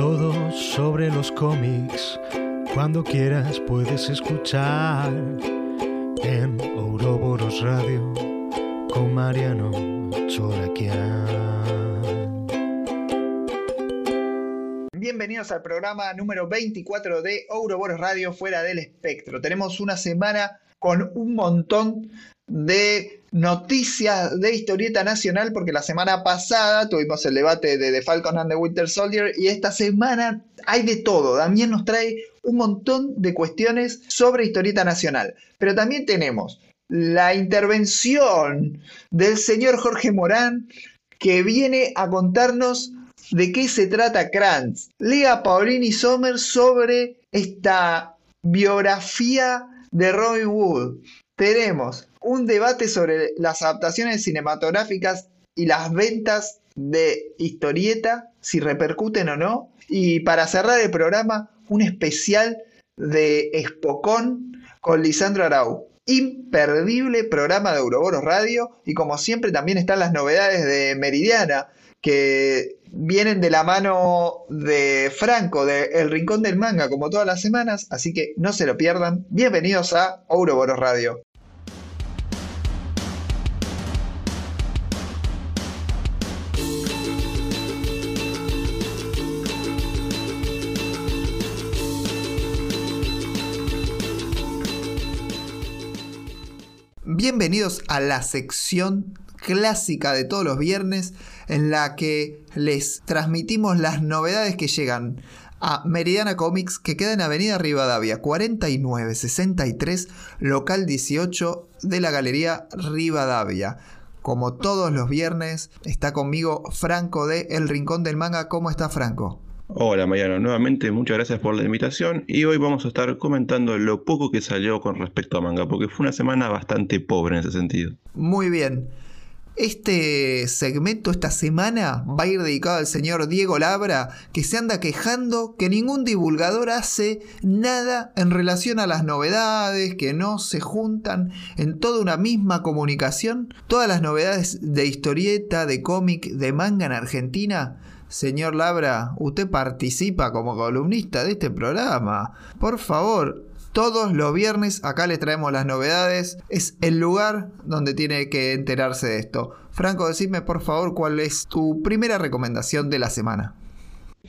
todo sobre los cómics. Cuando quieras puedes escuchar en Ouroboros Radio con Mariano Choraquian. Bienvenidos al programa número 24 de Ouroboros Radio Fuera del Espectro. Tenemos una semana con un montón de noticias de historieta nacional, porque la semana pasada tuvimos el debate de The Falcon and the Winter Soldier y esta semana hay de todo. También nos trae un montón de cuestiones sobre historieta nacional. Pero también tenemos la intervención del señor Jorge Morán, que viene a contarnos de qué se trata Krantz. Lea Paulini Sommer sobre esta biografía de Robin Wood. Tenemos un debate sobre las adaptaciones cinematográficas y las ventas de historieta, si repercuten o no. Y para cerrar el programa, un especial de Espocón con Lisandro Arau. Imperdible programa de Euroboros Radio y como siempre también están las novedades de Meridiana que vienen de la mano de Franco, de El Rincón del Manga, como todas las semanas, así que no se lo pierdan. Bienvenidos a Ouroboros Radio. Bienvenidos a la sección clásica de todos los viernes en la que les transmitimos las novedades que llegan a Meridiana Comics que queda en Avenida Rivadavia 4963, local 18 de la Galería Rivadavia. Como todos los viernes, está conmigo Franco de El Rincón del Manga. ¿Cómo está Franco? Hola Mariano, nuevamente muchas gracias por la invitación y hoy vamos a estar comentando lo poco que salió con respecto a manga, porque fue una semana bastante pobre en ese sentido. Muy bien. Este segmento, esta semana, va a ir dedicado al señor Diego Labra, que se anda quejando que ningún divulgador hace nada en relación a las novedades, que no se juntan en toda una misma comunicación. Todas las novedades de historieta, de cómic, de manga en Argentina Señor Labra, usted participa como columnista de este programa. Por favor, todos los viernes acá le traemos las novedades. Es el lugar donde tiene que enterarse de esto. Franco, decime por favor cuál es tu primera recomendación de la semana.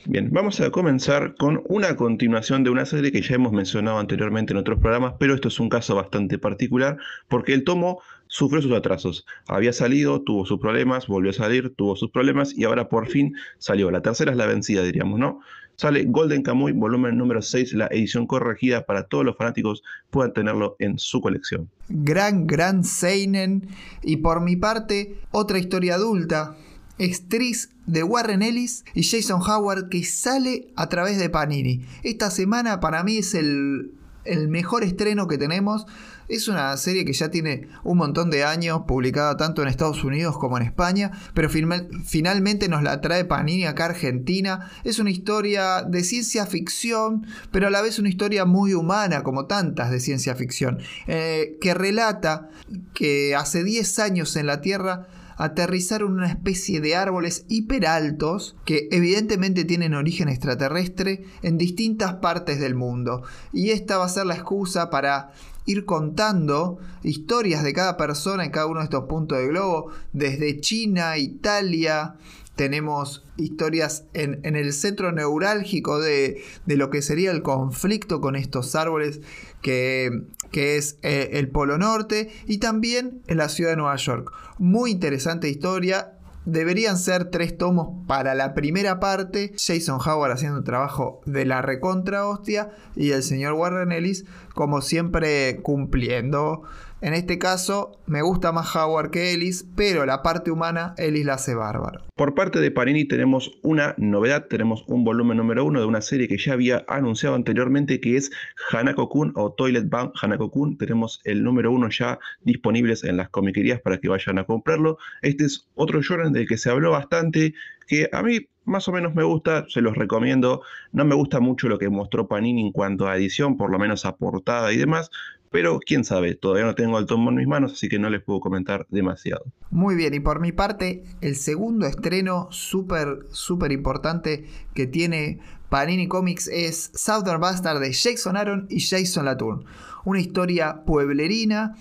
Bien, vamos a comenzar con una continuación de una serie que ya hemos mencionado anteriormente en otros programas, pero esto es un caso bastante particular porque el tomo sufrió sus atrasos. Había salido, tuvo sus problemas, volvió a salir, tuvo sus problemas y ahora por fin salió. La tercera es la vencida, diríamos, ¿no? Sale Golden Kamuy, volumen número 6, la edición corregida para todos los fanáticos puedan tenerlo en su colección. Gran, gran Seinen. Y por mi parte, otra historia adulta. Extris de Warren Ellis y Jason Howard que sale a través de Panini. Esta semana para mí es el, el mejor estreno que tenemos es una serie que ya tiene un montón de años, publicada tanto en Estados Unidos como en España, pero finalmente nos la trae Panini acá a Argentina. Es una historia de ciencia ficción, pero a la vez una historia muy humana, como tantas de ciencia ficción, eh, que relata que hace 10 años en la Tierra aterrizaron una especie de árboles hiperaltos que evidentemente tienen origen extraterrestre en distintas partes del mundo. Y esta va a ser la excusa para ir contando historias de cada persona en cada uno de estos puntos de globo, desde China, Italia, tenemos historias en, el centro neurálgico de, lo que sería el conflicto con estos árboles, que, que es eh, el Polo Norte, y también en la ciudad de Nueva York. Muy interesante historia, Deberían ser tres tomos para la primera parte. Jason Howard haciendo un trabajo de la recontra hostia. Y el señor Warren Ellis, como siempre, cumpliendo en este caso, me gusta más Howard que Ellis, pero la parte humana, Ellis la hace bárbaro. Por parte de Panini tenemos una novedad, tenemos un volumen número uno de una serie que ya había anunciado anteriormente, que es Hanako-kun o Toilet Bound Hanako-kun. Tenemos el número uno ya disponibles en las comiquerías para que vayan a comprarlo. Este es otro shonen del que se habló bastante, que a mí más o menos me gusta, se los recomiendo. No me gusta mucho lo que mostró Panini en cuanto a edición, por lo menos a portada y demás, pero quién sabe, todavía no tengo el tomo en mis manos, así que no les puedo comentar demasiado. Muy bien, y por mi parte, el segundo estreno súper, súper importante que tiene Panini Comics es Southern Bastard de Jason Aaron y Jason Latour. Una historia pueblerina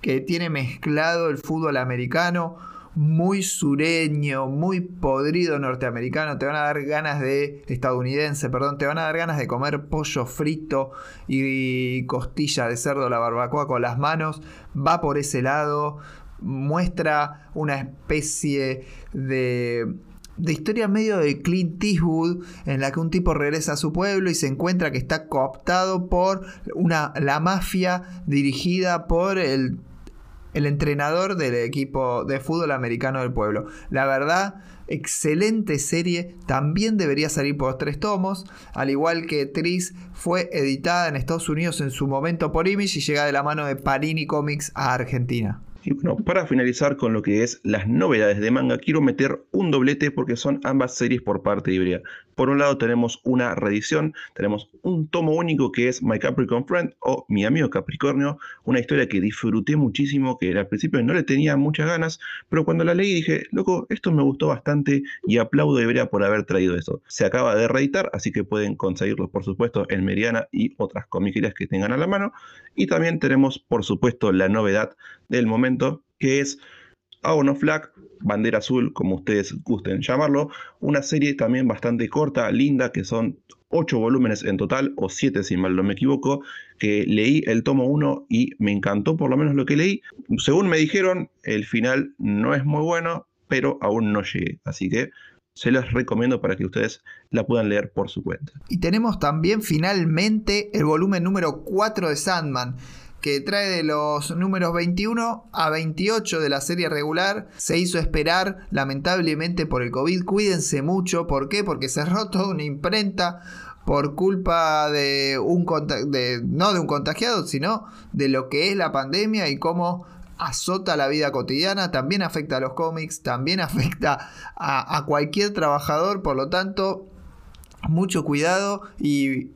que tiene mezclado el fútbol americano, muy sureño, muy podrido norteamericano, te van a dar ganas de estadounidense, perdón, te van a dar ganas de comer pollo frito y costilla de cerdo la barbacoa con las manos, va por ese lado, muestra una especie de de historia medio de Clint Eastwood, en la que un tipo regresa a su pueblo y se encuentra que está cooptado por una, la mafia dirigida por el el entrenador del equipo de fútbol americano del pueblo. La verdad, excelente serie, también debería salir por tres tomos, al igual que Tris fue editada en Estados Unidos en su momento por Image y llega de la mano de Panini Comics a Argentina. Y bueno, para finalizar con lo que es las novedades de manga, quiero meter un doblete porque son ambas series por parte de Ibrea. Por un lado tenemos una reedición, tenemos un tomo único que es My Capricorn Friend o Mi amigo Capricornio, una historia que disfruté muchísimo, que al principio no le tenía muchas ganas, pero cuando la leí dije, loco, esto me gustó bastante y aplaudo a Ibrea por haber traído eso. Se acaba de reeditar, así que pueden conseguirlo por supuesto en Meriana y otras comiquerías que tengan a la mano. Y también tenemos por supuesto la novedad del momento que es Aon of Flag, Bandera Azul, como ustedes gusten llamarlo, una serie también bastante corta, linda, que son 8 volúmenes en total, o 7 si mal no me equivoco, que leí el tomo 1 y me encantó por lo menos lo que leí. Según me dijeron, el final no es muy bueno, pero aún no llegué, así que se los recomiendo para que ustedes la puedan leer por su cuenta. Y tenemos también finalmente el volumen número 4 de Sandman que trae de los números 21 a 28 de la serie regular. Se hizo esperar, lamentablemente, por el COVID. Cuídense mucho. ¿Por qué? Porque cerró toda una imprenta por culpa de un de, no de un contagiado, sino de lo que es la pandemia y cómo azota la vida cotidiana, también afecta a los cómics, también afecta a, a cualquier trabajador, por lo tanto, mucho cuidado y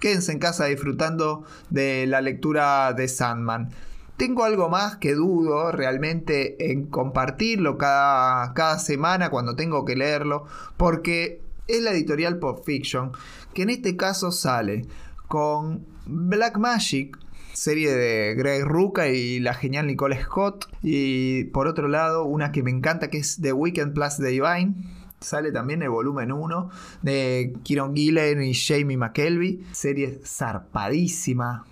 quédense en casa disfrutando de la lectura de Sandman. Tengo algo más que dudo realmente en compartirlo cada, cada semana cuando tengo que leerlo, porque es la editorial Pop Fiction, que en este caso sale con Black Magic, serie de Greg Ruca y la genial Nicole Scott, y por otro lado una que me encanta que es The Weekend Plus The Divine, Sale también el volumen 1 de Kieron Gillen y Jamie McKelvey. Serie zarpadísima.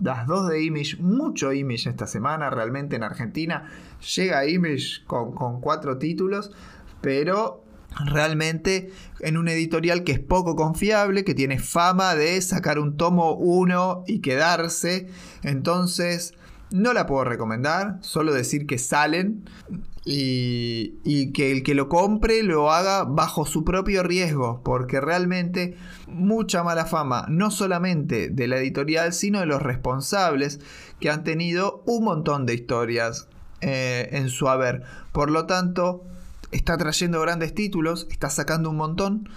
Las dos de Image, mucho Image esta semana realmente en Argentina. Llega Image con, con cuatro títulos, pero realmente en un editorial que es poco confiable, que tiene fama de sacar un tomo 1 y quedarse. Entonces, no la puedo recomendar, solo decir que salen y, que el que lo compre lo haga bajo su propio riesgo, porque realmente mucha mala fama, no solamente de la editorial, sino de los responsables que han tenido un montón de historias eh, en su haber. Por lo tanto, está trayendo grandes títulos, está sacando un montón,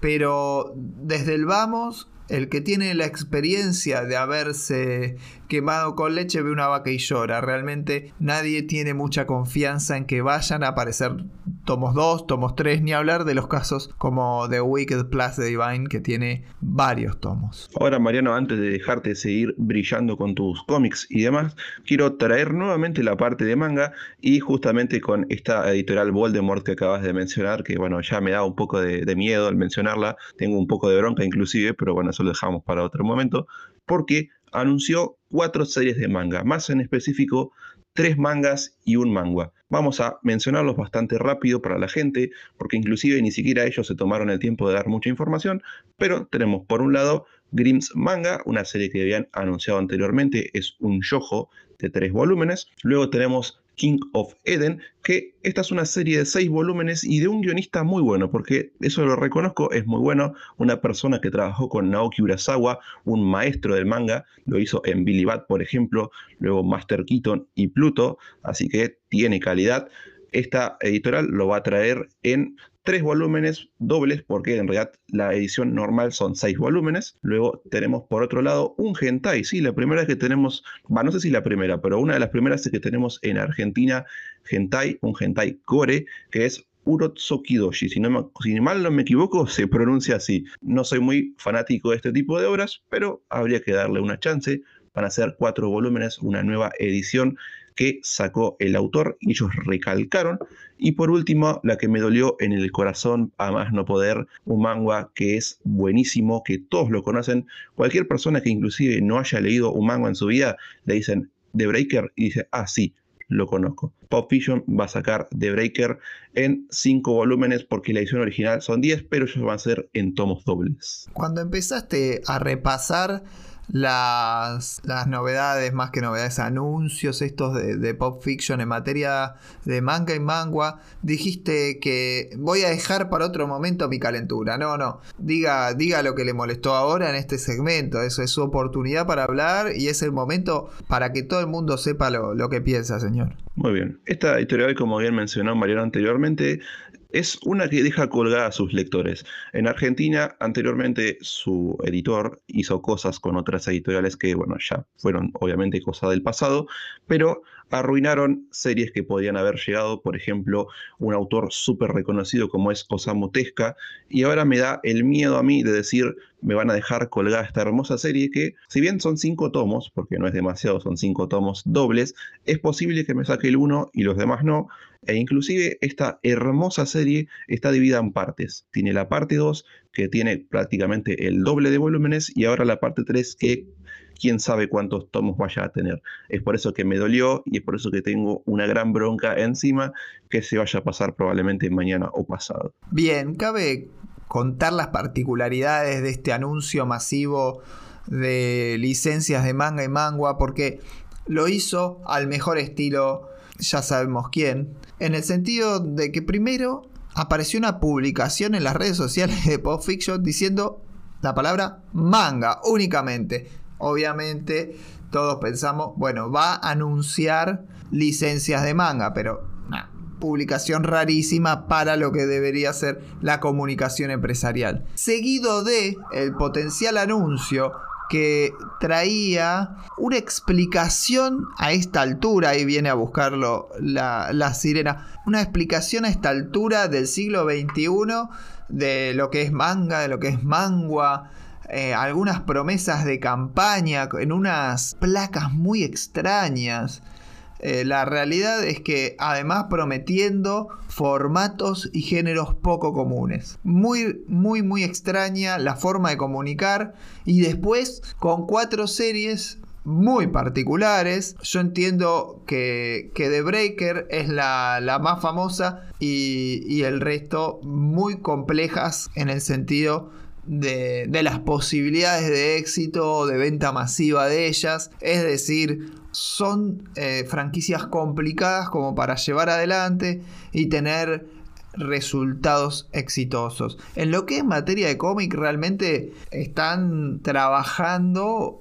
pero desde el vamos el que tiene la experiencia de haberse quemado con leche ve una vaca y llora. Realmente nadie tiene mucha confianza en que vayan a aparecer tomos 2, tomos 3, ni hablar de los casos como The Wicked Plus de Divine, que tiene varios tomos. Ahora, Mariano, antes de dejarte seguir brillando con tus cómics y demás, quiero traer nuevamente la parte de manga y justamente con esta editorial Voldemort que acabas de mencionar, que bueno, ya me da un poco de, de miedo al mencionarla, tengo un poco de bronca inclusive, pero bueno, eso lo dejamos para otro momento, porque anunció cuatro series de manga, más en específico tres mangas y un manga. Vamos a mencionarlos bastante rápido para la gente, porque inclusive ni siquiera ellos se tomaron el tiempo de dar mucha información, pero tenemos por un lado Grimm's Manga, una serie que habían anunciado anteriormente, es un yojo de tres volúmenes. Luego tenemos King of Eden, que esta es una serie de seis volúmenes y de un guionista muy bueno, porque eso lo reconozco, es muy bueno, una persona que trabajó con Naoki Urasawa, un maestro del manga, lo hizo en Billy Bat, por ejemplo, luego Master Keaton y Pluto, así que tiene calidad. Esta editorial lo va a traer en tres volúmenes dobles, porque en realidad la edición normal son seis volúmenes. Luego tenemos por otro lado un hentai, sí, la primera que tenemos, no sé si la primera, pero una de las primeras que tenemos en Argentina, hentai, un hentai core, que es Urotsukidoshi. Si, no si mal no me equivoco, se pronuncia así. No soy muy fanático de este tipo de obras, pero habría que darle una chance. Van a cuatro volúmenes, una nueva edición que sacó el autor y ellos recalcaron. Y por último, la que me dolió en el corazón, a más no poder, un manga que es buenísimo, que todos lo conocen. Cualquier persona que inclusive no haya leído un manga en su vida, le dicen The Breaker y dice, ah, sí, lo conozco. Pop Fiction va a sacar The Breaker en 5 volúmenes porque la edición original son 10, pero ellos van a ser en tomos dobles. Cuando empezaste a repasar las, las novedades, más que novedades, anuncios estos de, Pop Fiction en materia de manga y manga, dijiste que voy a dejar para otro momento mi calentura. No, no, diga, diga lo que le molestó ahora en este segmento. Eso es su oportunidad para hablar y es el momento para que todo el mundo sepa lo, lo que piensa, señor. Muy bien. Esta editorial, como bien mencionó Mariano anteriormente, es una que deja colgada a sus lectores. En Argentina, anteriormente, su editor hizo cosas con otras editoriales que, bueno, ya fueron obviamente cosas del pasado, pero arruinaron series que podían haber llegado, por ejemplo, un autor súper reconocido como es Osamu y ahora me da el miedo a mí de decir, me van a dejar colgada esta hermosa serie que, si bien son cinco tomos, porque no es demasiado, son cinco tomos dobles, es posible que me saque el uno y los demás no, e inclusive esta hermosa serie está dividida en partes. Tiene la parte 2, que tiene prácticamente el doble de volúmenes, y ahora la parte 3, que quién sabe cuántos tomos vaya a tener. Es por eso que me dolió y es por eso que tengo una gran bronca encima que se vaya a pasar probablemente mañana o pasado. Bien, cabe contar las particularidades de este anuncio masivo de licencias de manga y manga porque lo hizo al mejor estilo, ya sabemos quién, en el sentido de que primero apareció una publicación en las redes sociales de Pop Fiction diciendo la palabra manga únicamente obviamente todos pensamos, bueno, va a anunciar licencias de manga, pero una publicación rarísima para lo que debería ser la comunicación empresarial. Seguido de el potencial anuncio que traía una explicación a esta altura, ahí viene a buscarlo la, la, sirena, una explicación a esta altura del siglo XXI de lo que es manga, de lo que es mangua, eh, algunas promesas de campaña en unas placas muy extrañas. Eh, la realidad es que además prometiendo formatos y géneros poco comunes. Muy, muy, muy extraña la forma de comunicar y después con cuatro series muy particulares. Yo entiendo que, que The Breaker es la, más famosa y, y, el resto muy complejas en el sentido de, las posibilidades de éxito o de venta masiva de ellas. Es decir, son eh, franquicias complicadas como para llevar adelante y tener resultados exitosos. En lo que es materia de cómic, realmente están trabajando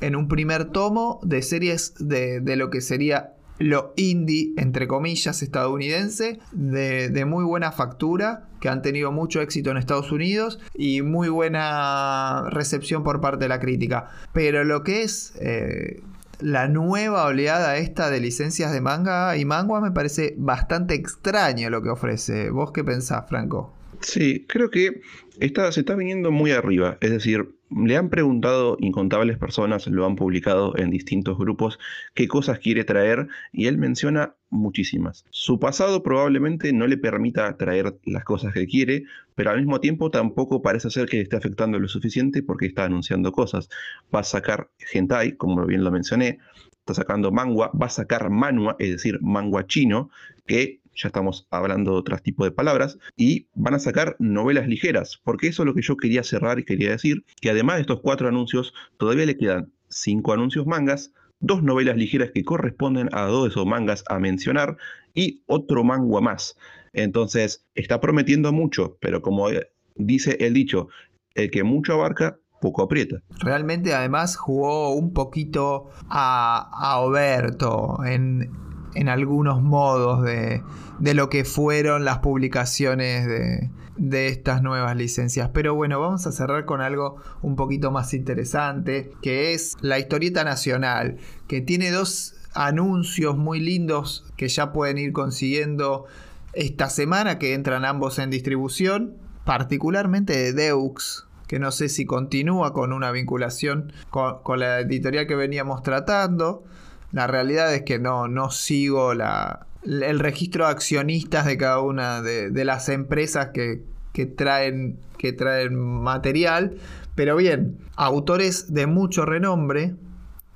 en un primer tomo de series de, de lo que sería lo indie, entre comillas, estadounidense, de, muy buena factura, que han tenido mucho éxito en Estados Unidos y muy buena recepción por parte de la crítica. Pero lo que es eh, la nueva oleada esta de licencias de manga y manga me parece bastante extraño lo que ofrece. ¿Vos qué pensás, Franco? Sí, creo que está, se está viniendo muy arriba. Es decir, le han preguntado incontables personas, lo han publicado en distintos grupos, qué cosas quiere traer y él menciona muchísimas. Su pasado probablemente no le permita traer las cosas que quiere, pero al mismo tiempo tampoco parece ser que le esté afectando lo suficiente porque está anunciando cosas. Va a sacar hentai, como bien lo mencioné, está sacando mangua, va a sacar manua, es decir, mangua chino, que ya estamos hablando de otros tipos de palabras, y van a sacar novelas ligeras, porque eso es lo que yo quería cerrar y quería decir, que además de estos cuatro anuncios, todavía le quedan cinco anuncios mangas, dos novelas ligeras que corresponden a dos de esos mangas a mencionar, y otro manga más. Entonces, está prometiendo mucho, pero como dice el dicho, el que mucho abarca, poco aprieta. Realmente además jugó un poquito a, a Oberto en, en algunos modos de, de lo que fueron las publicaciones de, de estas nuevas licencias. Pero bueno, vamos a cerrar con algo un poquito más interesante, que es la historieta nacional, que tiene dos anuncios muy lindos que ya pueden ir consiguiendo esta semana, que entran ambos en distribución, particularmente de Deux, que no sé si continúa con una vinculación con, la editorial que veníamos tratando. La realidad es que no, no sigo la, el registro de accionistas de cada una de, las empresas que, que, traen, que traen material. Pero bien, autores de mucho renombre,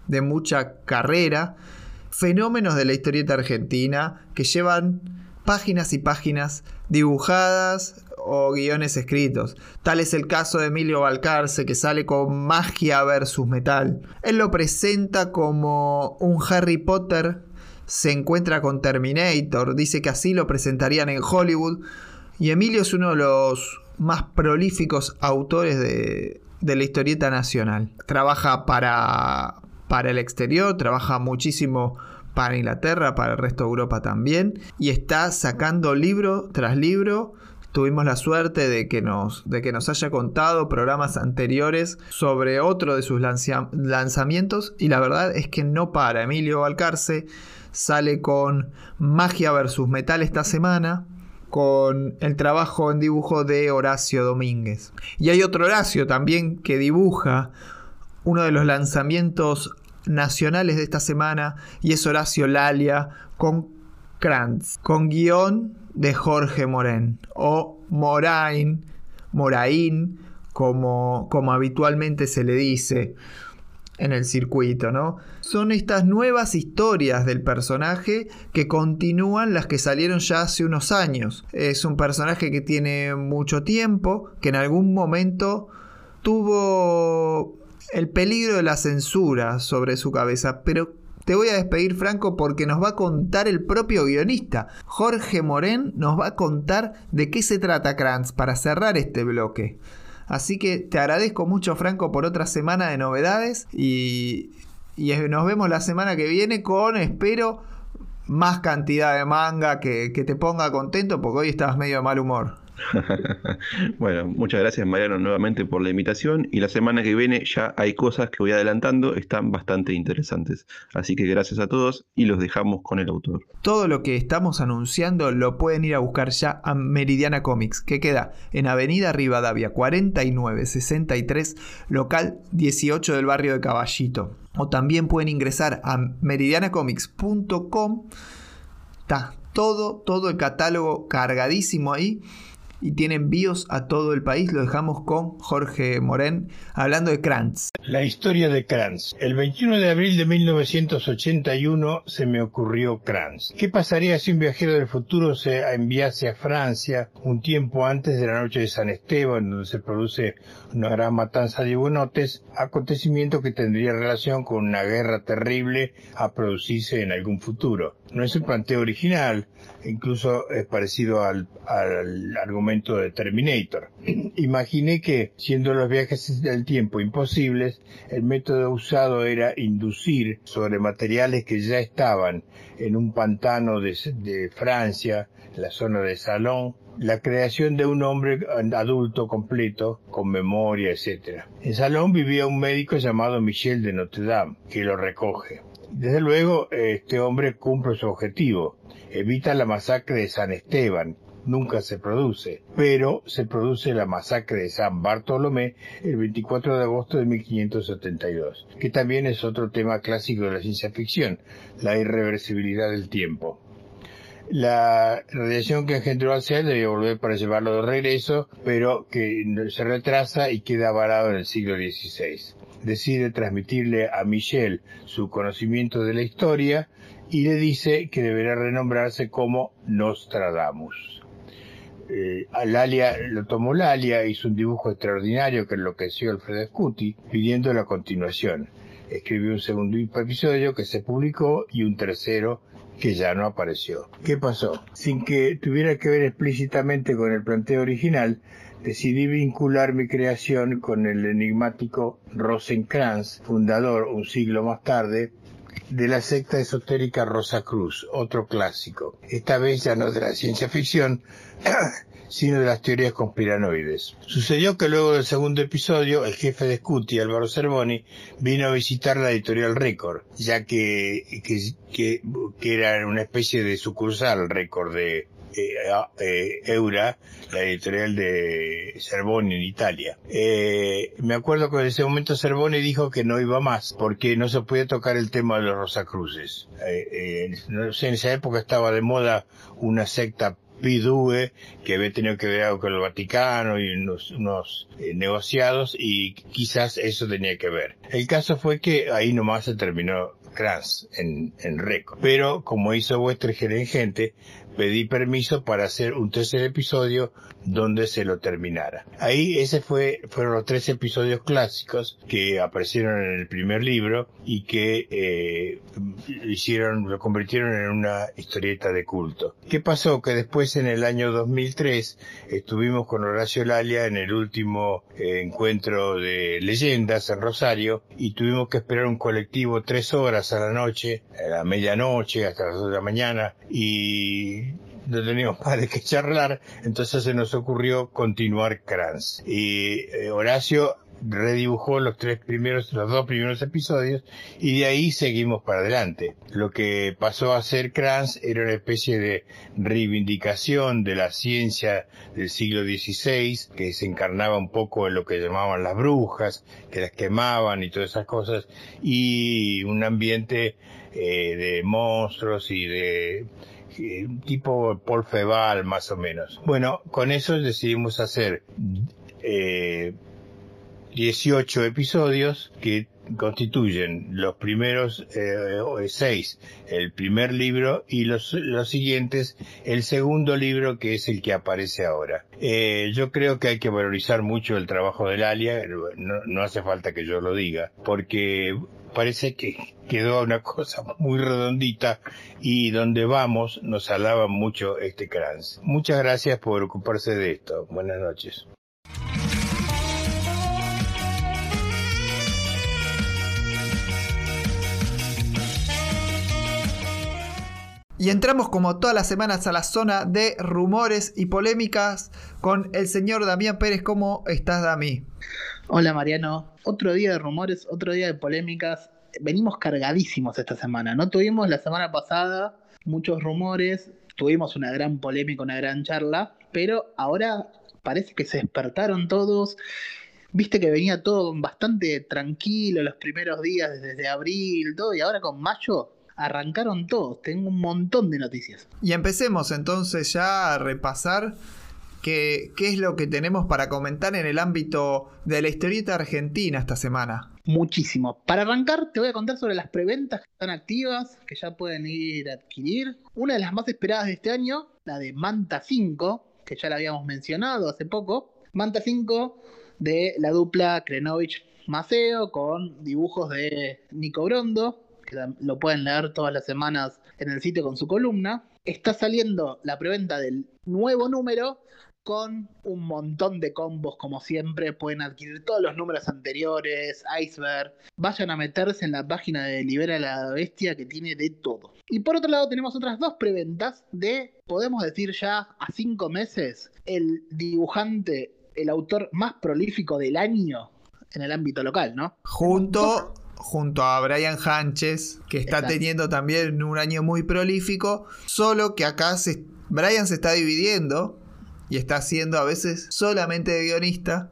de mucha carrera, fenómenos de la historieta argentina que llevan páginas y páginas dibujadas o guiones escritos. Tal es el caso de Emilio Balcarce, que sale con magia versus metal. Él lo presenta como un Harry Potter se encuentra con Terminator, dice que así lo presentarían en Hollywood. Y Emilio es uno de los más prolíficos autores de, de la historieta nacional. Trabaja para, para el exterior, trabaja muchísimo para Inglaterra, para el resto de Europa también, y está sacando libro tras libro. Tuvimos la suerte de que nos, de que nos haya contado programas anteriores sobre otro de sus lanzamientos y la verdad es que no para. Emilio Valcarce sale con Magia versus Metal esta semana, con el trabajo en dibujo de Horacio Domínguez. Y hay otro Horacio también que dibuja uno de los lanzamientos nacionales de esta semana y es Horacio Lalia con Con guion de Jorge Moren o Morain, como, como habitualmente se le dice en el circuito, ¿no? Son estas nuevas historias del personaje que continúan las que salieron ya hace unos años. Es un personaje que tiene mucho tiempo, que en algún momento tuvo el peligro de la censura sobre su cabeza, pero te voy a despedir Franco porque nos va a contar el propio guionista. Jorge Morén nos va a contar de qué se trata Kranz para cerrar este bloque. Así que te agradezco mucho Franco por otra semana de novedades y, nos vemos la semana que viene con, espero, más cantidad de manga que, que te ponga contento porque hoy estabas medio de mal humor. bueno, muchas gracias Mariano nuevamente por la invitación y la semana que viene ya hay cosas que voy adelantando, están bastante interesantes. Así que gracias a todos y los dejamos con el autor. Todo lo que estamos anunciando lo pueden ir a buscar ya a Meridiana Comics, que queda en Avenida Rivadavia 4963, local 18 del barrio de Caballito. O también pueden ingresar a meridianacomics.com. Está todo, todo el catálogo cargadísimo ahí y tiene envíos a todo el país. Lo dejamos con Jorge Morén hablando de Krantz. La historia de Krantz. El 21 de abril de 1981 se me ocurrió Krantz. ¿Qué pasaría si un viajero del futuro se enviase a Francia un tiempo antes de la noche de San Esteban, donde se produce una gran matanza de hugonotes, acontecimiento que tendría relación con una guerra terrible a producirse en algún futuro? No es un planteo original, incluso es parecido al, al argumento de Terminator. Imaginé que, siendo los viajes del tiempo imposibles, el método usado era inducir sobre materiales que ya estaban en un pantano de, de Francia, la zona de Salón, la creación de un hombre adulto completo, con memoria, etc. En Salón vivía un médico llamado Michel de Notre Dame, que lo recoge. Desde luego, este hombre cumple su objetivo, evita la masacre de San Esteban, nunca se produce, pero se produce la masacre de San Bartolomé el 24 de agosto de 1572, que también es otro tema clásico de la ciencia ficción, la irreversibilidad del tiempo. La radiación que engendró al ser debe volver para llevarlo de regreso, pero que se retrasa y queda varado en el siglo XVI decide transmitirle a Michel su conocimiento de la historia y le dice que deberá renombrarse como Nostradamus. Eh, Lalia lo tomó Lalia, hizo un dibujo extraordinario que enloqueció Alfredo Scuti, pidiendo la continuación. Escribió un segundo episodio que se publicó y un tercero que ya no apareció. ¿Qué pasó? Sin que tuviera que ver explícitamente con el planteo original, decidí vincular mi creación con el enigmático Rosencrantz, fundador un siglo más tarde, de la secta esotérica Rosa Cruz, otro clásico. Esta vez ya no de la ciencia ficción, sino de las teorías conspiranoides. Sucedió que luego del segundo episodio, el jefe de Scuti, Álvaro Cervoni, vino a visitar la editorial Record, ya que, que, que, era una especie de sucursal Record de, eh, eh, Eura, la editorial de Cervoni en Italia. Eh, me acuerdo que en ese momento Cervoni dijo que no iba más porque no se podía tocar el tema de los Rosacruces. no sé, en esa época estaba de moda una secta Pidue, que había tenido que ver algo con el Vaticano y unos, eh, negociados y quizás eso tenía que ver. El caso fue que ahí nomás se terminó Kranz en, en récord. Pero como hizo vuestra gerente, pedí permiso para hacer un tercer episodio donde se lo terminara. Ahí ese fue, fueron los tres episodios clásicos que aparecieron en el primer libro y que eh, hicieron, lo convirtieron en una historieta de culto. ¿Qué pasó? Que después en el año 2003 estuvimos con Horacio Lalia en el último eh, encuentro de leyendas en Rosario y tuvimos que esperar un colectivo tres horas a la noche, a la medianoche hasta las dos de la mañana y no teníamos más de qué charlar, entonces se nos ocurrió continuar Kranz. Y eh, Horacio redibujó los tres primeros, los dos primeros episodios y de ahí seguimos para adelante. Lo que pasó a ser Kranz era una especie de reivindicación de la ciencia del siglo XVI que se encarnaba un poco en lo que llamaban las brujas, que las quemaban y todas esas cosas y un ambiente eh, de monstruos y de tipo Paul Feval más o menos. Bueno, con eso decidimos hacer eh, 18 episodios que constituyen los primeros eh, seis, el primer libro y los, los siguientes, el segundo libro que es el que aparece ahora. Eh, yo creo que hay que valorizar mucho el trabajo del Alia, no, no hace falta que yo lo diga, porque parece que quedó una cosa muy redondita y donde vamos nos alaba mucho este Kranz. Muchas gracias por ocuparse de esto. Buenas noches. Y entramos como todas las semanas a la zona de rumores y polémicas con el señor Damián Pérez. ¿Cómo estás, Dami? Hola, Mariano. Otro día de rumores, otro día de polémicas. Venimos cargadísimos esta semana. No tuvimos la semana pasada muchos rumores, tuvimos una gran polémica, una gran charla, pero ahora parece que se despertaron todos. Viste que venía todo bastante tranquilo los primeros días desde abril, todo, y ahora con mayo arrancaron todos. Tengo un montón de noticias. Y empecemos entonces ya a repasar qué, es lo que tenemos para comentar en el ámbito de la historieta argentina esta semana. Muchísimo. Para arrancar, te voy a contar sobre las preventas que están activas, que ya pueden ir a adquirir. Una de las más esperadas de este año, la de Manta 5, que ya la habíamos mencionado hace poco. Manta 5 de la dupla Krenovich Maceo con dibujos de Nico Brondo, que lo pueden leer todas las semanas en el sitio con su columna. Está saliendo la preventa del nuevo número con un montón de combos como siempre. Pueden adquirir todos los números anteriores, Iceberg. Vayan a meterse en la página de Libera la Bestia que tiene de todo. Y por otro lado tenemos otras dos preventas de, podemos decir ya a cinco meses, el dibujante, el autor más prolífico del año en el ámbito local, ¿no? Junto junto a Brian Hanches, que está teniendo también un año muy prolífico, solo que acá se, Brian se está dividiendo y está siendo a veces solamente de guionista,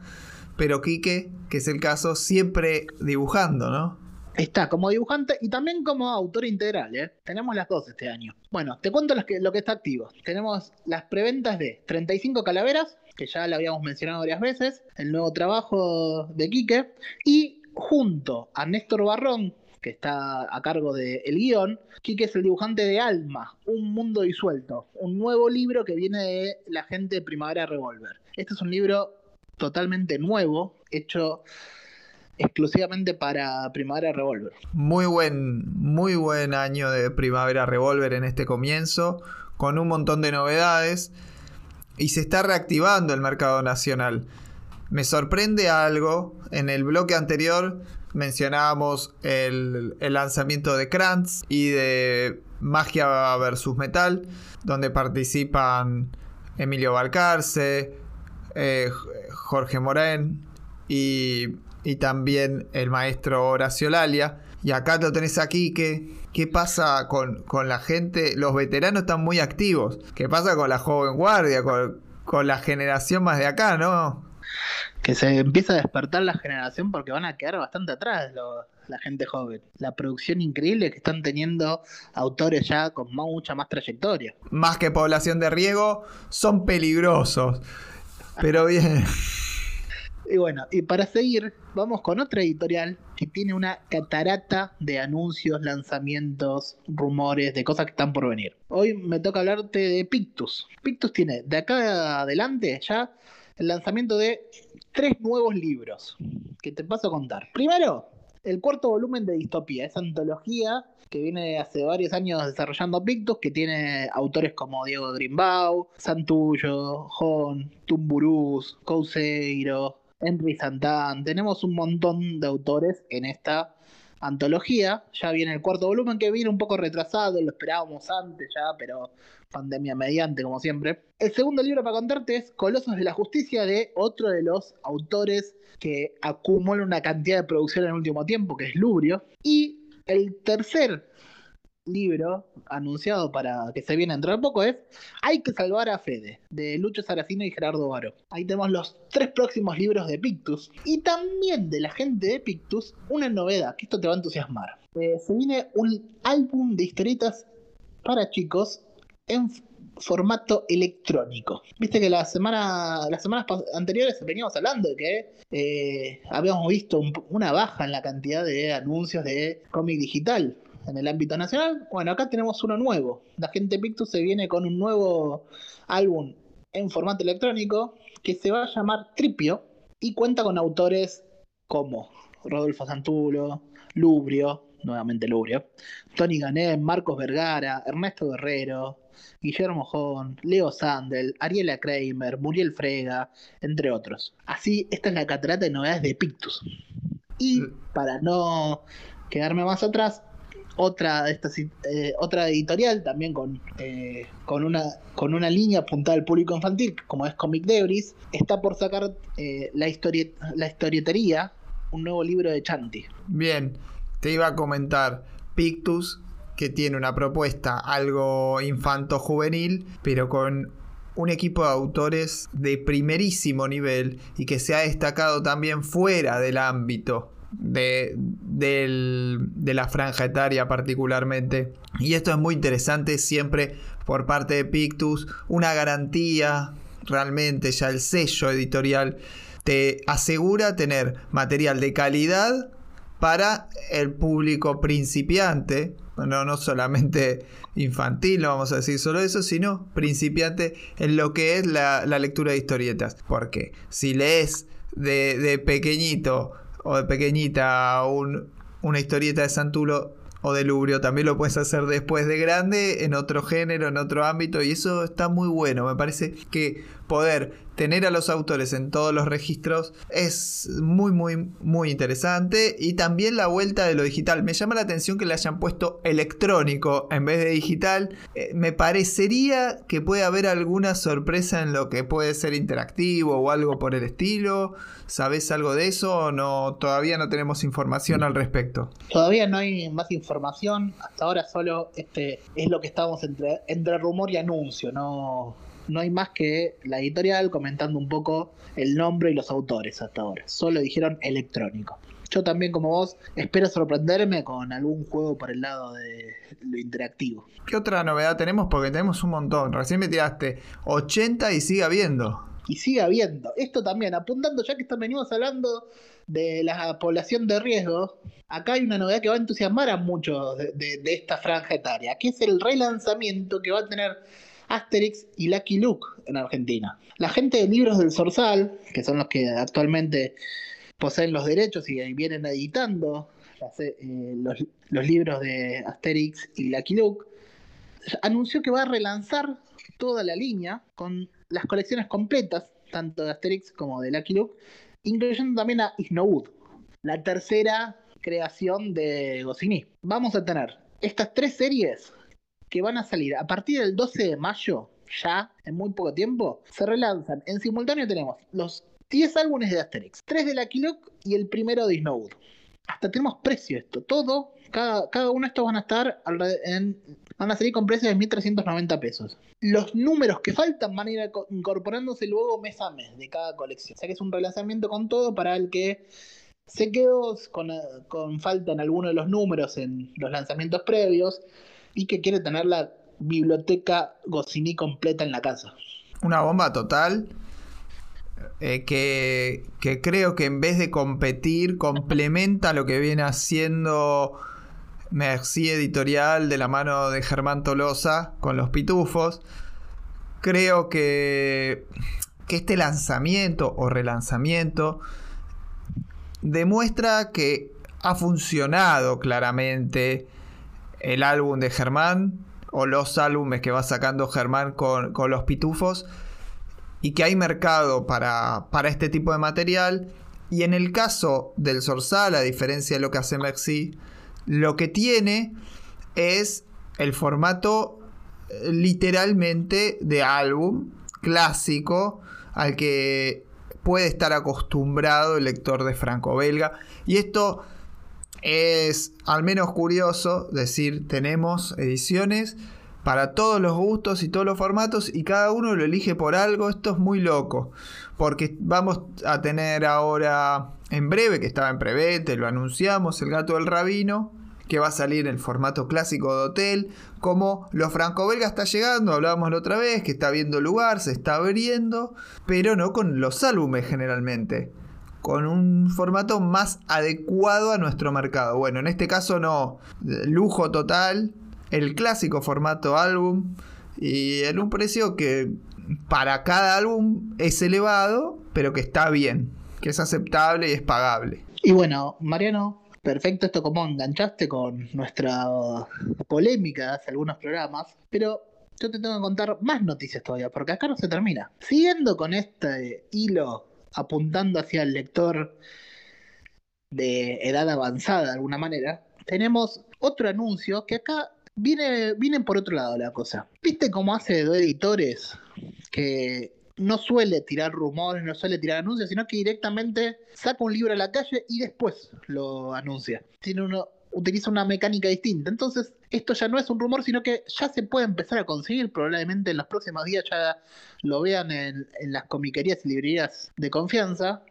pero Quique, que es el caso, siempre dibujando, ¿no? Está como dibujante y también como autor integral, ¿eh? Tenemos las dos este año. Bueno, te cuento lo que, lo que está activo. Tenemos las preventas de 35 calaveras, que ya lo habíamos mencionado varias veces, el nuevo trabajo de Quique, y junto a Néstor Barrón, que está a cargo del el guion, Quique es el dibujante de Alma, Un Mundo Disuelto, un nuevo libro que viene de la gente de Primavera Revolver. Este es un libro totalmente nuevo, hecho exclusivamente para Primavera Revolver. Muy buen, muy buen año de Primavera Revolver en este comienzo, con un montón de novedades y se está reactivando el mercado nacional. Me sorprende algo. En el bloque anterior mencionábamos el, lanzamiento de Krantz y de Magia vs Metal, donde participan Emilio Balcarce, eh, Jorge Morén y, y también el maestro Horacio Lalia. Y acá lo tenés aquí, que ¿qué pasa con, con, la gente? Los veteranos están muy activos. ¿Qué pasa con la joven guardia, con, con la generación más de acá, no? Que se empieza a despertar la generación porque van a quedar bastante atrás los, la gente joven. La producción increíble que están teniendo autores ya con mucha más trayectoria. Más que población de riego, son peligrosos. Pero bien. Y bueno, y para seguir, vamos con otra editorial que tiene una catarata de anuncios, lanzamientos, rumores, de cosas que están por venir. Hoy me toca hablarte de Pictus. Pictus tiene de acá adelante ya el lanzamiento de tres nuevos libros que te paso a contar. Primero, el cuarto volumen de Distopía, esa antología que viene hace varios años desarrollando Pictus, que tiene autores como Diego Grimbau, Santullo, Jon, Tumburús, Couseiro, Henry Santán. Tenemos un montón de autores en esta antología. Ya viene el cuarto volumen que viene un poco retrasado, lo esperábamos antes ya, pero pandemia mediante, como siempre. El segundo libro para contarte es Colosos de la Justicia, de otro de los autores que acumula una cantidad de producción en el último tiempo, que es Lubrio. Y el tercer libro anunciado para que se viene dentro de poco es Hay que salvar a Fede, de Lucho Saracino y Gerardo Baro. Ahí tenemos los tres próximos libros de Pictus y también de la gente de Pictus una novedad, que esto te va a entusiasmar. Eh, se viene un álbum de historietas para chicos en formato electrónico. Viste que la semana, las semanas anteriores veníamos hablando de que eh, habíamos visto una baja en la cantidad de anuncios de cómic digital en el ámbito nacional. Bueno, acá tenemos uno nuevo. La gente Pictus se viene con un nuevo álbum en formato electrónico que se va a llamar Tripio y cuenta con autores como Rodolfo Santulo, Lubrio, nuevamente Lubrio, Tony Ganet, Marcos Vergara, Ernesto Guerrero, Guillermo Jón, Leo Sandel, Ariela Kramer, Muriel Frega, entre otros. Así, esta es la catarata de novedades de Pictus. Y mm. para no quedarme más atrás, otra de estas eh, otra editorial también con, eh, con una con una línea apuntada al público infantil como es Comic Debris está por sacar eh, la la historietería un nuevo libro de Chanti. Bien te iba a comentar Pictus que tiene una propuesta algo infanto juvenil pero con un equipo de autores de primerísimo nivel y que se ha destacado también fuera del ámbito de, de la franja etaria particularmente. Y esto es muy interesante siempre por parte de Pictus, una garantía realmente ya el sello editorial te asegura tener material de calidad para el público principiante, no, no solamente infantil, no vamos a decir solo eso, sino principiante en lo que es la, lectura de historietas. Porque si lees de, de pequeñito o de pequeñita una historieta de Santulo o de Lubrio, también lo puedes hacer después de grande, en otro género, en otro ámbito, y eso está muy bueno. Me parece que poder tener a los autores en todos los registros es muy, muy, muy interesante. Y también la vuelta de lo digital. Me llama la atención que le hayan puesto electrónico en vez de digital. Eh, me parecería que puede haber alguna sorpresa en lo que puede ser interactivo o algo por el estilo. ¿Sabes algo de eso o no? Todavía no tenemos información al respecto. Todavía no hay más información. Hasta ahora solo este es lo que estamos entre, entre rumor y anuncio. No no hay más que la editorial comentando un poco el nombre y los autores hasta ahora. Solo dijeron electrónico. Yo también, como vos, espero sorprenderme con algún juego por el lado de lo interactivo. ¿Qué otra novedad tenemos? Porque tenemos un montón. Recién me tiraste 80 y sigue habiendo. Y sigue habiendo. Esto también, apuntando, ya que venimos hablando de la población de riesgo, acá hay una novedad que va a entusiasmar a muchos de, de esta franja etaria, que es el relanzamiento que va a tener Asterix y Lucky Luke en Argentina. La gente de Libros del Sorsal, que son los que actualmente poseen los derechos y vienen editando eh, los, libros de Asterix y Lucky Luke, anunció que va a relanzar toda la línea con las colecciones completas, tanto de Asterix como de Lucky Luke, incluyendo también a Isnowood, la tercera creación de Goscinny. Vamos a tener estas tres series que van a salir a partir del 12 de mayo, ya en muy poco tiempo, se relanzan. En simultáneo tenemos los 10 álbumes de Asterix, 3 de Lucky Luke y el primero de Snowwood. Hasta tenemos precio esto, todo, cada, cada uno de estos van a estar van a salir con precios de 1.390 pesos. Los números que faltan van a ir incorporándose luego mes a mes de cada colección. O sea que es un relanzamiento con todo para el que se quedó con, con falta en alguno de los números en los lanzamientos previos y que quiere tener la biblioteca Goscinny completa en la casa. Una bomba total. Eh, que, creo que en vez de competir complementa lo que viene haciendo Merci Editorial de la mano de Germán Tolosa con los pitufos. Creo que este lanzamiento o relanzamiento demuestra que ha funcionado claramente el álbum de Germán o los álbumes que va sacando Germán con, los pitufos y que hay mercado para, para, este tipo de material. Y en el caso del Sorsal, a diferencia de lo que hace Merci, lo que tiene es el formato eh, literalmente de álbum clásico al que puede estar acostumbrado el lector de franco-belga. Y esto es al menos curioso, decir, tenemos ediciones para todos los gustos y todos los formatos y cada uno lo elige por algo. Esto es muy loco, porque vamos a tener ahora en breve, que estaba en prevete, lo anunciamos, el gato del rabino, que va a salir en el formato clásico de hotel, como los franco-belga está llegando, hablábamos la otra vez, que está viendo lugar, se está abriendo, pero no con los álbumes generalmente con un formato más adecuado a nuestro mercado. Bueno, en este caso no, lujo total, el clásico formato álbum y en un precio que para cada álbum es elevado, pero que está bien, que es aceptable y es pagable. Y bueno, Mariano, perfecto esto como enganchaste con nuestra polémica hace algunos programas, pero yo te tengo que contar más noticias todavía, porque acá no se termina. Siguiendo con este hilo apuntando hacia el lector de edad avanzada de alguna manera, tenemos otro anuncio que acá viene, viene por otro lado la cosa. ¿Viste cómo hace dos editores que no suele tirar rumores, no suele tirar anuncios, sino que directamente saca un libro a la calle y después lo anuncia? Tiene uno, utiliza una mecánica distinta. Entonces, esto ya no es un rumor, sino que ya se puede empezar a conseguir. Probablemente en los próximos días ya lo vean en, las comiquerías y librerías de confianza.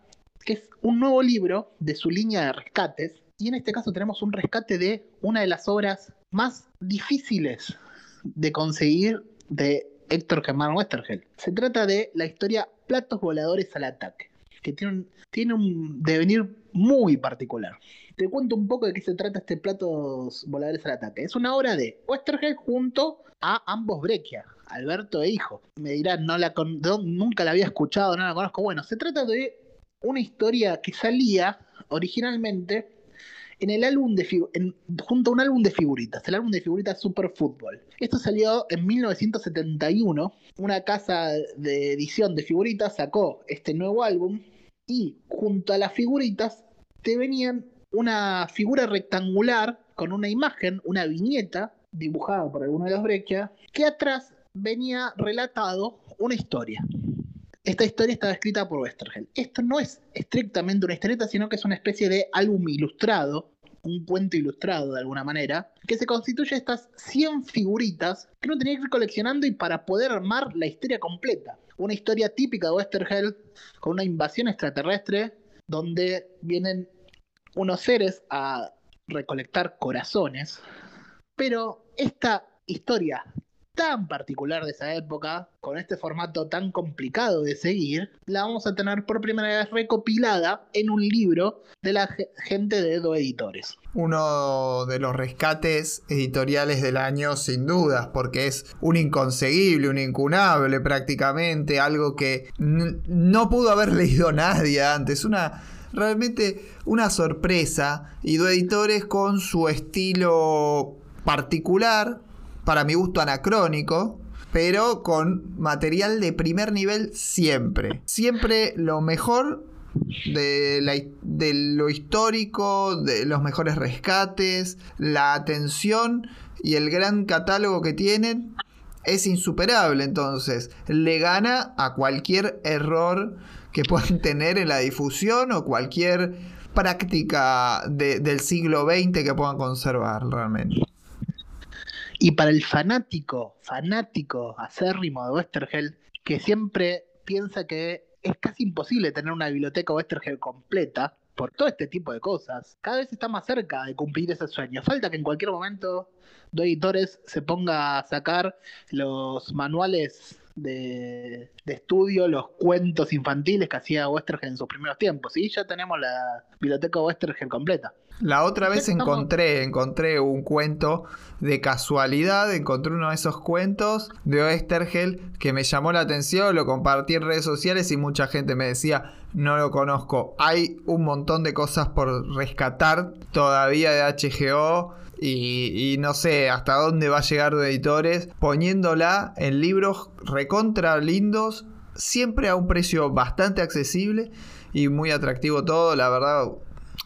Que es un nuevo libro de su línea de rescates. Y en este caso tenemos un rescate de una de las obras más difíciles de conseguir de Héctor Germán Westergel. Se trata de la historia Platos Voladores al Ataque, que tiene un, tiene un devenir muy particular. Te cuento un poco de qué se trata este Platos Voladores al Ataque. Es una obra de Westergel junto a ambos Breccia, Alberto e Hijo. Me dirán, no la nunca la había escuchado, no la conozco. Bueno, se trata de una historia que salía originalmente en el álbum de junto a un álbum de figuritas, el álbum de figuritas Super Fútbol. Esto salió en 1971. Una casa de edición de figuritas sacó este nuevo álbum y junto a las figuritas te venían una figura rectangular con una imagen, una viñeta dibujada por alguno de los Breccia, que atrás venía relatado una historia. Esta historia estaba escrita por Westergel. Esto no es estrictamente una historieta, sino que es una especie de álbum ilustrado, un cuento ilustrado de alguna manera, que se constituye estas 100 figuritas que uno tenía que ir coleccionando y para poder armar la historia completa. Una historia típica de Westergel con una invasión extraterrestre donde vienen unos seres a recolectar corazones, pero esta historia tan particular de esa época, con este formato tan complicado de seguir, la vamos a tener por primera vez recopilada en un libro de la gente de Edo Editores. Uno de los rescates editoriales del año, sin dudas, porque es un inconseguible, un incunable prácticamente, algo que no pudo haber leído nadie antes, una realmente una sorpresa. Y Do Editores con su estilo particular, para mi gusto anacrónico, pero con material de primer nivel siempre. Siempre lo mejor de, lo histórico, de los mejores rescates, la atención y el gran catálogo que tienen es insuperable. Entonces, le gana a cualquier error que puedan tener en la difusión o cualquier práctica del siglo XX que puedan conservar realmente. Y para el fanático, fanático acérrimo de Westergel, que siempre piensa que es casi imposible tener una biblioteca Westergel completa, por todo este tipo de cosas, cada vez está más cerca de cumplir ese sueño. Falta que en cualquier momento dos editores se ponga a sacar los manuales de, estudio, los cuentos infantiles que hacía Westergel en sus primeros tiempos. Y ya tenemos la biblioteca Westergel completa. La otra vez encontré, encontré un cuento de casualidad, encontré uno de esos cuentos de Westergel que me llamó la atención, lo compartí en redes sociales y mucha gente me decía, no lo conozco. Hay un montón de cosas por rescatar todavía de HGO y, no sé hasta dónde va a llegar de editores poniéndola en libros recontra lindos, siempre a un precio bastante accesible y muy atractivo todo, la verdad.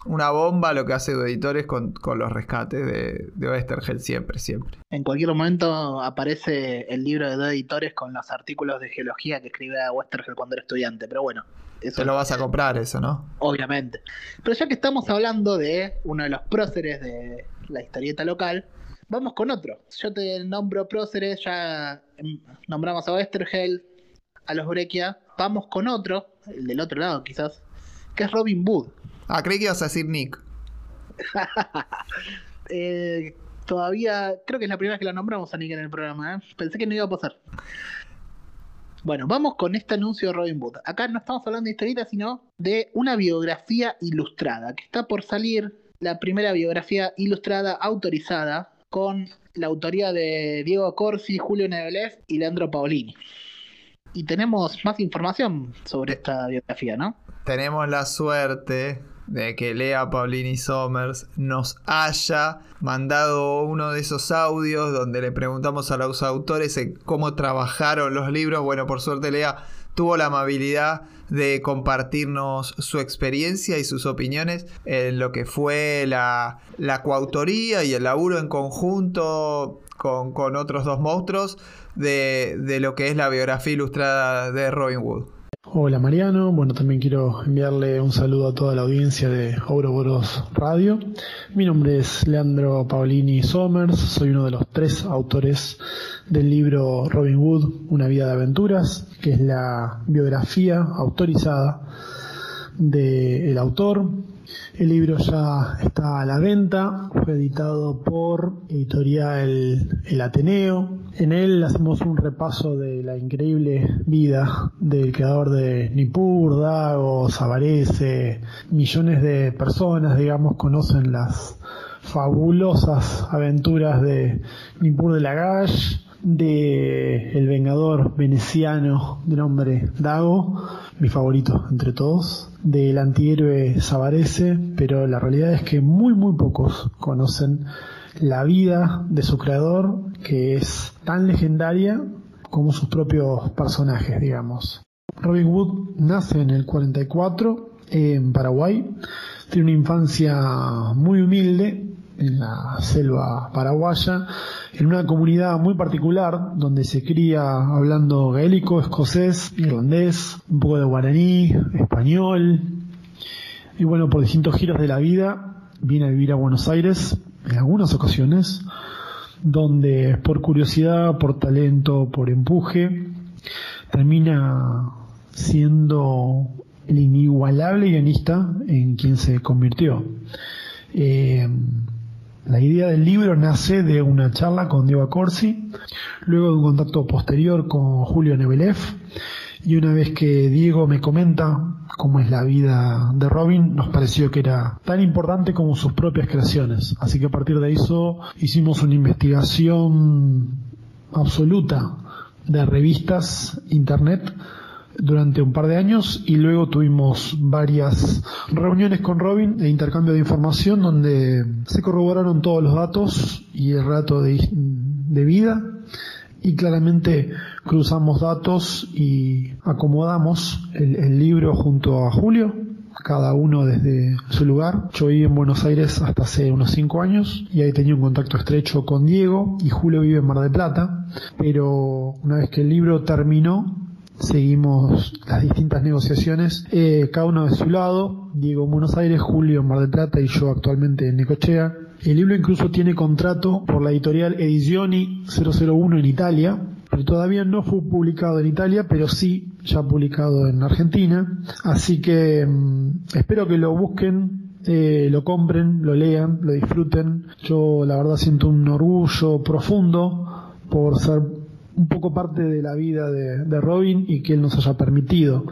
Una bomba lo que hace de editores con, los rescates de, de Westergel siempre, siempre. En cualquier momento aparece el libro de dos editores con los artículos de geología que escribía Westergel cuando era estudiante, pero bueno, eso Te lo vas a comprar eso, ¿no? Obviamente. Pero ya que estamos hablando de uno de los próceres de la historieta local, vamos con otro. Yo te nombro próceres, ya em, nombramos a Westergel, a los Brequia. Vamos con otro, el del otro lado quizás, que es Robin Wood. Ah, creí que ibas a decir Nick. Eh, todavía, creo que es la primera vez que la nombramos a Nick en el programa. ¿eh? Pensé que no iba a pasar. Bueno, vamos con este anuncio de Robin Hood. Acá no estamos hablando de historieta, sino de una biografía ilustrada, que está por salir la primera biografía ilustrada autorizada con la autoría de Diego Corsi, Julio Nebelev y Leandro Paolini. Y tenemos más información sobre esta biografía, ¿no? Tenemos la suerte de que Lea Paulini Somers nos haya mandado uno de esos audios donde le preguntamos a los autores cómo trabajaron los libros. Bueno, por suerte Lea tuvo la amabilidad de compartirnos su experiencia y sus opiniones en lo que fue la, coautoría y el laburo en conjunto con, otros dos monstruos de, de lo que es la biografía ilustrada de Robin Wood. Hola Mariano, bueno también quiero enviarle un saludo a toda la audiencia de Ouroboros Radio. Mi nombre es Leandro Paolini Somers, soy uno de los tres autores del libro Robin Wood, Una vida de aventuras, que es la biografía autorizada del autor, el libro ya está a la venta, fue editado por Editorial El Ateneo. En él hacemos un repaso de la increíble vida del creador de Nippur, Dago, Savarese. Millones de personas, digamos, conocen las fabulosas aventuras de Nippur de Lagash, de El Vengador veneciano de nombre Dago, mi favorito entre todos, del antihéroe Savarese, pero la realidad es que muy muy pocos conocen la vida de su creador, que es tan legendaria como sus propios personajes, digamos. Robin Wood nace en el 44 en Paraguay, tiene una infancia muy humilde, en la selva paraguaya, en una comunidad muy particular donde se cría hablando gaélico, escocés, irlandés, un poco de guaraní, español. Y bueno, por distintos giros de la vida, viene a vivir a Buenos Aires en algunas ocasiones, donde por curiosidad, por talento, por empuje, termina siendo el inigualable guionista en quien se convirtió. Eh, la idea del libro nace de una charla con Diego Corsi, luego de un contacto posterior con Julio Nebelev, y una vez que Diego me comenta cómo es la vida de Robin, nos pareció que era tan importante como sus propias creaciones. Así que a partir de eso hicimos una investigación absoluta de revistas, internet, durante un par de años y luego tuvimos varias reuniones con Robin e intercambio de información donde se corroboraron todos los datos y el rato de, vida y claramente cruzamos datos y acomodamos el, libro junto a Julio cada uno desde su lugar. Yo viví en Buenos Aires hasta hace unos 5 años y ahí tenía un contacto estrecho con Diego y Julio vive en Mar del Plata, pero una vez que el libro terminó, seguimos las distintas negociaciones, eh, cada uno de su lado, Diego en Buenos Aires, Julio en Mar del Plata y yo actualmente en Necochea. El libro incluso tiene contrato por la editorial Edizioni 001 en Italia, pero todavía no fue publicado en Italia, pero sí ya publicado en Argentina. Así que mm, espero que lo busquen, eh, lo compren, lo lean, lo disfruten. Yo la verdad siento un orgullo profundo por ser un poco parte de la vida de, de Robin y que él nos haya permitido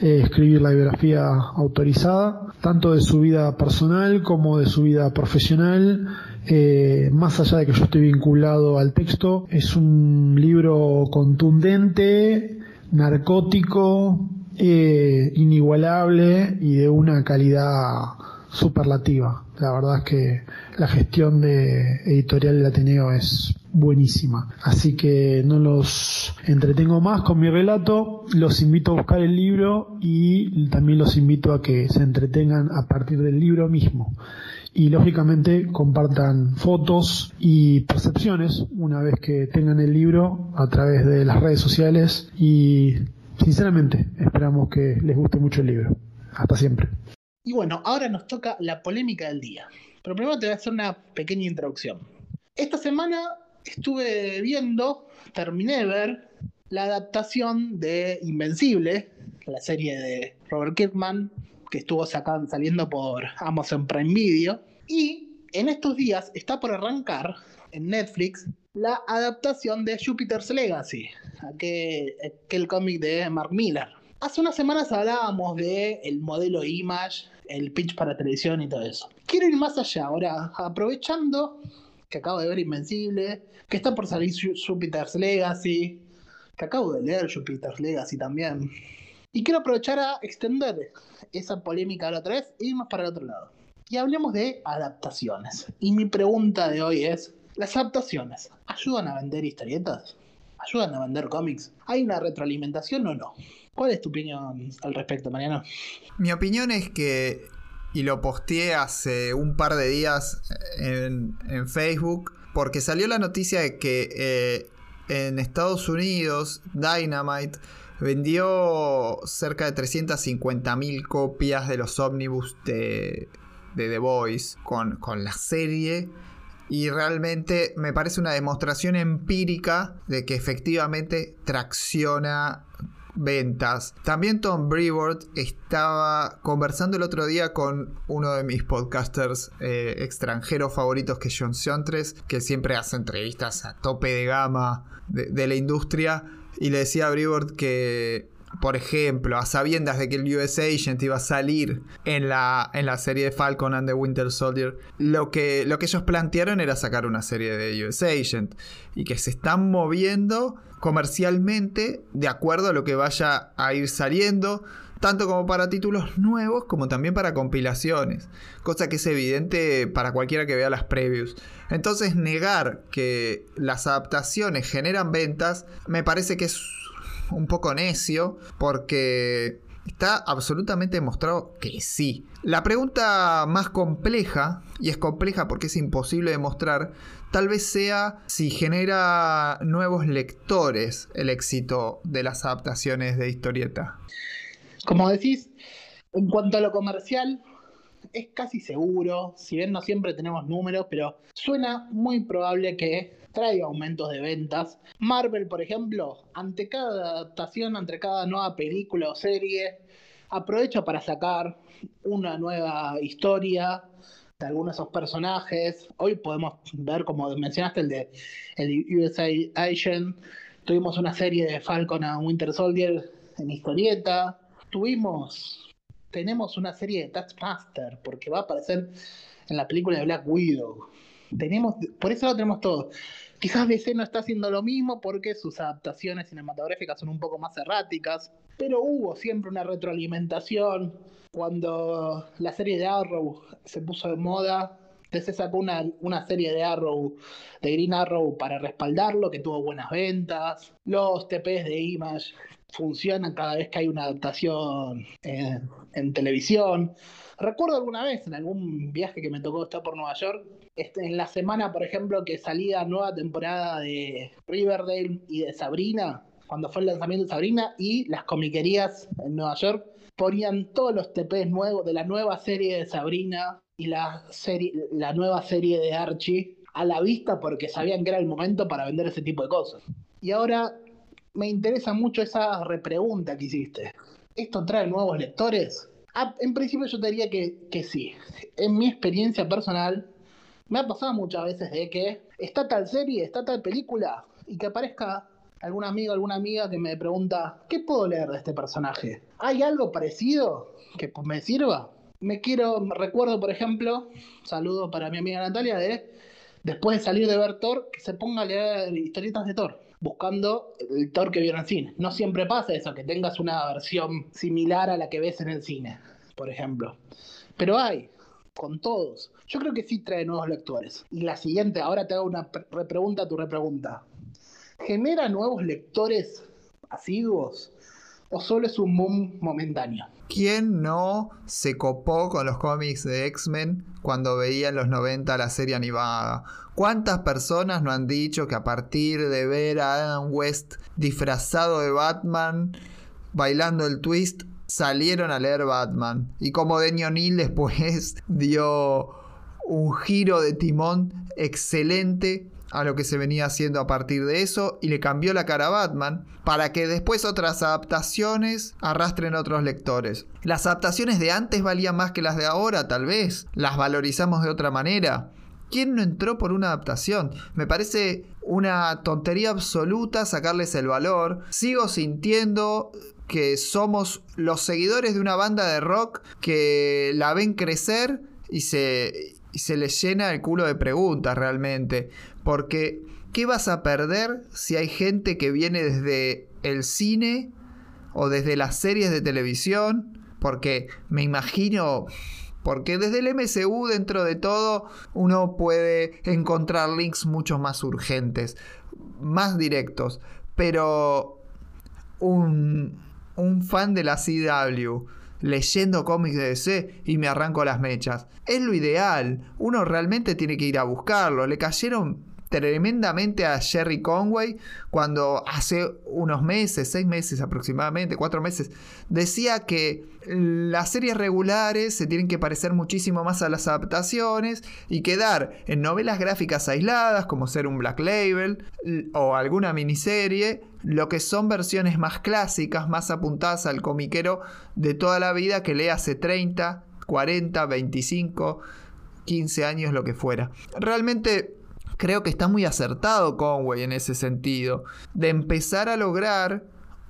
eh, escribir la biografía autorizada, tanto de su vida personal como de su vida profesional. Eh, más allá de que yo estoy vinculado al texto, es un libro contundente, narcótico, eh, inigualable y de una calidad superlativa. La verdad es que la gestión de editorial del Ateneo es buenísima. Así que no los entretengo más con mi relato, los invito a buscar el libro y también los invito a que se entretengan a partir del libro mismo. Y lógicamente compartan fotos y percepciones una vez que tengan el libro a través de las redes sociales y sinceramente esperamos que les guste mucho el libro. Hasta siempre. Y bueno, ahora nos toca la polémica del día. Pero primero te voy a hacer una pequeña introducción. Esta semana estuve viendo, terminé de ver la adaptación de Invencible, la serie de Robert Kirkman, que estuvo sacando, saliendo por Amazon Prime Video. Y en estos días está por arrancar en Netflix la adaptación de Jupiter's Legacy, aquel, aquel cómic de Mark Miller. Hace unas semanas hablábamos de el modelo Image, el pitch para televisión y todo eso. Quiero ir más allá ahora, aprovechando que acabo de ver Invencible, que está por salir Jupiter's Legacy, que acabo de leer Jupiter's Legacy también. Y quiero aprovechar a extender esa polémica la otra vez e ir más para el otro lado. Y hablemos de adaptaciones. Y mi pregunta de hoy es, ¿las adaptaciones ayudan a vender historietas? ¿Ayudan a vender cómics? ¿Hay una retroalimentación o no? ¿Cuál es tu opinión al respecto, Mariano? Mi opinión es que, y lo posteé hace un par de días en, en Facebook, porque salió la noticia de que eh, en Estados Unidos Dynamite vendió cerca de 350.000 copias de los ómnibus de, de The Voice con, con la serie. Y realmente me parece una demostración empírica de que efectivamente tracciona ventas. También Tom Brevoort estaba conversando el otro día con uno de mis podcasters eh, extranjeros favoritos, que es John Siontres, que siempre hace entrevistas a tope de gama de, la industria. Y le decía a Brevoort que por ejemplo, a sabiendas de que el US Agent iba a salir en la, en la serie de Falcon and the Winter Soldier, lo que, lo que ellos plantearon era sacar una serie de US Agent y que se están moviendo comercialmente de acuerdo a lo que vaya a ir saliendo, tanto como para títulos nuevos como también para compilaciones, cosa que es evidente para cualquiera que vea las previews. Entonces negar que las adaptaciones generan ventas me parece que es un poco necio porque está absolutamente demostrado que sí. La pregunta más compleja, y es compleja porque es imposible demostrar, tal vez sea si genera nuevos lectores el éxito de las adaptaciones de historieta. Como decís, en cuanto a lo comercial, es casi seguro, si bien no siempre tenemos números, pero suena muy probable que traiga aumentos de ventas. Marvel, por ejemplo, ante cada adaptación, ante cada nueva película o serie, aprovecha para sacar una nueva historia de algunos de esos personajes. Hoy podemos ver, como mencionaste, el de el USA Agent. Tuvimos una serie de Falcon a Winter Soldier en historieta. Tuvimos tenemos una serie de Taskmaster, porque va a aparecer en la película de Black Widow. Tenemos, por eso lo tenemos todo. Quizás DC no está haciendo lo mismo porque sus adaptaciones cinematográficas son un poco más erráticas, pero hubo siempre una retroalimentación. Cuando la serie de Arrow se puso de moda, Entonces sacó una, una, serie de Arrow, de Green Arrow para respaldarlo, que tuvo buenas ventas. Los TPs de Image funcionan cada vez que hay una adaptación en, en televisión. Recuerdo alguna vez en algún viaje que me tocó estar por Nueva York, este, en la semana, por ejemplo, que salía nueva temporada de Riverdale y de Sabrina, cuando fue el lanzamiento de Sabrina, y las comiquerías en Nueva York ponían todos los TPs nuevos de la nueva serie de Sabrina y la, serie, la nueva serie de Archie a la vista porque sabían que era el momento para vender ese tipo de cosas. Y ahora me interesa mucho esa repregunta que hiciste. ¿Esto trae nuevos lectores? Ah, en principio yo te diría que, que sí. En mi experiencia personal, me ha pasado muchas veces de que está tal serie, está tal película, y que aparezca algún amigo, alguna amiga que me pregunta, ¿qué puedo leer de este personaje? ¿Hay algo parecido que me sirva? Me quiero, recuerdo por ejemplo, saludo para mi amiga Natalia, de después de salir de ver Thor, que se ponga a leer historietas de Thor buscando el Thor que vieron en cine. No siempre pasa eso, que tengas una versión similar a la que ves en el cine, por ejemplo. Pero hay, con todos. Yo creo que sí trae nuevos lectores. Y la siguiente, ahora te hago una repregunta a tu repregunta. ¿Genera nuevos lectores asiduos? ¿O solo es un boom momentáneo? ¿Quién no se copó con los cómics de X-Men cuando veía en los 90 la serie animada? ¿Cuántas personas no han dicho que a partir de ver a Adam West disfrazado de Batman, bailando el twist, salieron a leer Batman? Y como Denny O'Neill después dio un giro de timón excelente a lo que se venía haciendo a partir de eso y le cambió la cara a Batman para que después otras adaptaciones arrastren otros lectores. Las adaptaciones de antes valían más que las de ahora, tal vez. Las valorizamos de otra manera. ¿Quién no entró por una adaptación? Me parece una tontería absoluta sacarles el valor. Sigo sintiendo que somos los seguidores de una banda de rock que la ven crecer y se, se les llena el culo de preguntas realmente. Porque, ¿qué vas a perder si hay gente que viene desde el cine o desde las series de televisión? Porque me imagino, porque desde el MCU dentro de todo uno puede encontrar links mucho más urgentes, más directos. Pero un, un fan de la CW leyendo cómics de DC y me arranco las mechas. Es lo ideal. Uno realmente tiene que ir a buscarlo. Le cayeron tremendamente a Jerry Conway cuando hace unos meses, seis meses aproximadamente, cuatro meses, decía que las series regulares se tienen que parecer muchísimo más a las adaptaciones y quedar en novelas gráficas aisladas como ser un Black Label o alguna miniserie, lo que son versiones más clásicas, más apuntadas al comiquero de toda la vida que lee hace 30, 40, 25, 15 años, lo que fuera. Realmente creo que está muy acertado Conway en ese sentido, de empezar a lograr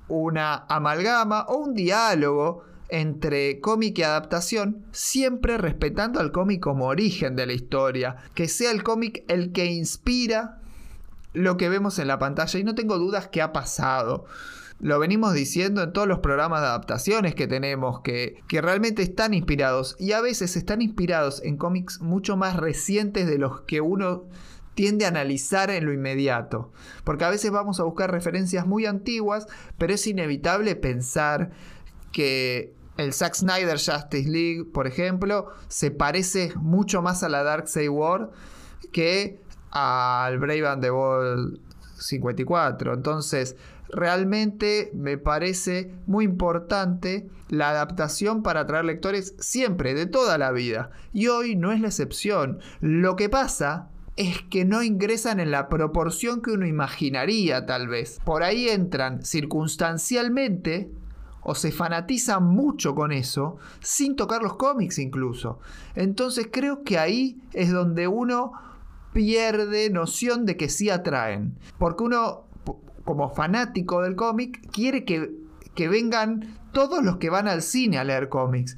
una amalgama o un diálogo entre cómic y adaptación, siempre respetando al cómic como origen de la historia, que sea el cómic el que inspira lo que vemos en la pantalla y no tengo dudas que ha pasado. Lo venimos diciendo en todos los programas de adaptaciones que tenemos, que, que realmente están inspirados y a veces están inspirados en cómics mucho más recientes de los que uno tiende a analizar en lo inmediato. Porque a veces vamos a buscar referencias muy antiguas, pero es inevitable pensar que el Zack Snyder Justice League, por ejemplo, se parece mucho más a la Dark Side War que al Brave and the Bold 54. Entonces, realmente me parece muy importante la adaptación para atraer lectores siempre, de toda la vida. Y hoy no es la excepción. Lo que pasa es que no ingresan en la proporción que uno imaginaría tal vez. Por ahí entran circunstancialmente o se fanatizan mucho con eso, sin tocar los cómics incluso. Entonces creo que ahí es donde uno pierde noción de que sí atraen. Porque uno, como fanático del cómic, quiere que, que vengan todos los que van al cine a leer cómics.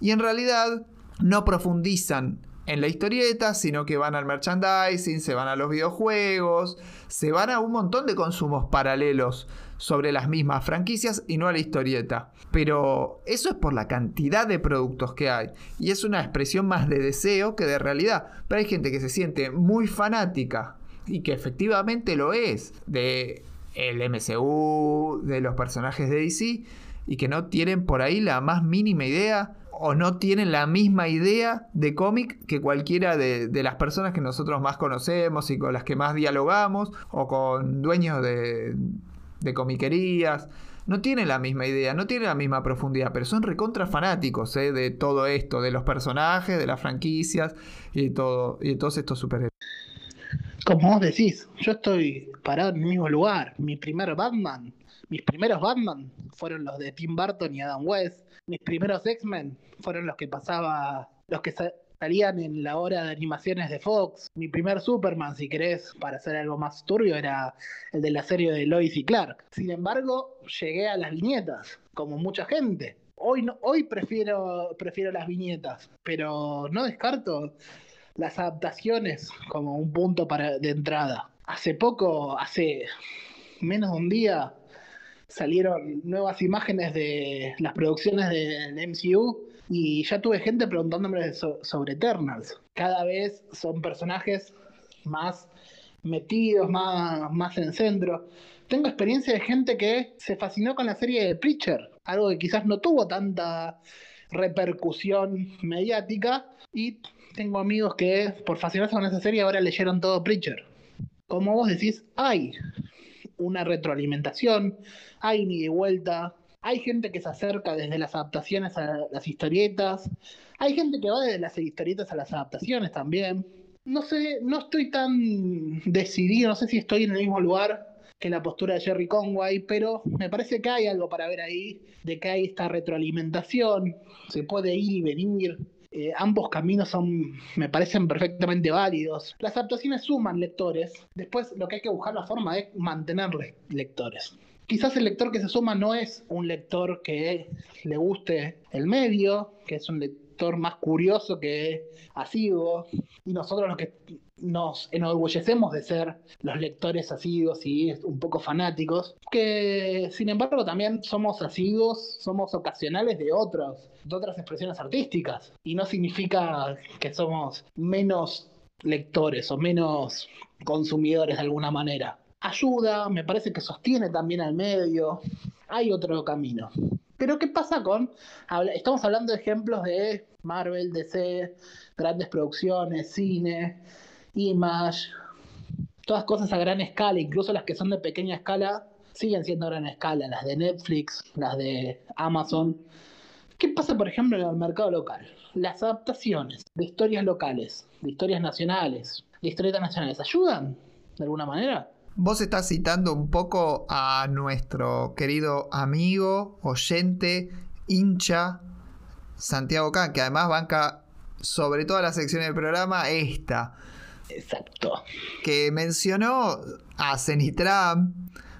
Y en realidad no profundizan en la historieta, sino que van al merchandising, se van a los videojuegos, se van a un montón de consumos paralelos sobre las mismas franquicias y no a la historieta. Pero eso es por la cantidad de productos que hay y es una expresión más de deseo que de realidad. Pero hay gente que se siente muy fanática y que efectivamente lo es de el MCU, de los personajes de DC y que no tienen por ahí la más mínima idea o no tienen la misma idea de cómic que cualquiera de, las personas que nosotros más conocemos y con las que más dialogamos o con dueños de, de comiquerías. No tienen la misma idea, no tienen la misma profundidad, pero son recontra fanáticos ¿eh? de todo esto, de los personajes, de las franquicias y, todo, y de todos estos superhéroes. Como vos decís, yo estoy parado en el mismo lugar. Mi primer Batman, mis primeros Batman fueron los de Tim Burton y Adam West. Mis primeros X-Men fueron los que pasaba, los que salían en la hora de animaciones de Fox. Mi primer Superman, si querés, para hacer algo más turbio, era el de la serie de Lois y Clark. Sin embargo, llegué a las viñetas, como mucha gente. Hoy, no, hoy prefiero, prefiero las viñetas, pero no descarto las adaptaciones como un punto para, de entrada. Hace poco, hace menos de un día, salieron nuevas imágenes de las producciones del MCU y ya tuve gente preguntándome sobre Eternals. Cada vez son personajes más metidos, más, más en centro. Tengo experiencia de gente que se fascinó con la serie de Preacher, algo que quizás no tuvo tanta repercusión mediática y tengo amigos que por fascinarse con esa serie ahora leyeron todo Preacher. Como vos decís, hay una retroalimentación, hay ni de vuelta, hay gente que se acerca desde las adaptaciones a las historietas, hay gente que va desde las historietas a las adaptaciones también. No sé, no estoy tan decidido, no sé si estoy en el mismo lugar que la postura de Jerry Conway, pero me parece que hay algo para ver ahí, de que hay esta retroalimentación, se puede ir y venir, eh, ambos caminos son, me parecen perfectamente válidos. Las adaptaciones suman lectores. Después lo que hay que buscar la forma es mantener lectores. Quizás el lector que se suma no es un lector que le guste el medio, que es un lector más curioso que asiduo, y nosotros los que nos enorgullecemos de ser los lectores asiduos y un poco fanáticos, que sin embargo también somos asiduos, somos ocasionales de otros, de otras expresiones artísticas, y no significa que somos menos lectores o menos consumidores de alguna manera. Ayuda, me parece que sostiene también al medio, hay otro camino. Pero ¿qué pasa con... Estamos hablando de ejemplos de Marvel, DC, grandes producciones, cine, Image, todas cosas a gran escala, incluso las que son de pequeña escala, siguen siendo a gran escala, las de Netflix, las de Amazon. ¿Qué pasa, por ejemplo, en el mercado local? Las adaptaciones de historias locales, de historias nacionales, de historietas nacionales, ¿ayudan de alguna manera? Vos estás citando un poco a nuestro querido amigo, oyente, hincha, Santiago K, que además banca sobre todas las secciones del programa esta. Exacto. Que mencionó a Cenitram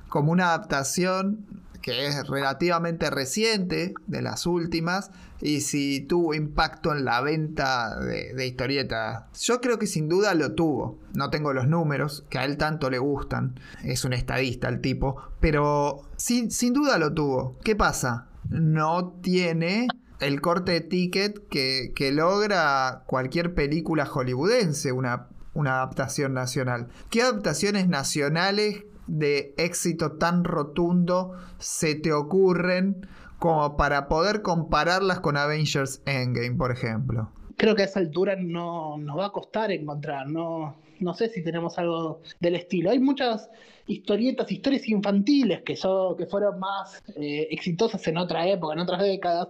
como una adaptación que es relativamente reciente, de las últimas, y si tuvo impacto en la venta de, historietas. Yo creo que sin duda lo tuvo. No tengo los números, que a él tanto le gustan. Es un estadista el tipo, pero sin, sin duda lo tuvo. ¿Qué pasa? No tiene el corte de ticket que, que logra cualquier película hollywoodense, una una adaptación nacional. ¿Qué adaptaciones nacionales de éxito tan rotundo se te ocurren como para poder compararlas con Avengers Endgame, por ejemplo? Creo que a esa altura no nos va a costar encontrar, no, no sé si tenemos algo del estilo. Hay muchas historietas, historias infantiles que, son, que fueron más eh, exitosas en otra época, en otras décadas,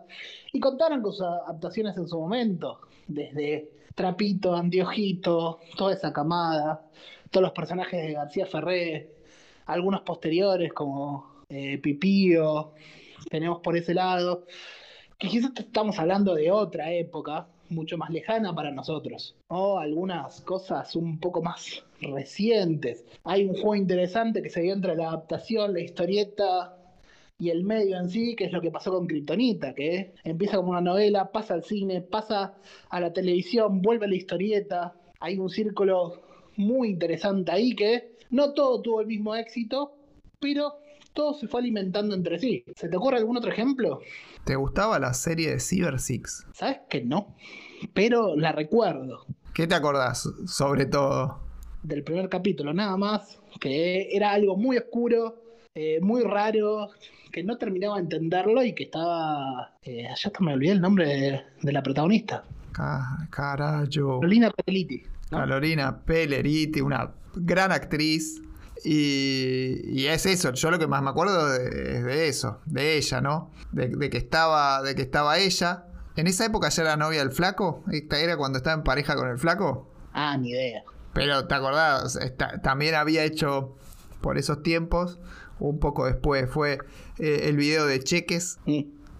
y contaron con sus adaptaciones en su momento, desde Trapito, Antiojito, toda esa camada, todos los personajes de García Ferré, algunos posteriores como eh, Pipío, tenemos por ese lado, que quizás estamos hablando de otra época, mucho más lejana para nosotros, o algunas cosas un poco más recientes. Hay un juego interesante que se dio entre la adaptación, la historieta y el medio en sí, que es lo que pasó con Kryptonita, que empieza como una novela, pasa al cine, pasa a la televisión, vuelve a la historieta. Hay un círculo muy interesante ahí que no todo tuvo el mismo éxito, pero todo se fue alimentando entre sí. ¿Se te ocurre algún otro ejemplo? ¿Te gustaba la serie de Cyber Six? Sabes que no, pero la recuerdo. ¿Qué te acordás sobre todo? Del primer capítulo, nada más, que era algo muy oscuro, eh, muy raro, que no terminaba de entenderlo y que estaba. Eh, ya hasta me olvidé el nombre de, la protagonista. Ca carajo. Carolina Pelleriti. Carolina Pelleriti, una gran actriz. Y, es eso, yo lo que más me acuerdo es de, eso, de ella, ¿no? De, que estaba, de que estaba ella. ¿En esa época ya era novia del flaco? ¿Esta era cuando estaba en pareja con el flaco? Ah, ni idea. Pero, ¿te acordás? también había hecho, por esos tiempos, un poco después, fue eh, el video de cheques.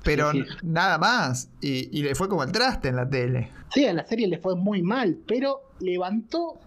Pero nada más. Y, y le fue como el traste en la tele. Sí, a la serie le fue muy mal, pero levantó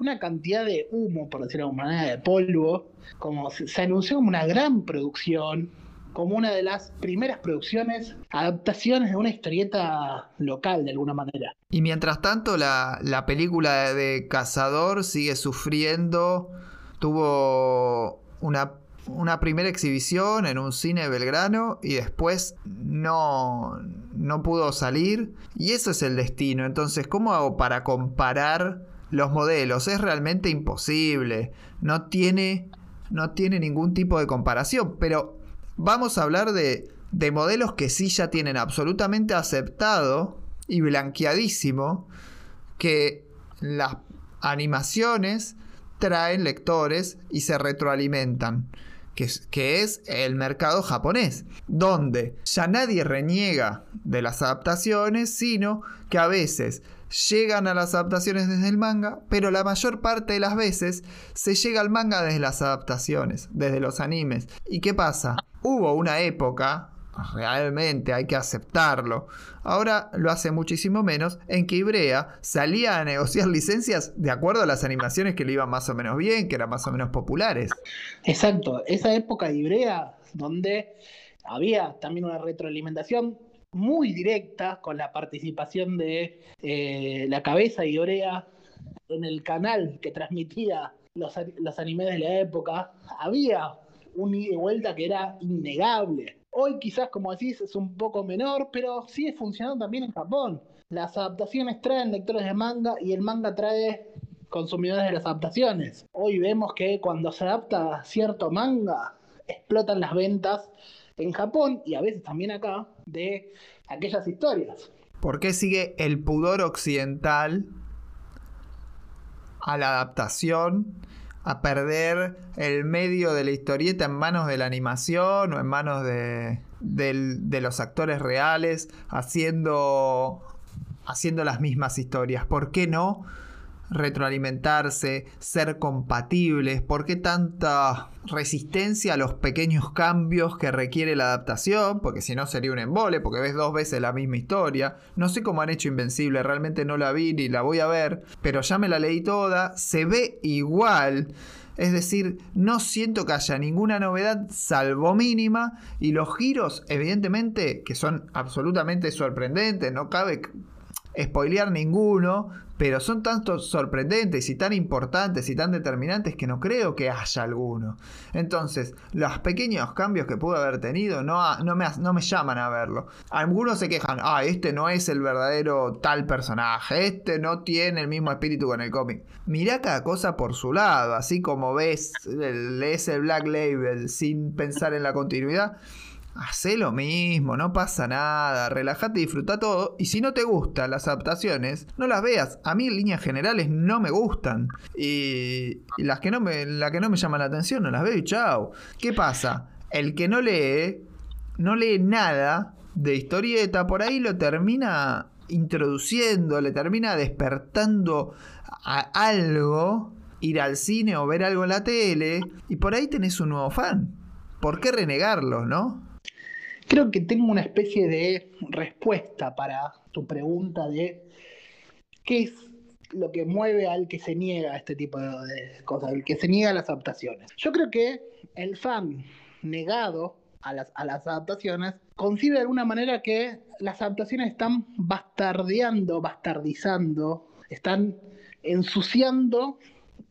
una cantidad de humo, por decirlo de alguna manera, de polvo, como se, anunció como una gran producción, como una de las primeras producciones, adaptaciones de una historieta local de alguna manera. Y mientras tanto, la, la película de Cazador sigue sufriendo, tuvo una una primera exhibición en un cine Belgrano y después no, no pudo salir. Y eso es el destino. Entonces, ¿cómo hago para comparar los modelos. Es realmente imposible. No tiene, no tiene ningún tipo de comparación. Pero vamos a hablar de, de modelos que sí ya tienen absolutamente aceptado y blanqueadísimo que las animaciones traen lectores y se retroalimentan. Que que es, el mercado japonés, donde ya nadie reniega de las adaptaciones, sino que a veces llegan a las adaptaciones desde el manga, pero la mayor parte de las veces se llega al manga desde las adaptaciones, desde los animes. ¿Y qué pasa? Hubo una época, realmente hay que aceptarlo, ahora lo hace muchísimo menos, en que Ibrea salía a negociar licencias de acuerdo a las animaciones que le iban más o menos bien, que eran más o menos populares. Exacto, esa época de Ibrea, donde había también una retroalimentación muy directa con la participación de eh, la cabeza y Orea en el canal que transmitía los, los animes de la época, había un ida y vuelta que era innegable. Hoy quizás, como decís, es un poco menor, pero sigue funcionando también en Japón. Las adaptaciones traen lectores de manga y el manga trae consumidores de las adaptaciones. Hoy vemos que cuando se adapta cierto manga, explotan las ventas en Japón y a veces también acá de aquellas historias. ¿Por qué sigue el pudor occidental a la adaptación, a perder el medio de la historieta en manos de la animación o en manos de, los actores reales, haciendo, haciendo las mismas historias? ¿Por qué no? Retroalimentarse, ser compatibles? ¿Por qué tanta resistencia a los pequeños cambios que requiere la adaptación? Porque si no sería un embole, porque ves dos veces la misma historia. No sé cómo han hecho Invencible, realmente no la vi ni la voy a ver, pero ya me la leí toda, se ve igual. Es decir, no siento que haya ninguna novedad salvo mínima y los giros, evidentemente, que son absolutamente sorprendentes, no cabe spoilear ninguno, pero son tanto sorprendentes y tan importantes y tan determinantes que no creo que haya alguno. Entonces, los pequeños cambios que pudo haber tenido no, no, me, no me llaman a verlo. Algunos se quejan, ah, este no es el verdadero tal personaje, este no tiene el mismo espíritu con el cómic. Mirá cada cosa por su lado, así como ves, lees el Black Label sin pensar en la continuidad Hacé lo mismo, no pasa nada, relájate y disfruta todo. Y si no te gustan las adaptaciones, no las veas. A mí en líneas generales no me gustan. Y, las que no me, la que no me llaman la atención no las veo y chao. ¿Qué pasa? El que no lee, no lee nada de historieta, por ahí lo termina introduciendo, le termina despertando a algo, ir al cine o ver algo en la tele, y por ahí tenés un nuevo fan. ¿Por qué renegarlo, no? Creo que tengo una especie de respuesta para tu pregunta de qué es lo que mueve al que se niega a este tipo de cosas, al que se niega a las adaptaciones. Yo creo que el fan negado a las, a las adaptaciones, concibe de alguna manera que las adaptaciones están bastardeando, bastardizando, están ensuciando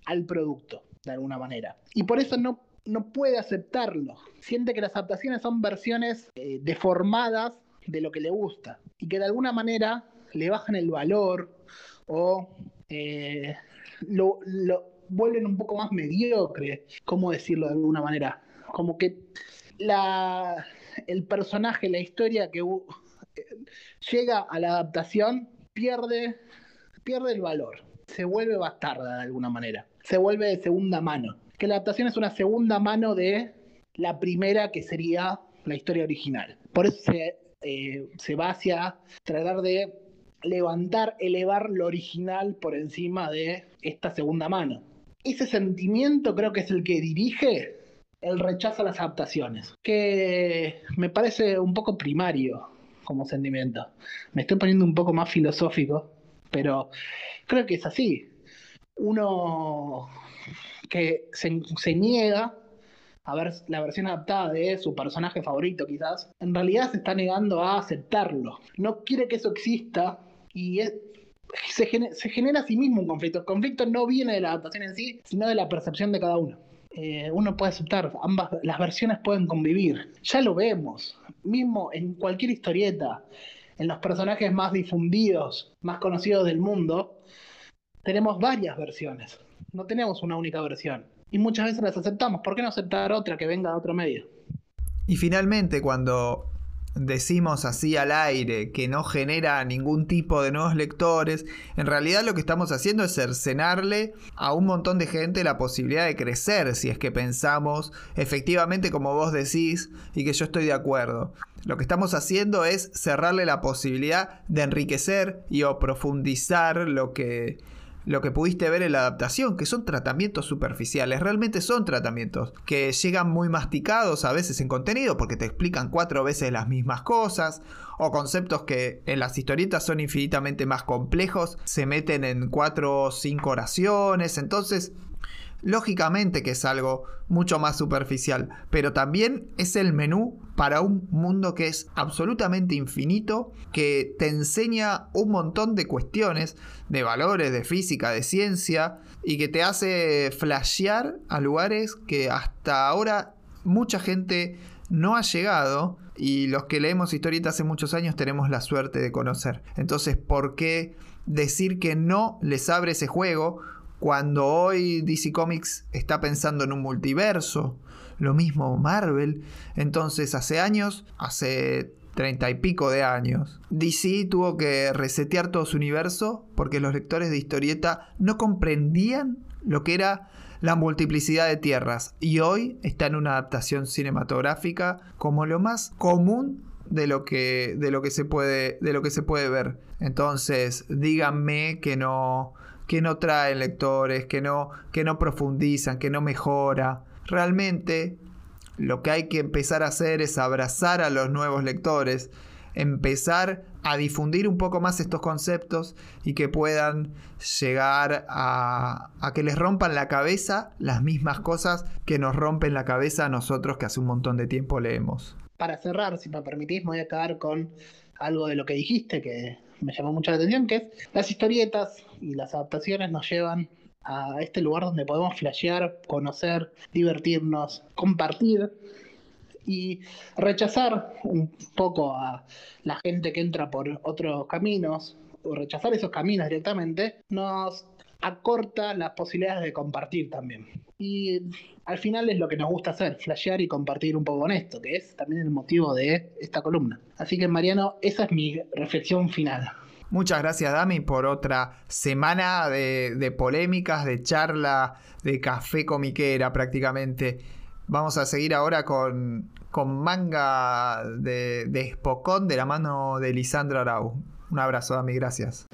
al producto, de alguna manera. Y por eso no, no puede aceptarlo. Siente que las adaptaciones son versiones eh, deformadas de lo que le gusta y que de alguna manera le bajan el valor o eh, lo, lo vuelven un poco más mediocre, ¿cómo decirlo de alguna manera? Como que la, el personaje, la historia que uh, llega a la adaptación pierde, pierde el valor, se vuelve bastarda de alguna manera, se vuelve de segunda mano. Que la adaptación es una segunda mano de la primera que sería la historia original. Por eso se, eh, se va hacia tratar de levantar, elevar lo original por encima de esta segunda mano. Ese sentimiento creo que es el que dirige el rechazo a las adaptaciones, que me parece un poco primario como sentimiento. Me estoy poniendo un poco más filosófico, pero creo que es así. Uno que se, niega a ver la versión adaptada de su personaje favorito quizás, en realidad se está negando a aceptarlo. No quiere que eso exista y se, genera a sí mismo un conflicto. El conflicto no viene de la adaptación en sí, sino de la percepción de cada uno. Eh, uno puede aceptar, ambas las versiones pueden convivir. Ya lo vemos, mismo en cualquier historieta, en los personajes más difundidos, más conocidos del mundo, tenemos varias versiones. No tenemos una única versión. Y muchas veces las aceptamos. ¿Por qué no aceptar otra que venga de otro medio? Y finalmente, cuando decimos así al aire que no genera ningún tipo de nuevos lectores, en realidad lo que estamos haciendo es cercenarle a un montón de gente la posibilidad de crecer, si es que pensamos efectivamente como vos decís y que yo estoy de acuerdo. Lo que estamos haciendo es cerrarle la posibilidad de enriquecer y o profundizar lo que lo que pudiste ver en la adaptación, que son tratamientos superficiales, realmente son tratamientos que llegan muy masticados a veces en contenido porque te explican cuatro veces las mismas cosas, o conceptos que en las historietas son infinitamente más complejos, se meten en cuatro o cinco oraciones, entonces Lógicamente que es algo mucho más superficial, pero también es el menú para un mundo que es absolutamente infinito, que te enseña un montón de cuestiones, de valores, de física, de ciencia, y que te hace flashear a lugares que hasta ahora mucha gente no ha llegado y los que leemos historietas hace muchos años tenemos la suerte de conocer. Entonces, ¿por qué decir que no les abre ese juego cuando hoy DC Comics está pensando en un multiverso, lo mismo Marvel, entonces hace años, hace treinta y pico de años, DC tuvo que resetear todo su universo porque los lectores de historieta no comprendían lo que era la multiplicidad de tierras y hoy está en una adaptación cinematográfica como lo más común de lo que de lo que se puede de lo que se puede ver. Entonces, díganme que no que no traen lectores, que no, que no profundizan, que no mejora. Realmente lo que hay que empezar a hacer es abrazar a los nuevos lectores, empezar a difundir un poco más estos conceptos y que puedan llegar a, que les rompan la cabeza las mismas cosas que nos rompen la cabeza a nosotros que hace un montón de tiempo leemos. Para cerrar, si me permitís, me voy a acabar con algo de lo que dijiste que me llamó mucho la atención, que es las historietas y las adaptaciones nos llevan a este lugar donde podemos flashear, conocer, divertirnos, compartir y rechazar un poco a la gente que entra por otros caminos o rechazar esos caminos directamente nos acorta las posibilidades de compartir también. Y al final es lo que nos gusta hacer, flashear y compartir un poco con esto, que es también el motivo de esta columna. Así que Mariano, esa es mi reflexión final. Muchas gracias Dami por otra semana de, polémicas, de charla, de café comiquera prácticamente. Vamos a seguir ahora con, con manga de, de Espocón de la mano de Lisandro Arau. Un abrazo Dami, gracias.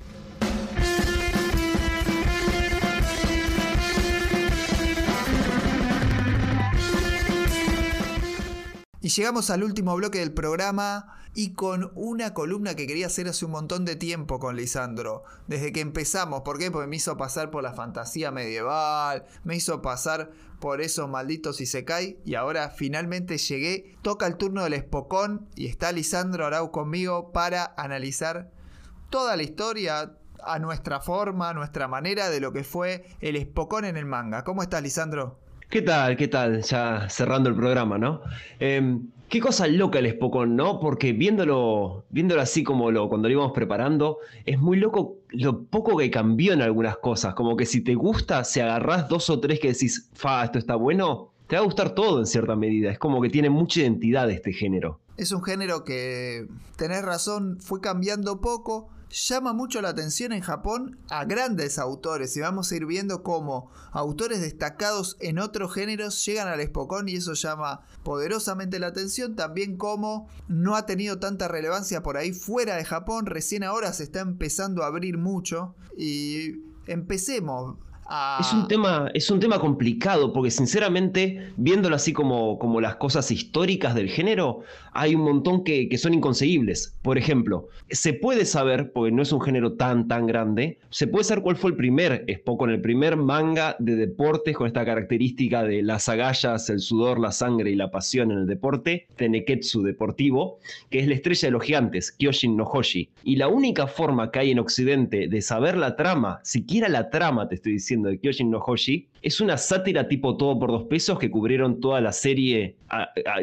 llegamos al último bloque del programa y con una columna que quería hacer hace un montón de tiempo con Lisandro. Desde que empezamos, ¿por qué? Porque me hizo pasar por la fantasía medieval, me hizo pasar por esos malditos Isekai y ahora finalmente llegué. Toca el turno del Espocón y está Lisandro Arau conmigo para analizar toda la historia, a nuestra forma, a nuestra manera de lo que fue el Espocón en el manga. ¿Cómo estás, Lisandro? ¿Qué tal? ¿Qué tal? Ya cerrando el programa, ¿no? Em, qué cosa loca el Spokon, ¿no? Porque viéndolo, viéndolo así como lo, cuando lo íbamos preparando, es muy loco lo poco que cambió en algunas cosas. Como que si te gusta, si agarrás dos o tres que decís, fa, esto está bueno, te va a gustar todo en cierta medida. Es como que tiene mucha identidad este género. Es un género que, tenés razón, fue cambiando poco llama mucho la atención en Japón a grandes autores y vamos a ir viendo cómo autores destacados en otros géneros llegan al Spokon y eso llama poderosamente la atención. También como no ha tenido tanta relevancia por ahí fuera de Japón, recién ahora se está empezando a abrir mucho y empecemos. Es, un tema, es un tema complicado porque sinceramente, viéndolo así como, como las cosas históricas del género, hay un montón que, son inconseguibles. Por ejemplo, se puede saber, porque no es un género tan, tan grande, se puede saber cuál fue el primer con el primer manga de deportes con esta característica de las agallas, el sudor, la sangre y la pasión en el deporte, Teneketsu Deportivo, que es la estrella de los gigantes, Kyoshin no Hoshi. Y la única forma que hay en Occidente de saber la trama, siquiera la trama te estoy diciendo, de Kyoshin no Hoshi, es una sátira tipo todo por dos pesos que cubrieron toda la serie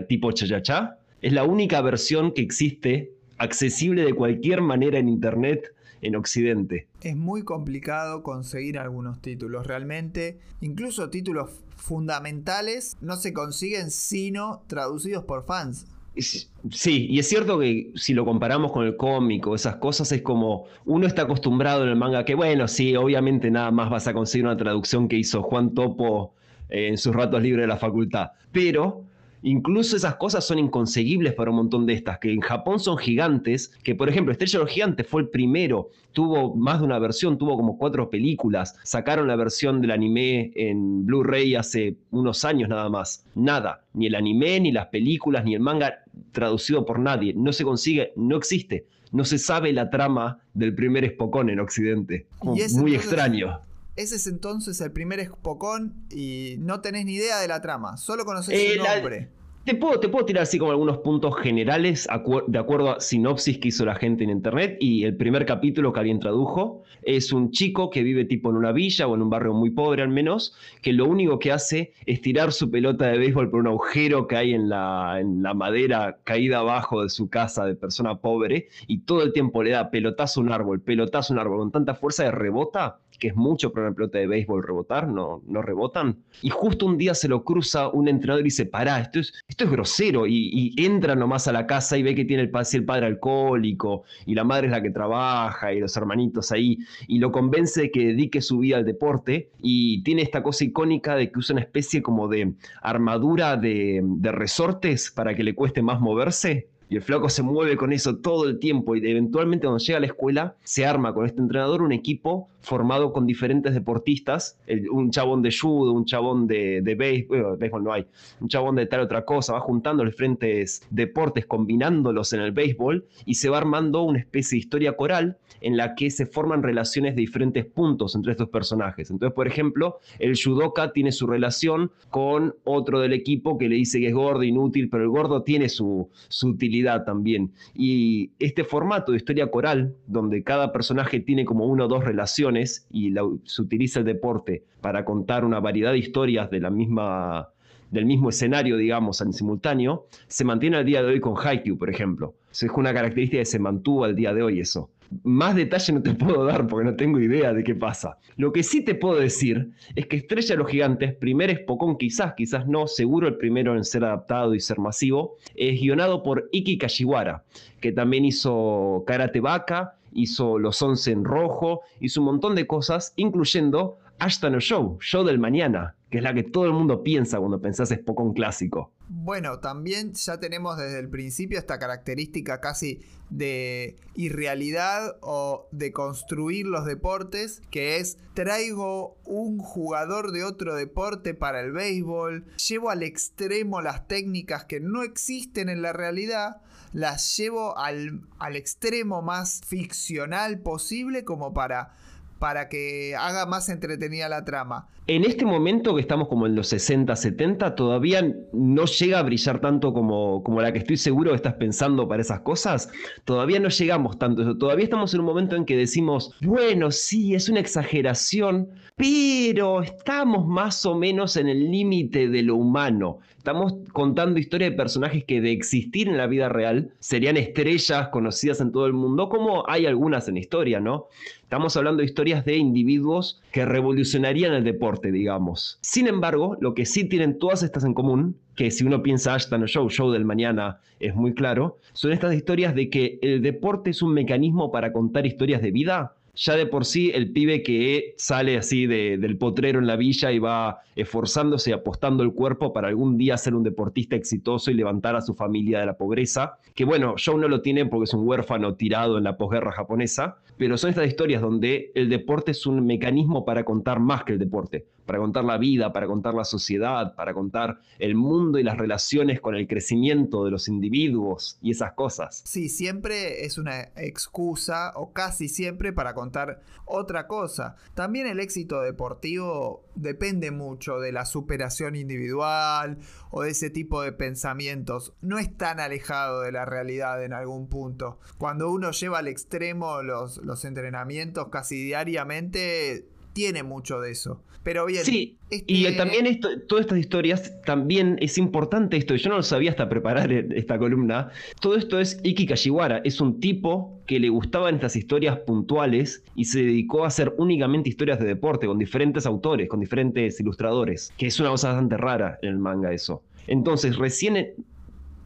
tipo cha Es la única versión que existe accesible de cualquier manera en internet en Occidente. Es muy complicado conseguir algunos títulos, realmente. Incluso títulos fundamentales no se consiguen sino traducidos por fans. Sí, y es cierto que si lo comparamos con el cómic o esas cosas, es como uno está acostumbrado en el manga que, bueno, sí, obviamente nada más vas a conseguir una traducción que hizo Juan Topo eh, en sus ratos libres de la facultad. Pero Incluso esas cosas son inconseguibles para un montón de estas, que en Japón son gigantes, que por ejemplo Estrella de los Gigantes fue el primero, tuvo más de una versión, tuvo como cuatro películas, sacaron la versión del anime en Blu-ray hace unos años nada más. Nada, ni el anime, ni las películas, ni el manga traducido por nadie, no se consigue, no existe. No se sabe la trama del primer Spokon en Occidente. Muy extraño. Ese es entonces el primer Spokon y no tenés ni idea de la trama, solo conoces eh, su nombre. Te puedo, te puedo tirar así como algunos puntos generales de acuerdo a sinopsis que hizo la gente en internet. Y el primer capítulo que alguien tradujo es un chico que vive tipo en una villa o en un barrio muy pobre al menos, que lo único que hace es tirar su pelota de béisbol por un agujero que hay en la, en la madera caída abajo de su casa de persona pobre y todo el tiempo le da pelotazo a un árbol, pelotazo a un árbol con tanta fuerza de rebota que es mucho para una pelota de béisbol rebotar, no, no rebotan. Y justo un día se lo cruza un entrenador y dice, pará, esto es, esto es grosero. Y, entra nomás a la casa y ve que tiene el, el padre alcohólico y la madre es la que trabaja y los hermanitos ahí. Y lo convence de que dedique su vida al deporte y tiene esta cosa icónica de que usa una especie como de armadura de, de resortes para que le cueste más moverse. Y el flaco se mueve con eso todo el tiempo y eventualmente cuando llega a la escuela se arma con este entrenador un equipo formado con diferentes deportistas, un chabón de judo, un chabón de, de béisbol, béisbol no hay, un chabón de tal otra cosa, va juntando los diferentes deportes, combinándolos en el béisbol y se va armando una especie de historia coral en la que se forman relaciones de diferentes puntos entre estos personajes. Entonces, por ejemplo, el judoka tiene su relación con otro del equipo que le dice que es gordo, inútil, pero el gordo tiene su, utilidad también. Y este formato de historia coral, donde cada personaje tiene como una o dos relaciones y se utiliza el deporte para contar una variedad de historias del mismo escenario, digamos, en simultáneo, se mantiene al día de hoy con Haikyuu, por ejemplo. es una característica que se mantuvo al día de hoy eso. Más detalle no te puedo dar porque no tengo idea de qué pasa. Lo que sí te puedo decir es que Estrella de los Gigantes, primer Spokon quizás, quizás no, seguro el primero en ser adaptado y ser masivo, es guionado por Iki Kashiwara, que también hizo Karate Baka, hizo Los Once en Rojo, hizo un montón de cosas, incluyendo Ashton Show, Show del Mañana, que es la que todo el mundo piensa cuando pensás Spokon clásico. Bueno, también ya tenemos desde el principio esta característica casi de irrealidad o de construir los deportes, que es traigo un jugador de otro deporte para el béisbol, llevo al extremo las técnicas que no existen en la realidad, las llevo al, al extremo más ficcional posible como para para que haga más entretenida la trama. En este momento que estamos como en los 60, 70, todavía no llega a brillar tanto como, como la que estoy seguro que estás pensando para esas cosas. Todavía no llegamos tanto. Todavía estamos en un momento en que decimos, bueno, sí, es una exageración, pero estamos más o menos en el límite de lo humano. Estamos contando historias de personajes que de existir en la vida real serían estrellas conocidas en todo el mundo, como hay algunas en historia, ¿no? Estamos hablando de historias de individuos que revolucionarían el deporte, digamos. Sin embargo, lo que sí tienen todas estas en común, que si uno piensa Ashton o Show, Show del mañana es muy claro, son estas historias de que el deporte es un mecanismo para contar historias de vida ya de por sí el pibe que sale así del potrero en la villa y va esforzándose y apostando el cuerpo para algún día ser un deportista exitoso y levantar a su familia de la pobreza, que bueno, Joe no lo tiene porque es un huérfano tirado en la posguerra japonesa, pero son estas historias donde el deporte es un mecanismo para contar más que el deporte para contar la vida, para contar la sociedad, para contar el mundo y las relaciones con el crecimiento de los individuos y esas cosas. Sí, siempre es una excusa, o casi siempre, para contar otra cosa. También el éxito deportivo depende mucho de la superación individual o de ese tipo de pensamientos. No es tan alejado de la realidad en algún punto. Cuando uno lleva al extremo los, los entrenamientos casi diariamente, tiene mucho de eso. Pero bien. Sí, y este también esto, todas estas historias, también es importante esto, yo no lo sabía hasta preparar esta columna. Todo esto es Iki Kashiwara, es un tipo que le gustaban estas historias puntuales y se dedicó a hacer únicamente historias de deporte con diferentes autores, con diferentes ilustradores, que es una cosa bastante rara en el manga eso. Entonces, recién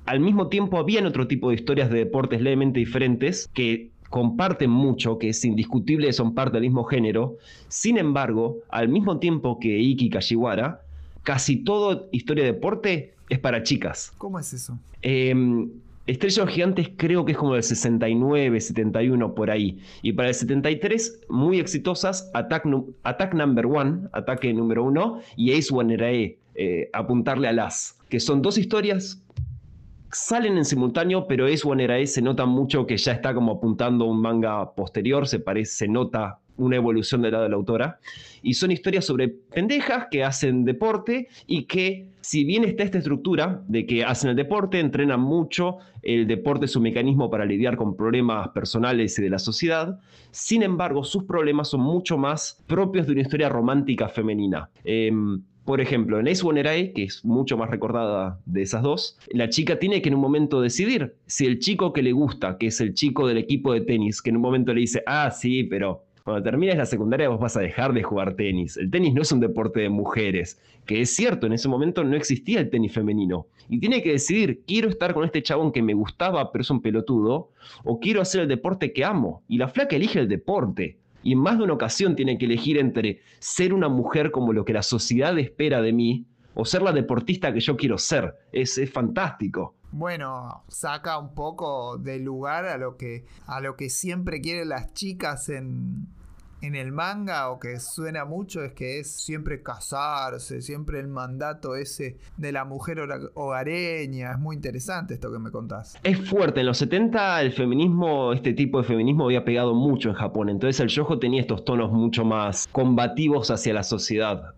al mismo tiempo habían otro tipo de historias de deportes levemente diferentes que comparten mucho, que es indiscutible, son parte del mismo género. Sin embargo, al mismo tiempo que Iki Kashiwara, casi todo historia de deporte es para chicas. ¿Cómo es eso? Eh, Estrellas Gigantes creo que es como del 69, 71 por ahí. Y para el 73, muy exitosas, Attack, Attack Number One, Ataque número uno, y Ace One Erae, eh, Apuntarle a las, que son dos historias salen en simultáneo, pero es One Era se nota mucho que ya está como apuntando un manga posterior, se parece, se nota una evolución del lado de la autora. Y son historias sobre pendejas que hacen deporte y que, si bien está esta estructura de que hacen el deporte, entrenan mucho, el deporte es un mecanismo para lidiar con problemas personales y de la sociedad, sin embargo, sus problemas son mucho más propios de una historia romántica femenina. Em, por ejemplo, en Ace One que es mucho más recordada de esas dos, la chica tiene que en un momento decidir si el chico que le gusta, que es el chico del equipo de tenis, que en un momento le dice, ah, sí, pero cuando termines la secundaria vos vas a dejar de jugar tenis. El tenis no es un deporte de mujeres, que es cierto, en ese momento no existía el tenis femenino. Y tiene que decidir, quiero estar con este chabón que me gustaba, pero es un pelotudo, o quiero hacer el deporte que amo. Y la flaca elige el deporte y en más de una ocasión tiene que elegir entre ser una mujer como lo que la sociedad espera de mí o ser la deportista que yo quiero ser. Es, es fantástico. Bueno, saca un poco de lugar a lo que, a lo que siempre quieren las chicas en, en el manga o que suena mucho es que es siempre casarse, siempre el mandato ese de la mujer hogareña. Es muy interesante esto que me contás. Es fuerte. En los 70 el feminismo, este tipo de feminismo había pegado mucho en Japón. Entonces el yojo tenía estos tonos mucho más combativos hacia la sociedad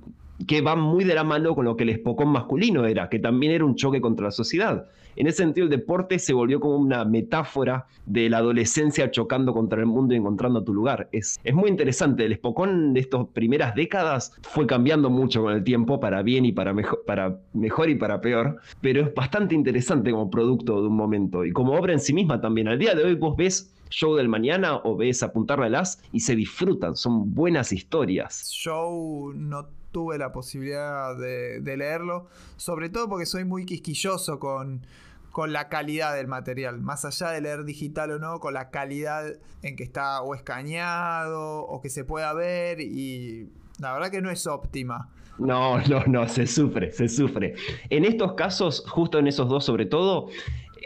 que van muy de la mano con lo que el espocón masculino era, que también era un choque contra la sociedad. En ese sentido, el deporte se volvió como una metáfora de la adolescencia chocando contra el mundo y encontrando tu lugar. Es, es muy interesante. El espocón de estas primeras décadas fue cambiando mucho con el tiempo, para bien y para mejor, para mejor y para peor, pero es bastante interesante como producto de un momento y como obra en sí misma también. Al día de hoy vos ves Show del Mañana o ves Apuntarle al As y se disfrutan, son buenas historias. Show no tuve la posibilidad de, leerlo, sobre todo porque soy muy quisquilloso con, con la calidad del material, más allá de leer digital o no, con la calidad en que está o escaneado o que se pueda ver y la verdad que no es óptima. No, no, no, se sufre, se sufre. En estos casos, justo en esos dos sobre todo,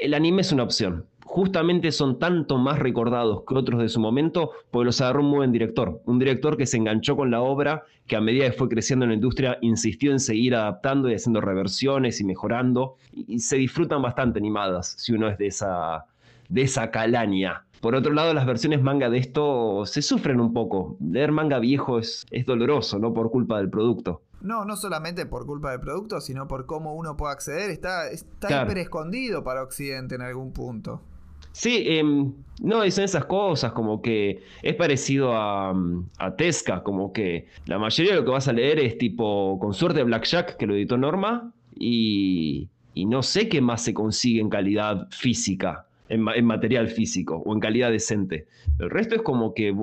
el anime es una opción. Justamente son tanto más recordados que otros de su momento, porque los agarró un buen director. Un director que se enganchó con la obra, que a medida que fue creciendo en la industria, insistió en seguir adaptando y haciendo reversiones y mejorando. Y, se disfrutan bastante animadas, si uno es de esa, de esa calaña. Por otro lado, las versiones manga de esto se sufren un poco. Leer manga viejo es, es doloroso, no por culpa del producto. No, no solamente por culpa del producto, sino por cómo uno puede acceder. Está, está hiper escondido para Occidente en algún punto. Sí, em, no, dicen esas cosas, como que es parecido a, a Tesca, como que la mayoría de lo que vas a leer es tipo, con suerte, Blackjack, que lo editó Norma, y, y no sé qué más se consigue en calidad física, en, en material físico, o en calidad decente. El resto es como que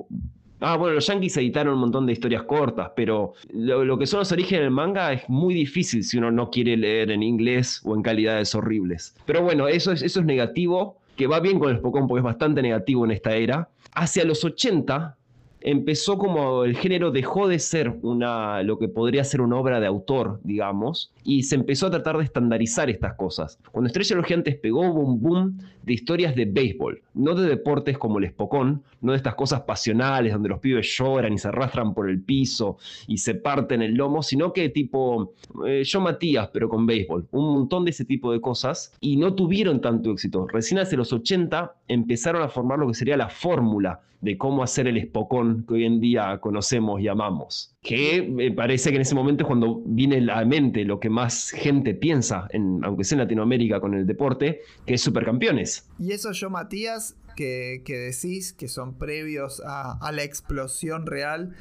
Ah, bueno, los Yankees editaron un montón de historias cortas, pero lo, que son los orígenes del manga es muy difícil si uno no quiere leer en inglés o en calidades horribles. Pero bueno, eso es, eso es negativo, que va bien con el Spokon porque es bastante negativo en esta era. Hacia los 80, empezó como el género dejó de ser una, lo que podría ser una obra de autor, digamos, y se empezó a tratar de estandarizar estas cosas. Cuando Estrella los Gigantes pegó, hubo un boom de historias de béisbol, no de deportes como el espocón, no de estas cosas pasionales donde los pibes lloran y se arrastran por el piso y se parten el lomo, sino que tipo eh, yo Matías, pero con béisbol, un montón de ese tipo de cosas, y no tuvieron tanto éxito. Recién hace los 80 empezaron a formar lo que sería la fórmula de cómo hacer el espocón que hoy en día conocemos y amamos. Que me parece que en ese momento es cuando viene a la mente lo que más gente piensa, en, aunque sea en Latinoamérica con el deporte, que es supercampeones. Y eso yo, Matías, que, decís que son previos a, la explosión real,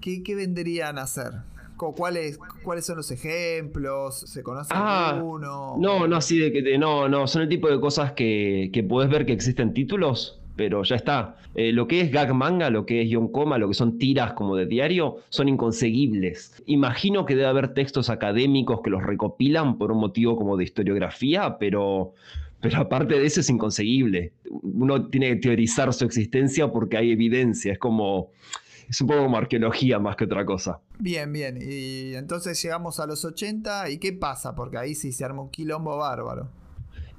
¿qué, qué vendrían a hacer? ¿Cuáles, ¿Cuáles son los ejemplos? ¿Se conoce ah, alguno? No, no, así de que no, no, son el tipo de cosas que, que puedes ver que existen títulos, pero ya está. Eh, lo que es gag manga, lo que es yonkoma, lo que son tiras como de diario, son inconseguibles. Imagino que debe haber textos académicos que los recopilan por un motivo como de historiografía, pero, pero aparte de eso es inconseguible. Uno tiene que teorizar su existencia porque hay evidencia, es como... Es un poco como arqueología más que otra cosa. Bien, bien. Y entonces llegamos a los 80 y ¿qué pasa? Porque ahí sí se arma un quilombo bárbaro.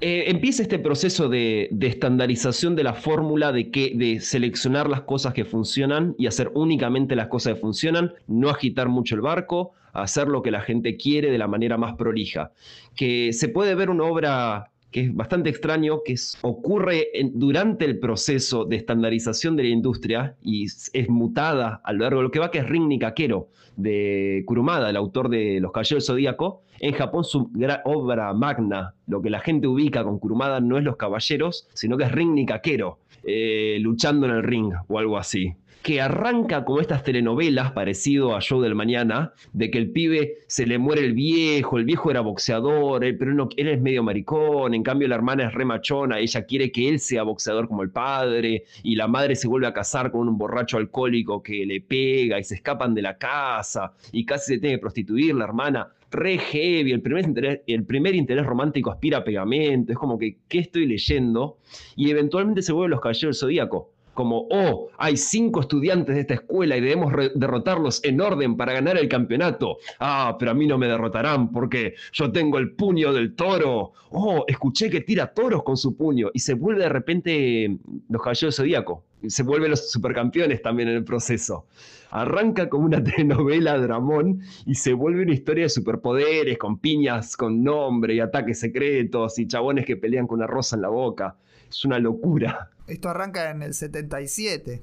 Eh, empieza este proceso de, estandarización de la fórmula de, que, de seleccionar las cosas que funcionan y hacer únicamente las cosas que funcionan, no agitar mucho el barco, hacer lo que la gente quiere de la manera más prolija. Que se puede ver una obra que es bastante extraño, que ocurre durante el proceso de estandarización de la industria y es mutada a lo largo de lo que va, que es Ring Nikakero, de Kurumada, el autor de Los Caballeros Zodíaco. En Japón su obra magna, lo que la gente ubica con Kurumada no es Los Caballeros, sino que es Ring Nikakero, eh, luchando en el ring o algo así. Que arranca como estas telenovelas parecido a Show del Mañana, de que el pibe se le muere el viejo, el viejo era boxeador, él, pero él es medio maricón, en cambio la hermana es remachona, ella quiere que él sea boxeador como el padre, y la madre se vuelve a casar con un borracho alcohólico que le pega y se escapan de la casa y casi se tiene que prostituir la hermana re heavy, el primer, interés, el primer interés romántico aspira a pegamento, es como que, ¿qué estoy leyendo? Y eventualmente se vuelve los caballeros del zodíaco como, oh, hay cinco estudiantes de esta escuela y debemos derrotarlos en orden para ganar el campeonato. Ah, pero a mí no me derrotarán porque yo tengo el puño del toro. Oh, escuché que tira toros con su puño y se vuelve de repente los caballeros zodíaco. Se vuelven los supercampeones también en el proceso. Arranca como una telenovela dramón y se vuelve una historia de superpoderes, con piñas con nombre y ataques secretos y chabones que pelean con una rosa en la boca. Es una locura. Esto arranca en el 77.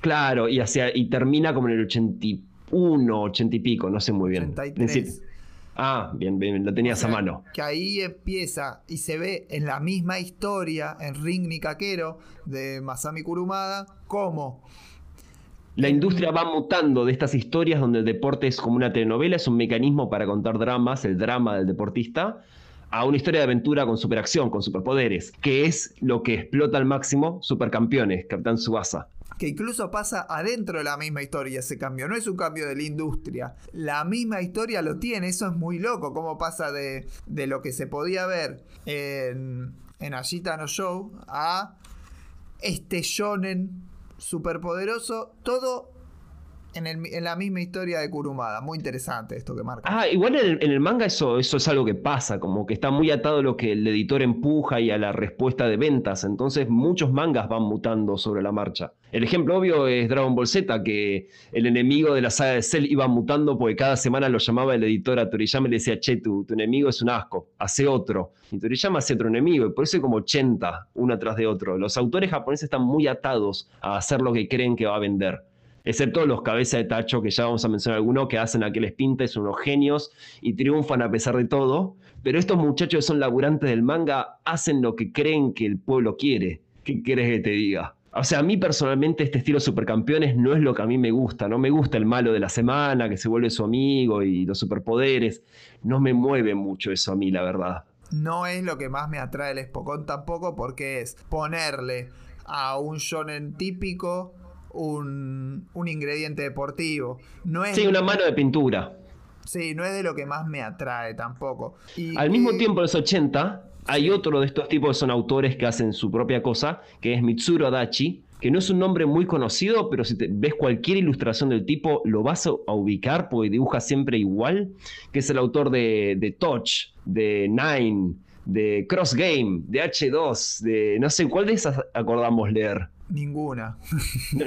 Claro, y, hacia, y termina como en el 81, 80 y pico, no sé muy bien. 83. ah, bien, bien, lo tenías a mano. Que ahí empieza y se ve en la misma historia, en Ring Nikakero, de Masami Kurumada, cómo la industria va mutando de estas historias donde el deporte es como una telenovela, es un mecanismo para contar dramas, el drama del deportista, a una historia de aventura con superacción, con superpoderes, que es lo que explota al máximo Supercampeones, Capitán Subasa. Que incluso pasa adentro de la misma historia ese cambio, no es un cambio de la industria. La misma historia lo tiene, eso es muy loco, cómo pasa de, lo que se podía ver en, en no Show a este shonen superpoderoso, todo en, la misma historia de Kurumada. Muy interesante esto que marca. Ah, igual en el, en el manga eso, eso es algo que pasa, como que está muy atado a lo que el editor empuja y a la respuesta de ventas. Entonces muchos mangas van mutando sobre la marcha. El ejemplo obvio es Dragon Ball Z, que el enemigo de la saga de Cell iba mutando porque cada semana lo llamaba el editor a Toriyama y le decía, che, tu, tu enemigo es un asco, hace otro. Y Toriyama hace otro enemigo, y por eso hay como 80, uno tras de otro. Los autores japoneses están muy atados a hacer lo que creen que va a vender. Excepto los cabezas de tacho, que ya vamos a mencionar algunos, que hacen a que son unos genios y triunfan a pesar de todo. Pero estos muchachos que son laburantes del manga hacen lo que creen que el pueblo quiere. ¿Qué quieres que te diga? O sea, a mí personalmente este estilo supercampeones no es lo que a mí me gusta. No me gusta el malo de la semana, que se vuelve su amigo y los superpoderes. No me mueve mucho eso a mí, la verdad. No es lo que más me atrae el Spokon tampoco porque es ponerle a un shonen típico un, un ingrediente deportivo. No es, Sí, una mano de pintura. sí, no es de lo que más me atrae tampoco. Y Al mismo que- tiempo, en los 80, hay otro de estos tipos que son autores que hacen su propia cosa, que es Mitsuru Adachi, que no es un nombre muy conocido, pero si te ves cualquier ilustración del tipo, lo vas a a ubicar porque dibuja siempre igual, que es el autor de, de Touch, de Nine, de Cross Game, de H2, de no sé cuál de esas acordamos leer. Ninguna.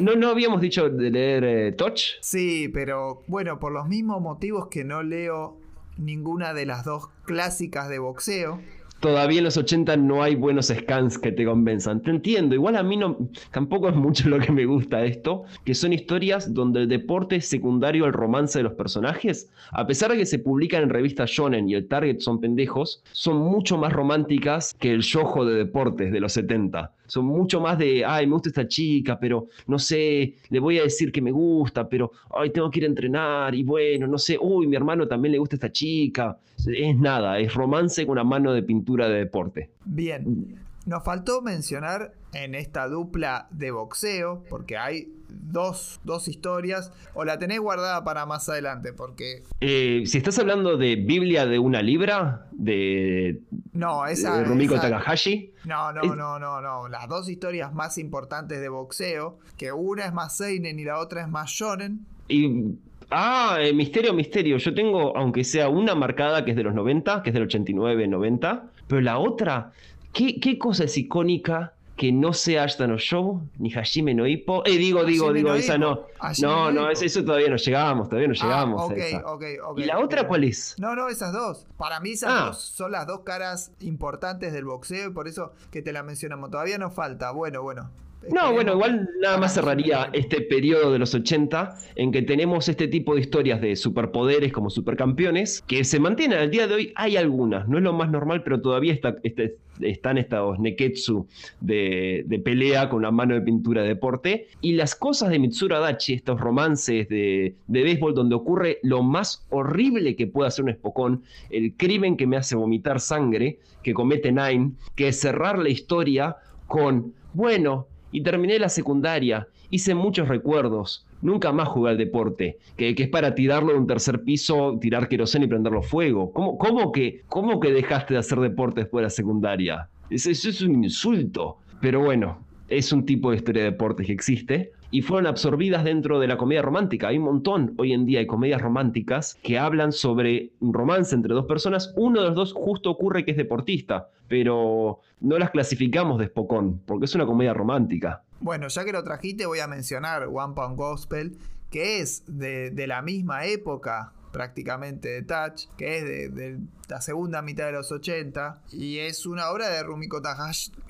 No, no, habíamos dicho de leer eh, Touch. Sí, pero bueno, por los mismos motivos que no leo ninguna de las dos clásicas de boxeo. Todavía en los 80 no hay buenos scans que te convenzan. Te entiendo, igual a mí no, tampoco es mucho lo que me gusta esto, que son historias donde el deporte es secundario al romance de los personajes. A pesar de que se publican en revistas shonen y el target son pendejos, son mucho más románticas que el yojo de deportes de los 70. Son mucho más de, ay, me gusta esta chica, pero no sé, le voy a decir que me gusta, pero, ay, tengo que ir a entrenar, y bueno, no sé, uy, mi hermano también le gusta esta chica. Es nada, es romance con una mano de pintura de deporte. Bien, nos faltó mencionar en esta dupla de boxeo, porque hay dos, dos historias, o la tenés guardada para más adelante, porque Eh, si estás hablando de Biblia de una libra, de, no, esa... de Rumiko esa- Takahashi, No, no, Es- no, no, no. Las dos historias más importantes de boxeo, que una es más seinen y la otra es más shonen. y... Ah, eh, misterio, misterio. Yo tengo, aunque sea una marcada que es de los 90, que es del 89, 90, pero la otra, ¿qué, qué cosa es icónica que no sea Ashton Show ni Hajime no Ippo? Eh, digo, digo, digo, no esa no. No, no eso, todavía no llegamos, todavía no llegamos ah, a esa. ok. ¿Y la otra cuál es? No, no, esas dos. Para mí esas Ah. dos son las dos caras importantes del boxeo y por eso que te la mencionamos. Todavía nos falta. Bueno, bueno. No, bueno, igual nada más cerraría este periodo de los 80 en que tenemos este tipo de historias de superpoderes como supercampeones que se mantienen al día de hoy. Hay algunas, no es lo más normal, pero todavía está, este- están estos neketsu de, de pelea con la mano de pintura de deporte. Y las cosas de Mitsuru Adachi, estos romances de, de béisbol donde ocurre lo más horrible que puede hacer un espocón, el crimen que me hace vomitar sangre que comete Nine, que es cerrar la historia con, bueno, y terminé la secundaria, hice muchos recuerdos, nunca más jugué al deporte, que, es para tirarlo de un tercer piso, tirar queroseno y prenderlo fuego. ¿Cómo, que, ¿Cómo que dejaste de hacer deporte después de la secundaria? Eso, eso es un insulto. Pero bueno, es un tipo de historia de deportes que existe y fueron absorbidas dentro de la comedia romántica. Hay un montón hoy en día de comedias románticas que hablan sobre un romance entre dos personas. Uno de los dos justo ocurre que es deportista, pero no las clasificamos de espocón, porque es una comedia romántica. Bueno, ya que lo trajiste, voy a mencionar One Pound Gospel, que es de, de la misma época prácticamente de Touch, que es de, de la segunda mitad de los 80, y es una obra de Rumiko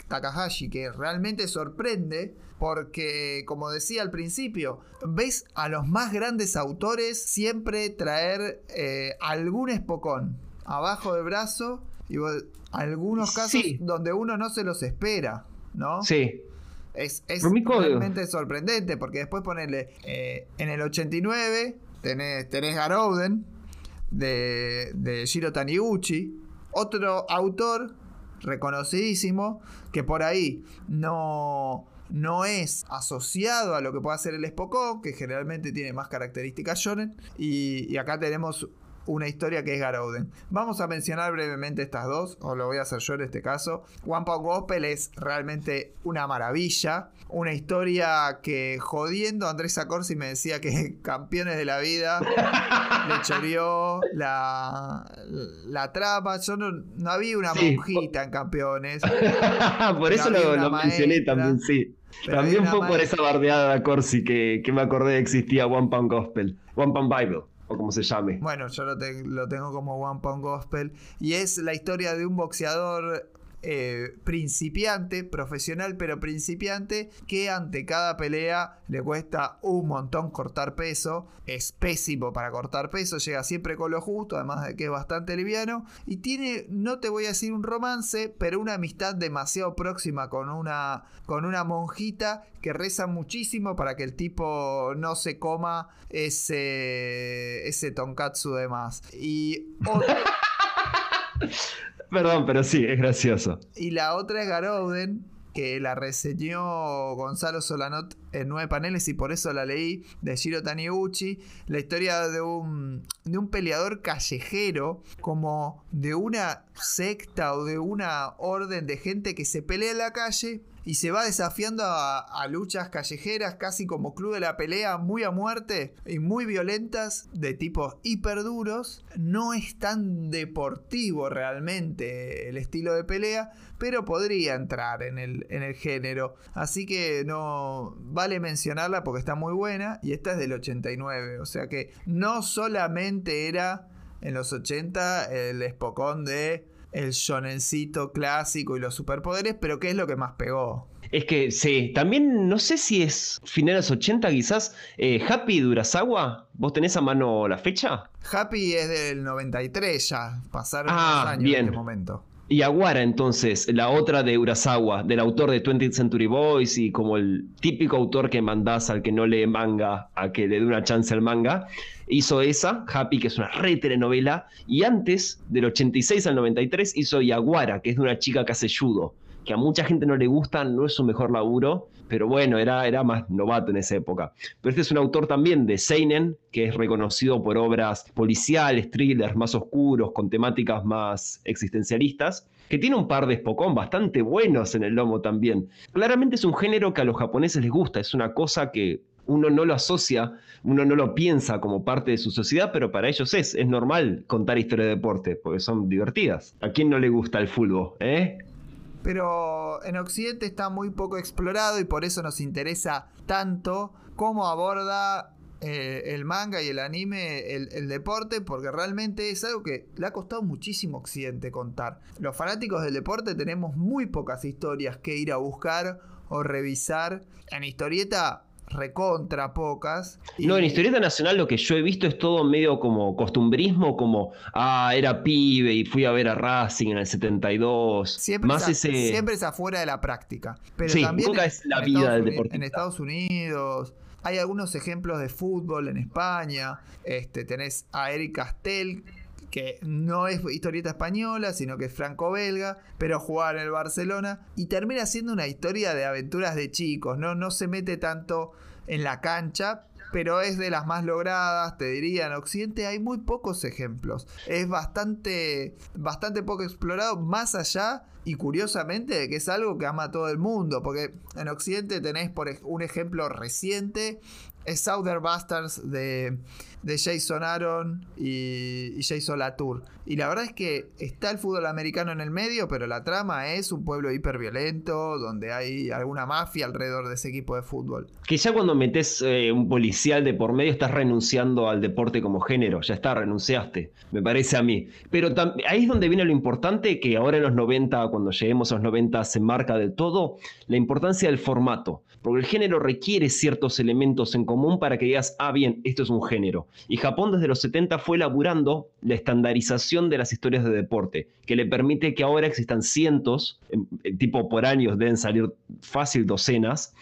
Takahashi, que realmente sorprende porque, como decía al principio, ves a los más grandes autores siempre traer eh, algún espocón abajo del brazo y vos- algunos casos Sí. donde uno no se los espera, ¿no? Sí, Es, es realmente sorprendente porque después ponerle eh, en el 89 tenés, tenés Garouden de, de Shiro Taniguchi, otro autor reconocidísimo que por ahí no, no es asociado a lo que puede hacer el Spokon, que generalmente tiene más características shonen, y acá tenemos una historia que es Garouden. Vamos a mencionar brevemente estas dos, o lo voy a hacer yo en este caso. One Pound Gospel es realmente una maravilla, una historia que jodiendo Andrés Acorsi me decía que campeones de la vida le choreó la, la trama. Yo no, había una monjita en campeones. por eso lo, mencioné también, sí. también fue por esa bardeada de Corsi que, que me acordé que existía One Pound Gospel, One Pound Bible como se llame. Bueno, yo lo, lo tengo como One Pound Gospel. Y es la historia de un boxeador eh, principiante, profesional pero principiante, que ante cada pelea le cuesta un montón cortar peso, es pésimo para cortar peso, llega siempre con lo justo, además de que es bastante liviano, y tiene, no te voy a decir un romance, pero una amistad demasiado próxima con una, con una monjita que reza muchísimo para que el tipo no se coma ese, ese tonkatsu de más. Y Perdón, pero sí, es gracioso. Y la otra es Garouden, que la reseñó Gonzalo Solanot en nueve paneles y por eso la leí, de Shiro Taniguchi, la historia de un, de un peleador callejero, como de una secta o de una orden de gente que se pelea en la calle y se va desafiando a, luchas callejeras, casi como club de la pelea, muy a muerte y muy violentas, de tipos hiper duros. No es tan deportivo realmente el estilo de pelea, pero podría entrar en el, en el género. Así que no vale mencionarla porque está muy buena y esta es del 89, o sea que no solamente era en los 80 el espocón de el shonencito clásico y los superpoderes, pero ¿qué es lo que más pegó? Es que sí, también no sé si es finales 80 quizás. Eh, Happy Durazawa, ¿vos tenés a mano la fecha? Happy es del 93 ya, pasaron ah, años en este momento. Y Aguara, entonces, la otra de Urasawa, del autor de 20th Century Boys y como el típico autor que mandás al que no lee manga a que le dé una chance al manga, hizo esa, Happy, que es una re telenovela, y antes, del 86 al 93, hizo Yaguara, que es de una chica que hace judo, que a mucha gente no le gusta, no es su mejor laburo, pero bueno, era, era más novato en esa época. Pero este es un autor también de Seinen, que es reconocido por obras policiales, thrillers más oscuros, con temáticas más existencialistas, que tiene un par de Spokon bastante buenos en el lomo también. Claramente es un género que a los japoneses les gusta, es una cosa que uno no lo asocia, uno no lo piensa como parte de su sociedad, pero para ellos es, es normal contar historias de deporte, porque son divertidas. ¿A quién no le gusta el fútbol? ¿Eh? Pero en Occidente está muy poco explorado y por eso nos interesa tanto cómo aborda eh, el manga y el anime el, deporte, porque realmente es algo que le ha costado muchísimo a Occidente contar. Los fanáticos del deporte tenemos muy pocas historias que ir a buscar o revisar. En historieta recontra pocas. No, en Historieta Nacional lo que yo he visto es todo medio como costumbrismo, como, ah, era pibe y fui a ver a Racing en el 72. Siempre, Más es, siempre es afuera de la práctica. Pero también es la vida del deportista. En Estados Unidos. Hay algunos ejemplos de fútbol en España. Este, tenés a Eric Castell, que no es historieta española, sino que es franco-belga, pero juega en el Barcelona y termina siendo una historia de aventuras de chicos, ¿no? No se mete tanto en la cancha, pero es de las más logradas, te diría, en Occidente hay muy pocos ejemplos. Es bastante, bastante poco explorado, más allá y curiosamente que es algo que ama todo el mundo, porque en Occidente tenés por un ejemplo reciente, es Southern Bastards de de Jason Aaron y, Jason Latour. Y la verdad es que está el fútbol americano en el medio, pero la trama es un pueblo hiperviolento, donde hay alguna mafia alrededor de ese equipo de fútbol. Que ya cuando metes eh, un policial de por medio estás renunciando al deporte como género, ya está, renunciaste, me parece a mí. Pero ahí es donde viene lo importante, que ahora en los 90, cuando lleguemos a los 90, se marca del todo, la importancia del formato. Porque el género requiere ciertos elementos en común para que digas, ah, bien, esto es un género. Y Japón desde los 70 fue elaborando la estandarización de las historias de deporte, que le permite que ahora existan cientos, tipo por años deben salir fácil docenas,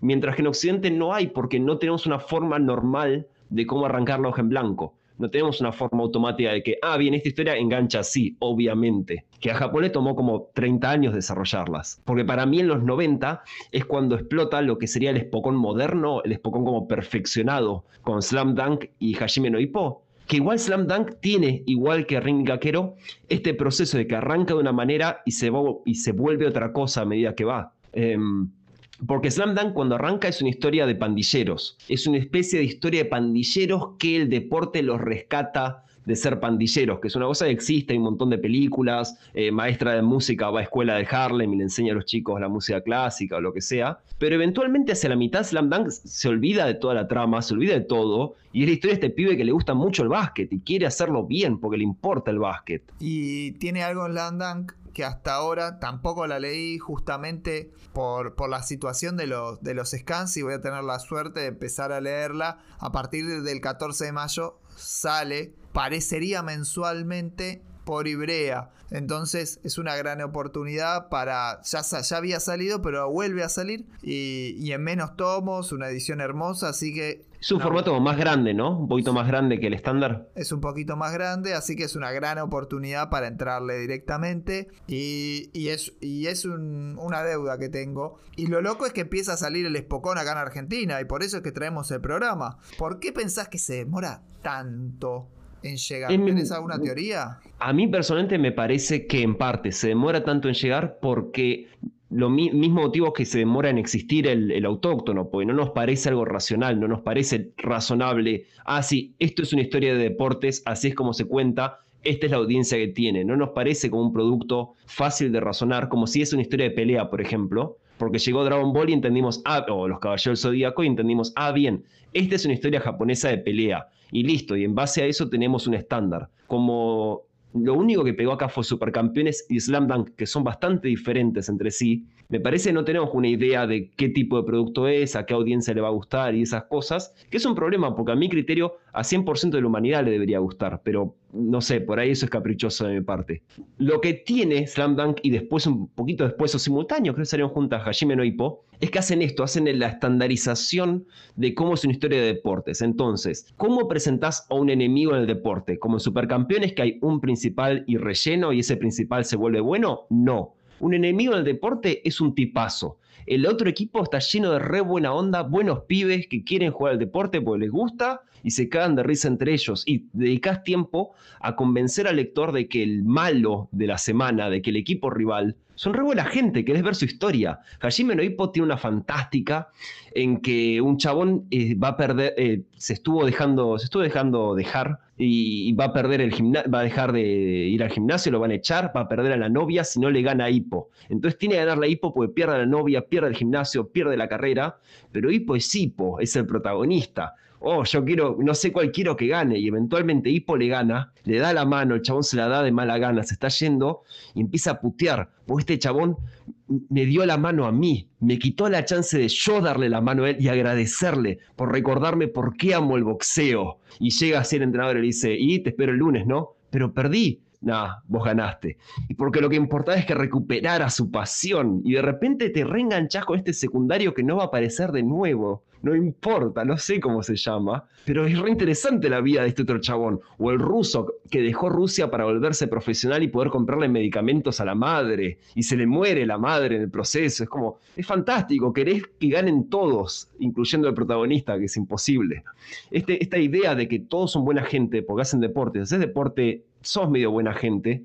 mientras que en Occidente no hay porque no tenemos una forma normal de cómo arrancar la hoja en blanco. No tenemos una forma automática de que, ah, bien, esta historia engancha así, obviamente. Que a Japón le tomó como 30 años desarrollarlas. Porque para mí en los 90 es cuando explota lo que sería el Spokon moderno, el Spokon como perfeccionado, con Slam Dunk y Hajime no Ippo. que igual Slam Dunk tiene, igual que Ring Gaquero, este proceso de que arranca de una manera y se, y se vuelve otra cosa a medida que va. Em, porque Slam Dunk cuando arranca es una historia de pandilleros, es una especie de historia de pandilleros que el deporte los rescata de ser pandilleros, que es una cosa que existe, hay un montón de películas, eh, maestra de música va a escuela de Harlem y le enseña a los chicos la música clásica o lo que sea, pero eventualmente hacia la mitad Slam Dunk se olvida de toda la trama, se olvida de todo, y es la historia de este pibe que le gusta mucho el básquet y quiere hacerlo bien porque le importa el básquet. Y tiene algo en Slam Dunk que hasta ahora tampoco la leí justamente por, por la situación de los, de los scans y voy a tener la suerte de empezar a leerla. A partir del 14 de mayo sale parecería mensualmente por Ibrea. Entonces es una gran oportunidad para. Ya, ya había salido, pero vuelve a salir. Y, en menos tomos, una edición hermosa. Así que. Es un formato más grande, ¿no? Un poquito más grande que el estándar. Es un poquito más grande, así que es una gran oportunidad para entrarle directamente. Y, es, y es una deuda que tengo. Y lo loco es que empieza a salir el Espocón acá en Argentina. Y por eso es que traemos el programa. ¿Por qué pensás que se demora tanto? En llegar. ¿Tienes alguna teoría? A mí personalmente me parece que en parte se demora tanto en llegar porque lo mismo motivo que se demora en existir el, autóctono, porque no nos parece algo racional, no nos parece razonable. Ah, sí, esto es una historia de deportes, así es como se cuenta, esta es la audiencia que tiene. No nos parece como un producto fácil de razonar, como si es una historia de pelea, por ejemplo, porque llegó Dragon Ball y entendimos, ah, o los Caballeros del Zodíaco y entendimos, ah, bien, esta es una historia japonesa de pelea y listo, y en base a eso tenemos un estándar. Como lo único que pegó acá fue Supercampeones y Slam Dunk, que son bastante diferentes entre sí. Me parece no tenemos una idea de qué tipo de producto es, a qué audiencia le va a gustar y esas cosas, que es un problema porque a mi criterio a 100% de la humanidad le debería gustar, pero no sé, por ahí eso es caprichoso de mi parte. Lo que tiene Slam Dunk y después un poquito después o simultáneo, creo que salieron juntas Hajime no es que hacen esto, hacen la estandarización de cómo es una historia de deportes. Entonces, ¿cómo presentás a un enemigo en el deporte? Como en Supercampeones que hay un principal y relleno y ese principal se vuelve bueno? No. Un enemigo en el deporte es un tipazo. El otro equipo está lleno de re buena onda, buenos pibes que quieren jugar al deporte porque les gusta y se cagan de risa entre ellos. Y dedicas tiempo a convencer al lector de que el malo de la semana, de que el equipo rival, son re buena gente, querés ver su historia. Hajime no Hippo tiene una fantástica en que un chabón eh, va a perder, eh, se estuvo dejando, se estuvo dejando dejar y, va a perder el va a dejar de ir al gimnasio, lo van a echar, va a perder a la novia si no le gana a Hippo. Entonces tiene que ganar la Hippo porque pierde a la novia, pierde el gimnasio, pierde la carrera, pero Hippo es Hippo, es el protagonista oh, yo quiero, no sé cuál quiero que gane, y eventualmente Hippo le gana, le da la mano, el chabón se la da de mala gana, se está yendo y empieza a putear, porque este chabón me dio la mano a mí, me quitó la chance de yo darle la mano a él y agradecerle por recordarme por qué amo el boxeo. Y llega a ser entrenador y le dice, y te espero el lunes, ¿no? Pero perdí. Nah, vos ganaste. Y porque lo que importaba es que recuperara su pasión. Y de repente te reenganchás con este secundario que no va a aparecer de nuevo no importa, no sé cómo se llama, pero es re interesante la vida de este otro chabón. O el ruso que dejó Rusia para volverse profesional y poder comprarle medicamentos a la madre, y se le muere la madre en el proceso. Es como, es fantástico, querés que ganen todos, incluyendo el protagonista, que es imposible. Este, esta idea de que todos son buena gente porque hacen deporte, si haces deporte, sos medio buena gente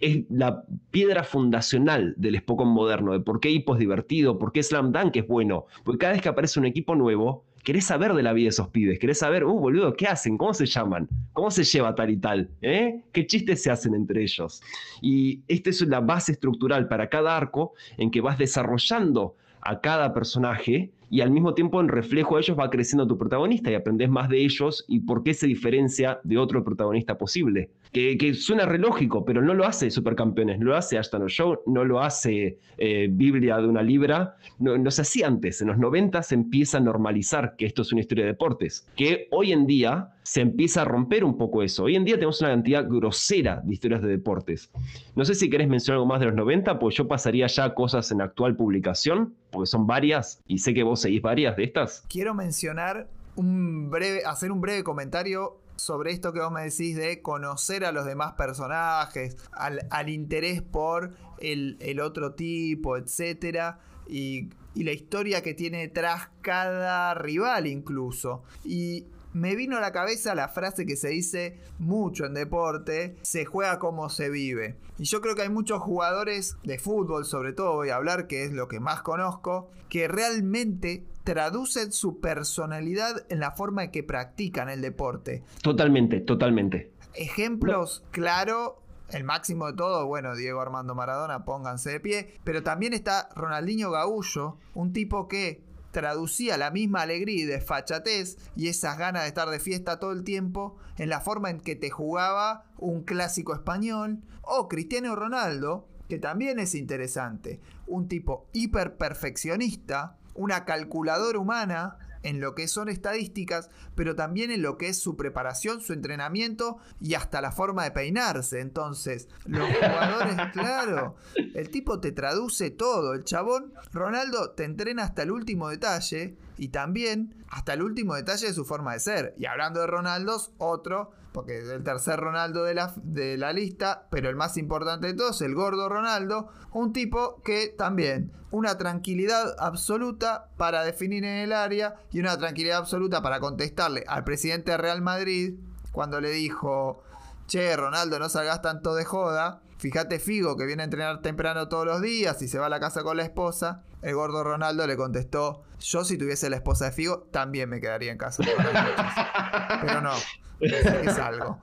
es la piedra fundacional del Spokon moderno, de por qué Hippo es divertido, por qué Slam Dunk es bueno. Porque cada vez que aparece un equipo nuevo, querés saber de la vida de esos pibes, querés saber, uh, boludo, ¿qué hacen? ¿Cómo se llaman? ¿Cómo se lleva tal y tal? ¿Eh? ¿Qué chistes se hacen entre ellos? Y esta es la base estructural para cada arco en que vas desarrollando a cada personaje y al mismo tiempo en reflejo de ellos va creciendo tu protagonista y aprendes más de ellos y por qué se diferencia de otro protagonista posible. Que, suena relógico, pero no lo hace Supercampeones, lo hace Ashton Show, no lo hace eh, Biblia de una libra, no, se hacía antes. En los 90 se empieza a normalizar que esto es una historia de deportes, que hoy en día se empieza a romper un poco eso. Hoy en día tenemos una cantidad grosera de historias de deportes. No sé si querés mencionar algo más de los 90, pues yo pasaría ya cosas en actual publicación, porque son varias y sé que vos seguís varias de estas. Quiero mencionar un breve, hacer un breve comentario sobre esto que vos me decís de conocer a los demás personajes, al, interés por el, otro tipo, etc. Y, y, la historia que tiene detrás cada rival incluso. Y me vino a la cabeza la frase que se dice mucho en deporte, se juega como se vive. Y yo creo que hay muchos jugadores de fútbol, sobre todo voy a hablar, que es lo que más conozco, que realmente traducen su personalidad en la forma en que practican el deporte. Totalmente, totalmente. Ejemplos, claro, el máximo de todo, bueno, Diego Armando Maradona, pónganse de pie, pero también está Ronaldinho Gaullo, un tipo que traducía la misma alegría y desfachatez y esas ganas de estar de fiesta todo el tiempo en la forma en que te jugaba un clásico español o Cristiano Ronaldo, que también es interesante, un tipo hiper perfeccionista, una calculadora humana en lo que son estadísticas, pero también en lo que es su preparación, su entrenamiento y hasta la forma de peinarse. Entonces, los jugadores, claro, el tipo te traduce todo. El chabón, Ronaldo, te entrena hasta el último detalle y también hasta el último detalle de su forma de ser. Y hablando de Ronaldos, otro porque es el tercer Ronaldo de la, de la lista, pero el más importante de todos, el gordo Ronaldo, un tipo que también una tranquilidad absoluta para definir en el área y una tranquilidad absoluta para contestarle al presidente de Real Madrid cuando le dijo, che, Ronaldo, no salgas tanto de joda. Fíjate Figo que viene a entrenar temprano todos los días y se va a la casa con la esposa. El gordo Ronaldo le contestó, yo si tuviese la esposa de Figo también me quedaría en casa. Pero no, es algo.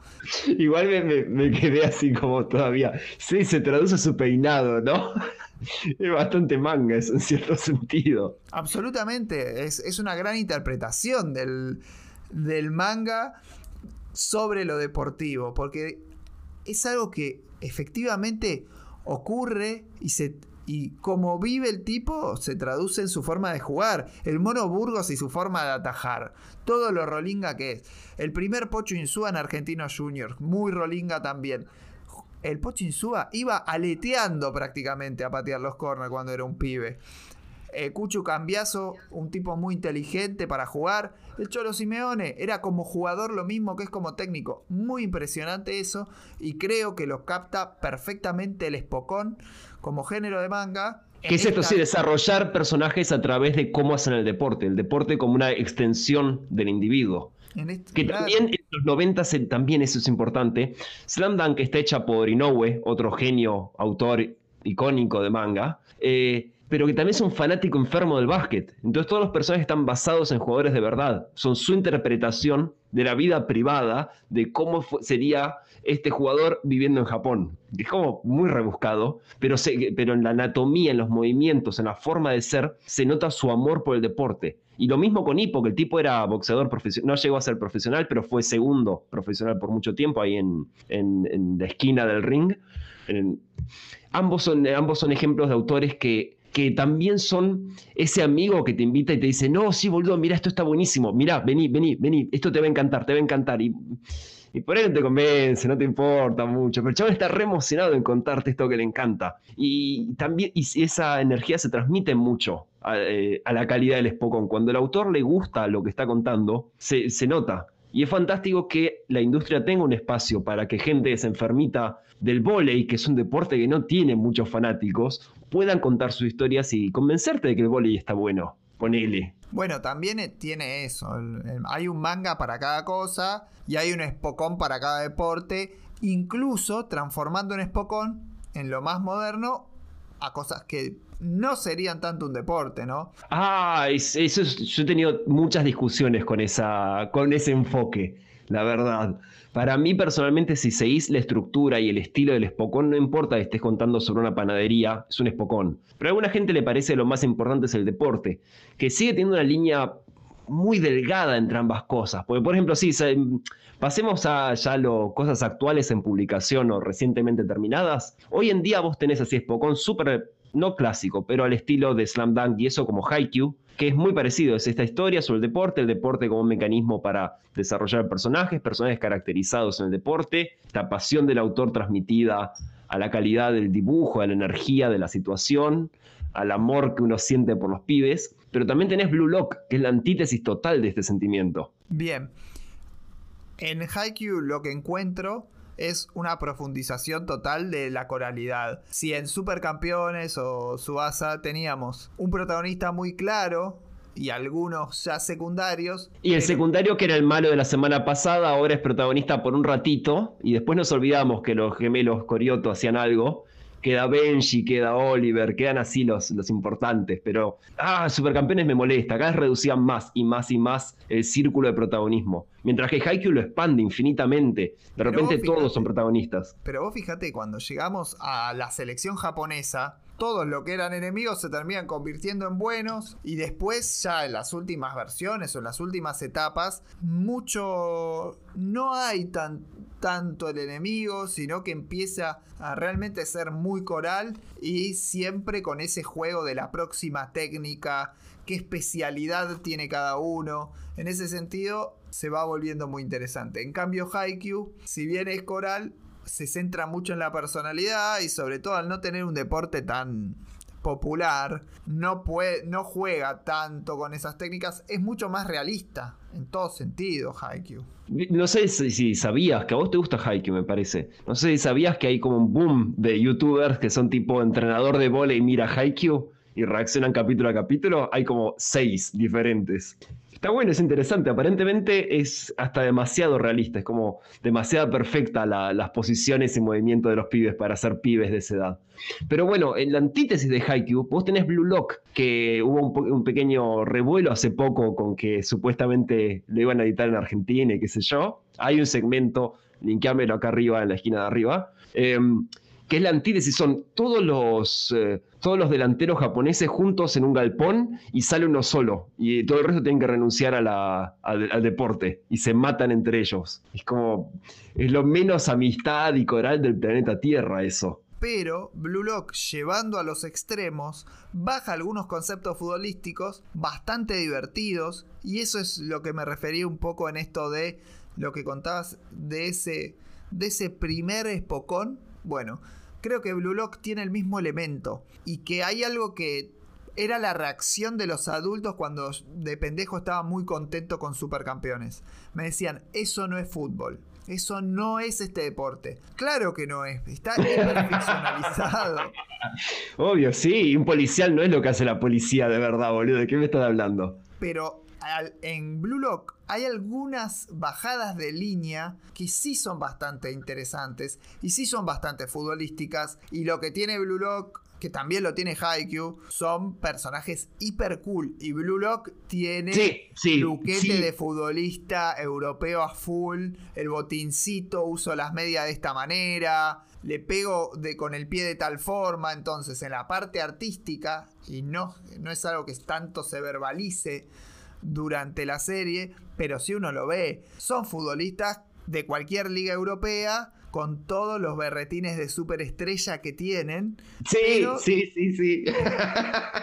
Igual me, quedé así como todavía. Sí, se traduce su peinado, ¿no? Es bastante manga eso en cierto sentido. Absolutamente, es, una gran interpretación del, del manga sobre lo deportivo, porque es algo que efectivamente ocurre y se y como vive el tipo se traduce en su forma de jugar. El mono Burgos y su forma de atajar. Todo lo rolinga que es. El primer Pocho Insúa en Argentinos Juniors. Muy rolinga también. El Pocho Insúa iba aleteando prácticamente a patear los corners cuando era un pibe. Eh, Cucho Cambiazo, un tipo muy inteligente para jugar. El Cholo Simeone era como jugador lo mismo que es como técnico. Muy impresionante eso. Y creo que lo capta perfectamente el Espocón como género de manga. ¿Qué es esto? Sí, desarrollar personajes a través de cómo hacen el deporte. El deporte como una extensión del individuo. Este, que también en los 90 también eso es importante. Slam Dunk está hecha por Inoue, otro genio, autor icónico de manga. Eh, pero que también es un fanático enfermo del básquet. Entonces todos los personajes están basados en jugadores de verdad. Son su interpretación de la vida privada, de cómo sería este jugador viviendo en Japón. Es como muy rebuscado, pero, pero en la anatomía, en los movimientos, en la forma de ser, se nota su amor por el deporte. Y lo mismo con Hippo, que el tipo era boxeador profesional, no llegó a ser profesional, pero fue segundo profesional por mucho tiempo ahí en, en, la esquina del ring. ambos, son, ambos son ejemplos de autores que que también son ese amigo que te invita y te dice, no, sí, boludo, mira, esto está buenísimo, mira, vení, vení, vení, esto te va a encantar, te va a encantar. Y, por ahí no te convence, no te importa mucho, pero el chaval está re emocionado en contarte esto que le encanta. Y también y esa energía se transmite mucho a, eh, la calidad del Spokon. Cuando el autor le gusta lo que está contando, se, se nota. Y es fantástico que la industria tenga un espacio para que gente que se enfermita del vóley, que es un deporte que no tiene muchos fanáticos, puedan contar sus historias y convencerte de que el vóley está bueno. Ponele. Bueno, también tiene eso. Hay un manga para cada cosa y hay un espocón para cada deporte, incluso transformando un espocón en lo más moderno a cosas que no serían tanto un deporte, ¿no? Ah, eso yo he tenido muchas discusiones con, esa, con ese enfoque, la verdad. Para mí personalmente, si seguís la estructura y el estilo del espocón, no importa que estés contando sobre una panadería, es un espocón. Pero a alguna gente le parece lo más importante es el deporte, que sigue teniendo una línea muy delgada entre ambas cosas. Porque, por ejemplo, sí, pasemos a ya cosas actuales en publicación o recientemente terminadas. Hoy en día vos tenés así Spokon súper, no clásico, pero al estilo de Slam Dunk y eso como Haikyuu, que es muy parecido. Es esta historia sobre el deporte, el deporte como un mecanismo para desarrollar personajes, personajes caracterizados en el deporte, la pasión del autor transmitida a la calidad del dibujo, a la energía de la situación, al amor que uno siente por los pibes, pero también tenés Blue Lock, que es la antítesis total de este sentimiento. Bien. En Haikyuu lo que encuentro es una profundización total de la coralidad. Si en Supercampeones o Suasa teníamos un protagonista muy claro, y algunos ya secundarios. Y el secundario, que era el malo de la semana pasada, ahora es protagonista por un ratito. Y después nos olvidamos que los gemelos Corioto hacían algo. Queda Benji, queda Oliver, quedan así los, los importantes. Pero, ah, Supercampeones me molesta. Cada vez reducían más y más y más el círculo de protagonismo. Mientras que Haikyuu lo expande infinitamente. De repente todos son protagonistas. Pero vos fíjate, cuando llegamos a la selección japonesa, todos los que eran enemigos se terminan convirtiendo en buenos y después ya en las últimas versiones o en las últimas etapas, mucho... no hay tan, tanto el enemigo, sino que empieza a realmente ser muy coral y siempre con ese juego de la próxima técnica, qué especialidad tiene cada uno. En ese sentido se va volviendo muy interesante. En cambio Haikyuu, si bien es coral, se centra mucho en la personalidad y sobre todo al no tener un deporte tan popular, no, juega tanto con esas técnicas, es mucho más realista en todo sentido Haikyuu. No sé si, si sabías que a vos te gusta Haikyuu, me parece. No sé si sabías que hay como un boom de youtubers que son tipo entrenador de volei y mira Haikyuu y reaccionan capítulo a capítulo. Hay como seis diferentes. Está bueno, es interesante. Aparentemente es hasta demasiado realista. Es como demasiado perfecta la- las posiciones y movimientos de los pibes para ser pibes de esa edad. Pero bueno, en la antítesis de Haikyuu, vos tenés Blue Lock, que hubo un pequeño revuelo hace poco con que supuestamente lo iban a editar en Argentina y qué sé yo. Hay un segmento, linkeámelo acá arriba, en la esquina de arriba, eh, que es la antítesis, son todos los, eh, todos los delanteros japoneses juntos en un galpón y sale uno solo. Y todo el resto tienen que renunciar al, deporte y se matan entre ellos. Es como, es lo menos amistad y coral del planeta Tierra eso. Pero Blue Lock, llevando a los extremos, baja algunos conceptos futbolísticos bastante divertidos. Y eso es lo que me refería un poco en esto de lo que contabas de ese primer espocón. Bueno, creo que Blue Lock tiene el mismo elemento. Y que hay algo que era la reacción de los adultos cuando de pendejo estaba muy contento con Supercampeones. Me decían, eso no es fútbol. Eso no es este deporte. Claro que no es. Está hiperficcionalizado. Obvio, sí, un policial no es lo que hace la policía de verdad, boludo. ¿De qué me estás hablando? Pero al- en Blue Lock hay algunas bajadas de línea que sí son bastante interesantes y sí son bastante futbolísticas. Y lo que tiene Blue Lock, que también lo tiene Haikyuu, son personajes hiper cool. Y Blue Lock tiene Sí, sí, luquete sí. de futbolista europeo a full, el botincito, uso las medias de esta manera, le pego de, con el pie de tal forma, entonces en la parte artística, y no, no es algo que tanto se verbalice durante la serie, pero si uno lo ve, son futbolistas de cualquier liga europea con todos los berretines de superestrella que tienen Sí, Pero- sí, sí, sí.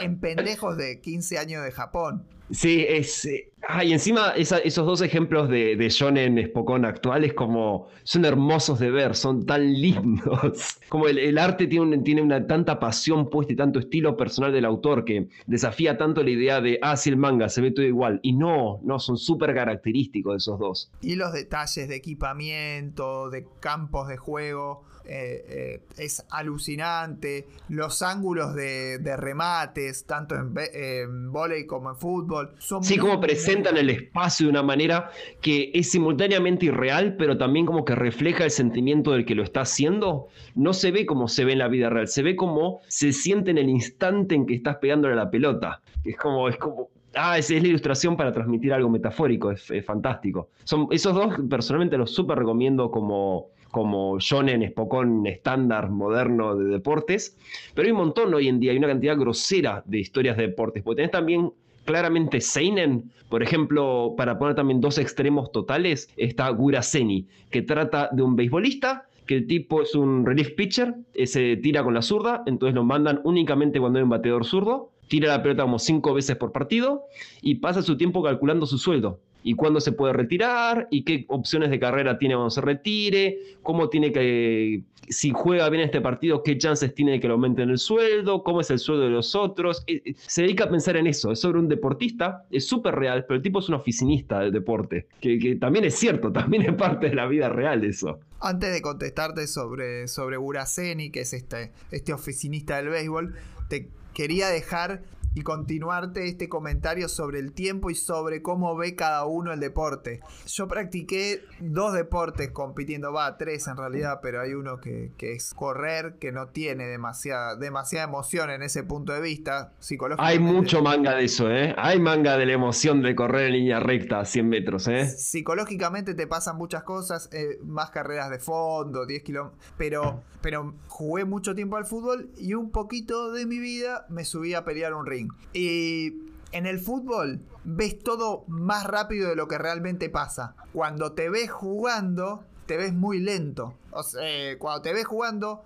en pendejos de 15 años de Japón. Sí, es. eh, y encima esos dos ejemplos de, de Shonen Spokon actuales como son hermosos de ver, son tan lindos. Como el, arte tiene, un- una tanta pasión puesta y tanto estilo personal del autor que desafía tanto la idea de, ah, sí, el manga se ve todo igual. Y no, no, son súper característicos esos dos. Y los detalles de equipamiento, de campos de juego, eh, eh, es alucinante. Los ángulos de, de remates, tanto en, en vóley como en fútbol, son Sí, como presentan el espacio de una manera que es simultáneamente irreal, pero también como que refleja el sentimiento del que lo está haciendo. No se ve como se ve en la vida real, se ve como se siente en el instante en que estás pegándole a la pelota. Es como, es como. Ah, esa es la ilustración para transmitir algo metafórico, es, es fantástico. Son, esos dos personalmente los súper recomiendo como, como shonen, espocón estándar moderno de deportes, pero hay un montón hoy en día, hay una cantidad grosera de historias de deportes, porque tenés también claramente Seinen, por ejemplo, para poner también dos extremos totales, está Guraseni, que trata de un beisbolista, que el tipo es un relief pitcher, eh, se tira con la zurda, entonces lo mandan únicamente cuando hay un bateador zurdo, tira la pelota como cinco veces por partido y pasa su tiempo calculando su sueldo. Y cuándo se puede retirar, y qué opciones de carrera tiene cuando se retire, cómo tiene que, si juega bien este partido, qué chances tiene de que le aumenten el sueldo, cómo es el sueldo de los otros. Eh, eh, Se dedica a pensar en eso, es sobre un deportista, es súper real, pero el tipo es un oficinista del deporte, que, también es cierto, también es parte de la vida real eso. Antes de contestarte sobre, sobre Buraseni, que es este, este oficinista del béisbol, te quería dejar y continuarte este comentario sobre el tiempo y sobre cómo ve cada uno el deporte. Yo practiqué dos deportes compitiendo, va, tres en realidad, pero hay uno que, es correr, que no tiene demasiada, demasiada emoción en ese punto de vista. Hay mucho manga de eso, ¿eh? Hay manga de la emoción de correr en línea recta a 100 metros, ¿eh? Psicológicamente te pasan muchas cosas, eh, más carreras de fondo, 10 kilómetros, pero, pero jugué mucho tiempo al fútbol y un poquito de mi vida me subí a pelear un ring. Y en el fútbol ves todo más rápido de lo que realmente pasa. Cuando te ves jugando, te ves muy lento. O sea, cuando te ves jugando,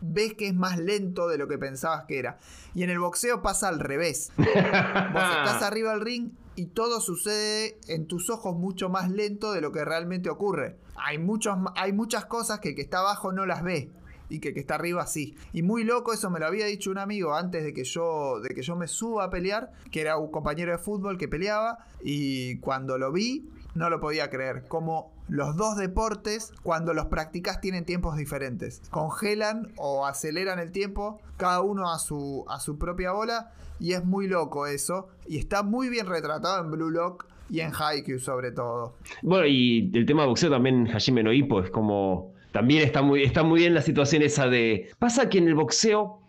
ves que es más lento de lo que pensabas que era. Y en el boxeo pasa al revés. Vos estás arriba del ring y todo sucede en tus ojos mucho más lento de lo que realmente ocurre. Hay, muchos, hay muchas cosas que el que está abajo no las ve y que, que está arriba sí. Y muy loco, eso me lo había dicho un amigo antes de que yo, de que yo me suba a pelear, que era un compañero de fútbol que peleaba, y cuando lo vi, no lo podía creer. Como los dos deportes, cuando los practicas, tienen tiempos diferentes. Congelan o aceleran el tiempo, cada uno a su, a su propia bola, y es muy loco eso. Y está muy bien retratado en Blue Lock y en Haikyuu sobre todo. Bueno, y el tema de boxeo también, Hajime no Ippo, es como también está muy, está muy bien la situación esa de. Pasa que en el boxeo,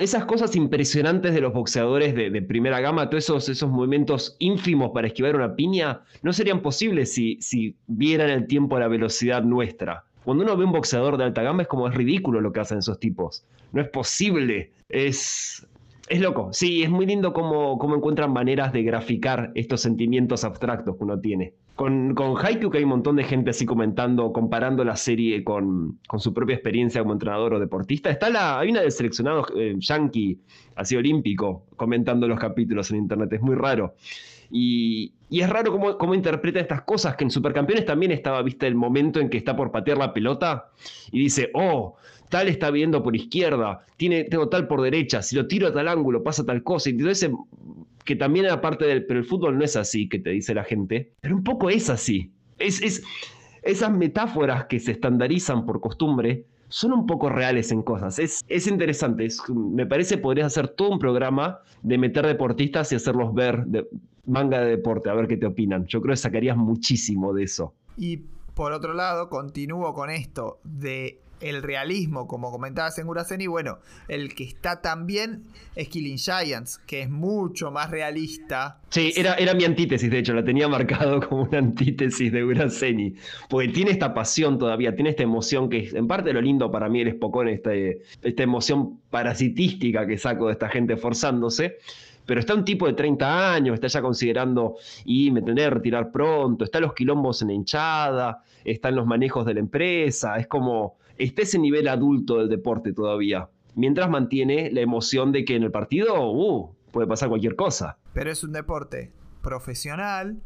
esas cosas impresionantes de los boxeadores de, primera gama, todos esos, esos movimientos ínfimos para esquivar una piña, no serían posibles si, si vieran el tiempo a la velocidad nuestra. Cuando uno ve un boxeador de alta gama es como es ridículo lo que hacen esos tipos. No es posible. Es, es loco. Sí, es muy lindo cómo, cómo encuentran maneras de graficar estos sentimientos abstractos que uno tiene. Con, con que hay un montón de gente así comentando, comparando la serie con, su propia experiencia como entrenador o deportista. Está la, hay una del seleccionado eh, yankee, así olímpico, comentando los capítulos en internet. Es muy raro. Y, es raro cómo, cómo, interpreta estas cosas, que en Supercampeones también estaba, vista el momento en que está por patear la pelota y dice, oh, tal está viendo por izquierda, tiene, tengo tal por derecha, si lo tiro a tal ángulo pasa tal cosa. Y entonces que también era parte del, pero el fútbol no es así, que te dice la gente, pero un poco es así. Es, es, esas metáforas que se estandarizan por costumbre son un poco reales en cosas. Es, es interesante, me parece podrías hacer todo un programa de meter deportistas y hacerlos ver de, manga de deporte, a ver qué te opinan. Yo creo que sacarías muchísimo de eso. Y por otro lado, continúo con esto de el realismo, como comentabas en y bueno, el que está también es Killing Giants, que es mucho más realista. Sí, era, era mi antítesis, de hecho, la tenía marcado como una antítesis de Uraseni, porque tiene esta pasión todavía, tiene esta emoción que es en parte lo lindo para mí el espocón, este, esta emoción parasitística que saco de esta gente forzándose pero está un tipo de 30 años, está ya considerando y me tendré que retirar pronto, está los quilombos en la hinchada, están los manejos de la empresa, es como está ese nivel adulto del deporte todavía. Mientras mantiene la emoción de que en el partido uh, puede pasar cualquier cosa. Pero es un deporte profesional,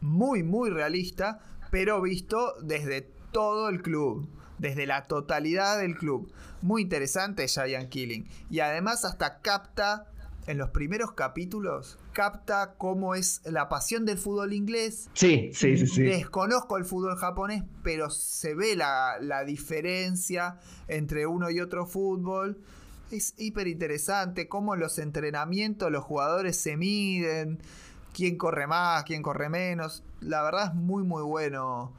muy, muy realista, pero visto desde todo el club desde la totalidad del club. Muy interesante Giant Killing. Y además hasta capta en los primeros capítulos capta cómo es la pasión del fútbol inglés. Sí, sí, sí, sí. Desconozco el fútbol japonés, pero se ve la, diferencia entre uno y otro fútbol. Es hiper interesante cómo los entrenamientos los jugadores se miden, quién corre más, quién corre menos. La verdad es muy, muy bueno.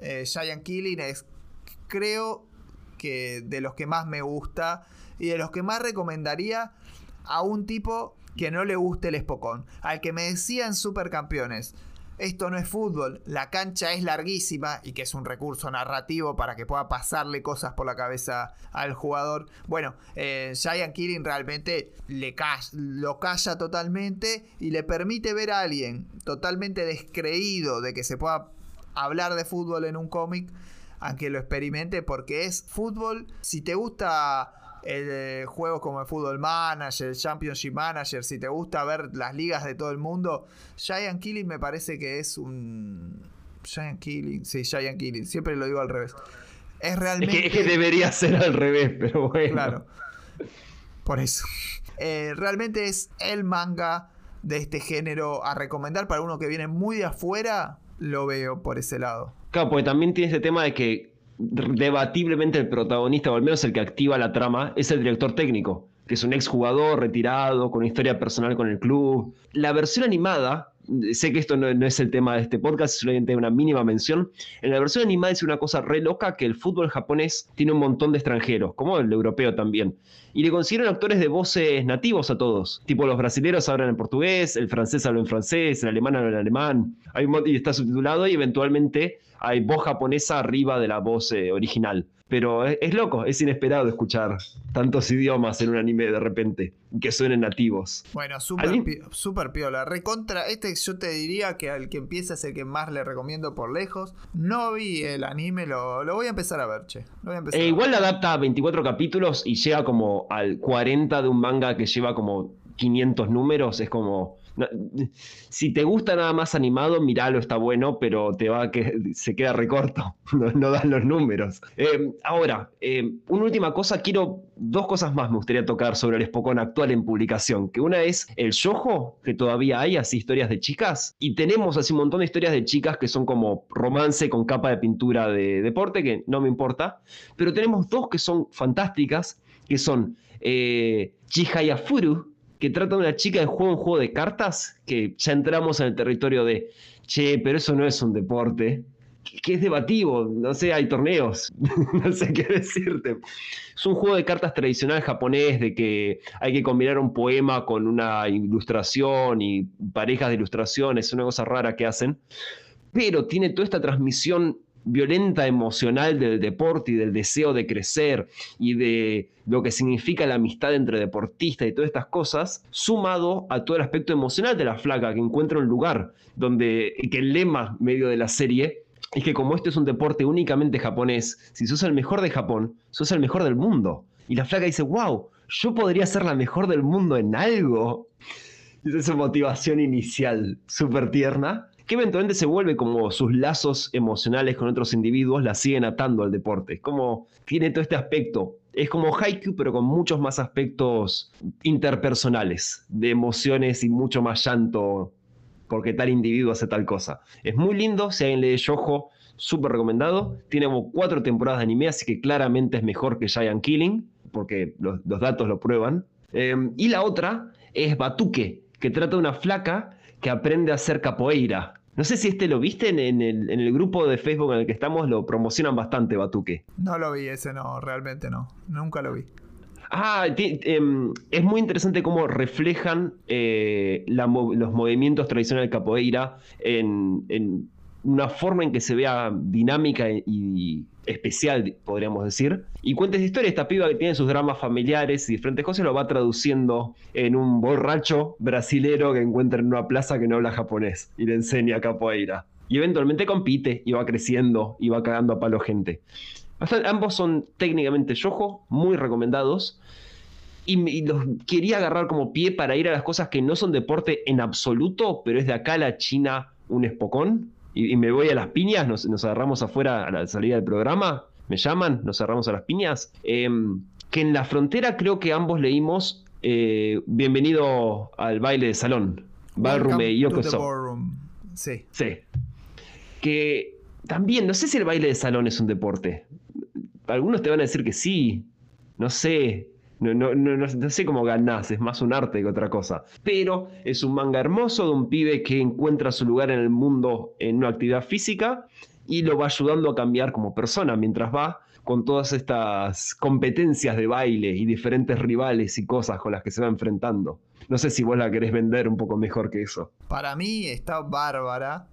Eh, Giant Killing es, creo que de los que más me gusta y de los que más recomendaría a un tipo que no le guste el espocón. Al que me decían supercampeones. Esto no es fútbol, la cancha es larguísima y que es un recurso narrativo para que pueda pasarle cosas por la cabeza al jugador. Bueno, eh, Killing realmente le lo calla totalmente y le permite ver a alguien totalmente descreído de que se pueda hablar de fútbol en un cómic, aunque lo experimente porque es fútbol. Si te gusta eh, juegos como el Football Manager, el Championship Manager, si te gusta ver las ligas de todo el mundo, Giant Killing me parece que es un... Giant Killing, sí, Giant Killing, siempre lo digo al revés. Es realmente... Es que, debería ser al revés, pero bueno. Claro. Por eso. Eh, realmente es el manga de este género a recomendar para uno que viene muy de afuera, lo veo por ese lado. Claro, porque también tiene ese tema de que debatiblemente el protagonista, o al menos el que activa la trama, es el director técnico. que es un exjugador retirado, con historia personal con el club. La versión animada, sé que esto no, es el tema de este podcast, solamente una mínima mención. En la versión animada es una cosa re loca que el fútbol japonés tiene un montón de extranjeros, como el europeo también. Y le consiguieron actores de voces nativos a todos. Tipo los brasileños hablan en portugués, el francés habla en francés, el alemán habla en alemán. Hay y está subtitulado y eventualmente hay voz japonesa arriba de la voz eh, original. Pero es, loco, es inesperado escuchar tantos idiomas en un anime de repente, que suenen nativos. Bueno, súper piola. Recontra, este yo te diría que al que empieza es el que más le recomiendo por lejos. No vi el anime, lo, voy a empezar a ver, che. Eh, igual adapta 24 capítulos y llega como al 40 de un manga que lleva como 500 números. Es como si te gusta nada más animado, miralo, está bueno, pero te va que se queda recorto, no, dan los números. Eh, ahora, eh, una última cosa, quiero dos cosas más me gustaría tocar sobre el Spokon actual en publicación, que una es el yojo, que todavía hay así historias de chicas, y tenemos así un montón de historias de chicas que son como romance con capa de pintura de deporte, que no me importa, pero tenemos dos que son fantásticas, que son eh, Chihayafuru, que trata de una chica que juega un juego de cartas, que ya entramos en el territorio de, che, pero eso no es un deporte, que es debativo, no sé, hay torneos, no sé qué decirte. Es un juego de cartas tradicional japonés de que hay que combinar un poema con una ilustración y parejas de ilustraciones, es una cosa rara que hacen, pero tiene toda esta transmisión violenta emocional del deporte y del deseo de crecer y de lo que significa la amistad entre deportistas y todas estas cosas, sumado a todo el aspecto emocional de la flaca que encuentra un lugar donde que el lema medio de la serie es que como este es un deporte únicamente japonés, si sos el mejor de Japón, sos el mejor del mundo. Y la flaca dice, wow, yo podría ser la mejor del mundo en algo. Esa es su motivación inicial, súper tierna que eventualmente se vuelve como sus lazos emocionales con otros individuos la siguen atando al deporte. Como tiene todo este aspecto. Es como Haikyuu, pero con muchos más aspectos interpersonales, de emociones y mucho más llanto porque tal individuo hace tal cosa. Es muy lindo, si alguien lee Yojo, súper recomendado. Tiene como cuatro temporadas de anime, así que claramente es mejor que Giant Killing, porque los, datos lo prueban. Eh, y la otra es Batuque, que trata de una flaca que aprende a hacer capoeira. No sé si este lo viste en, el, grupo de Facebook en el que estamos, lo promocionan bastante, Batuque. No lo vi, ese no, realmente no. Nunca lo vi. Ah, em, es muy interesante cómo reflejan eh, los movimientos tradicionales de capoeira en, en, una forma en que se vea dinámica y especial, podríamos decir. Y cuenta esta historia, esta piba que tiene sus dramas familiares y diferentes cosas, lo va traduciendo en un borracho brasilero que encuentra en una plaza que no habla japonés y le enseña capoeira. Y eventualmente compite y va creciendo y va cagando a palo gente. ambos son técnicamente yojo, muy recomendados. Y, los quería agarrar como pie para ir a las cosas que no son deporte en absoluto, pero es de acá la China un espocón y, me voy a las piñas, nos, agarramos afuera a la salida del programa, me llaman, nos agarramos a las piñas. Em, que en la frontera creo que ambos leímos eh, Bienvenido al baile de salón. Ballroom y Yokoso. Sí. Sí. Que también, no sé si el baile de salón es un deporte. Algunos te van a decir que sí. No sé. No, no, sé cómo ganás, es más un arte que otra cosa. Pero es un manga hermoso de un pibe que encuentra su lugar en el mundo en una actividad física y lo va ayudando a cambiar como persona mientras va con todas estas competencias de baile y diferentes rivales y cosas con las que se va enfrentando. No sé si vos la querés vender un poco mejor que eso. Para mí está bárbara.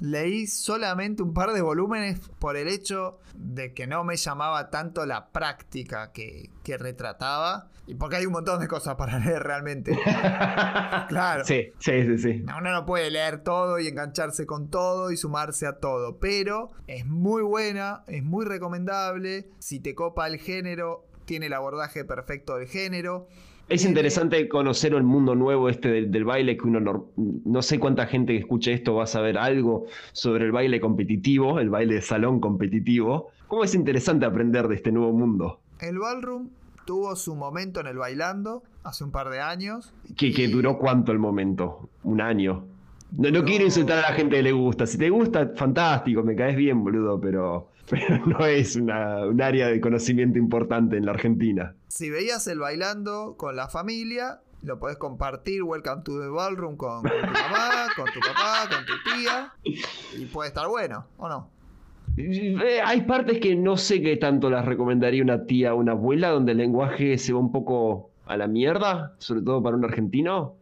Leí solamente un par de volúmenes por el hecho de que no me llamaba tanto la práctica que, retrataba. Y porque hay un montón de cosas para leer realmente. claro. Sí, sí, sí, sí. Uno no puede leer todo y engancharse con todo y sumarse a todo. Pero es muy buena, es muy recomendable. Si te copa el género, tiene el abordaje perfecto del género. Es interesante conocer el mundo nuevo este del, baile, que uno no, sé cuánta gente que escuche esto va a saber algo sobre el baile competitivo, el baile de salón competitivo. ¿Cómo es interesante aprender de este nuevo mundo? El ballroom tuvo su momento en el bailando hace un par de años. ¿Que, duró cuánto el momento? ¿Un año? No, no quiero insultar a la gente que le gusta. Si te gusta, fantástico, me caes bien, boludo, pero, pero no es una- un área de conocimiento importante en la Argentina. Si veías el bailando con la familia, lo podés compartir Welcome to the Ballroom con, con tu mamá, con tu papá, con tu tía. Y puede estar bueno, ¿o no? Eh, Hay partes que no sé qué tanto las recomendaría una tía o una abuela, donde el lenguaje se va un poco a la mierda, sobre todo para un argentino.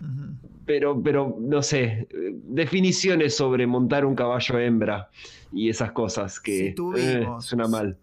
Ujú. Pero, pero no sé, definiciones sobre montar un caballo hembra y esas cosas que tuvimos- eh, suena mal.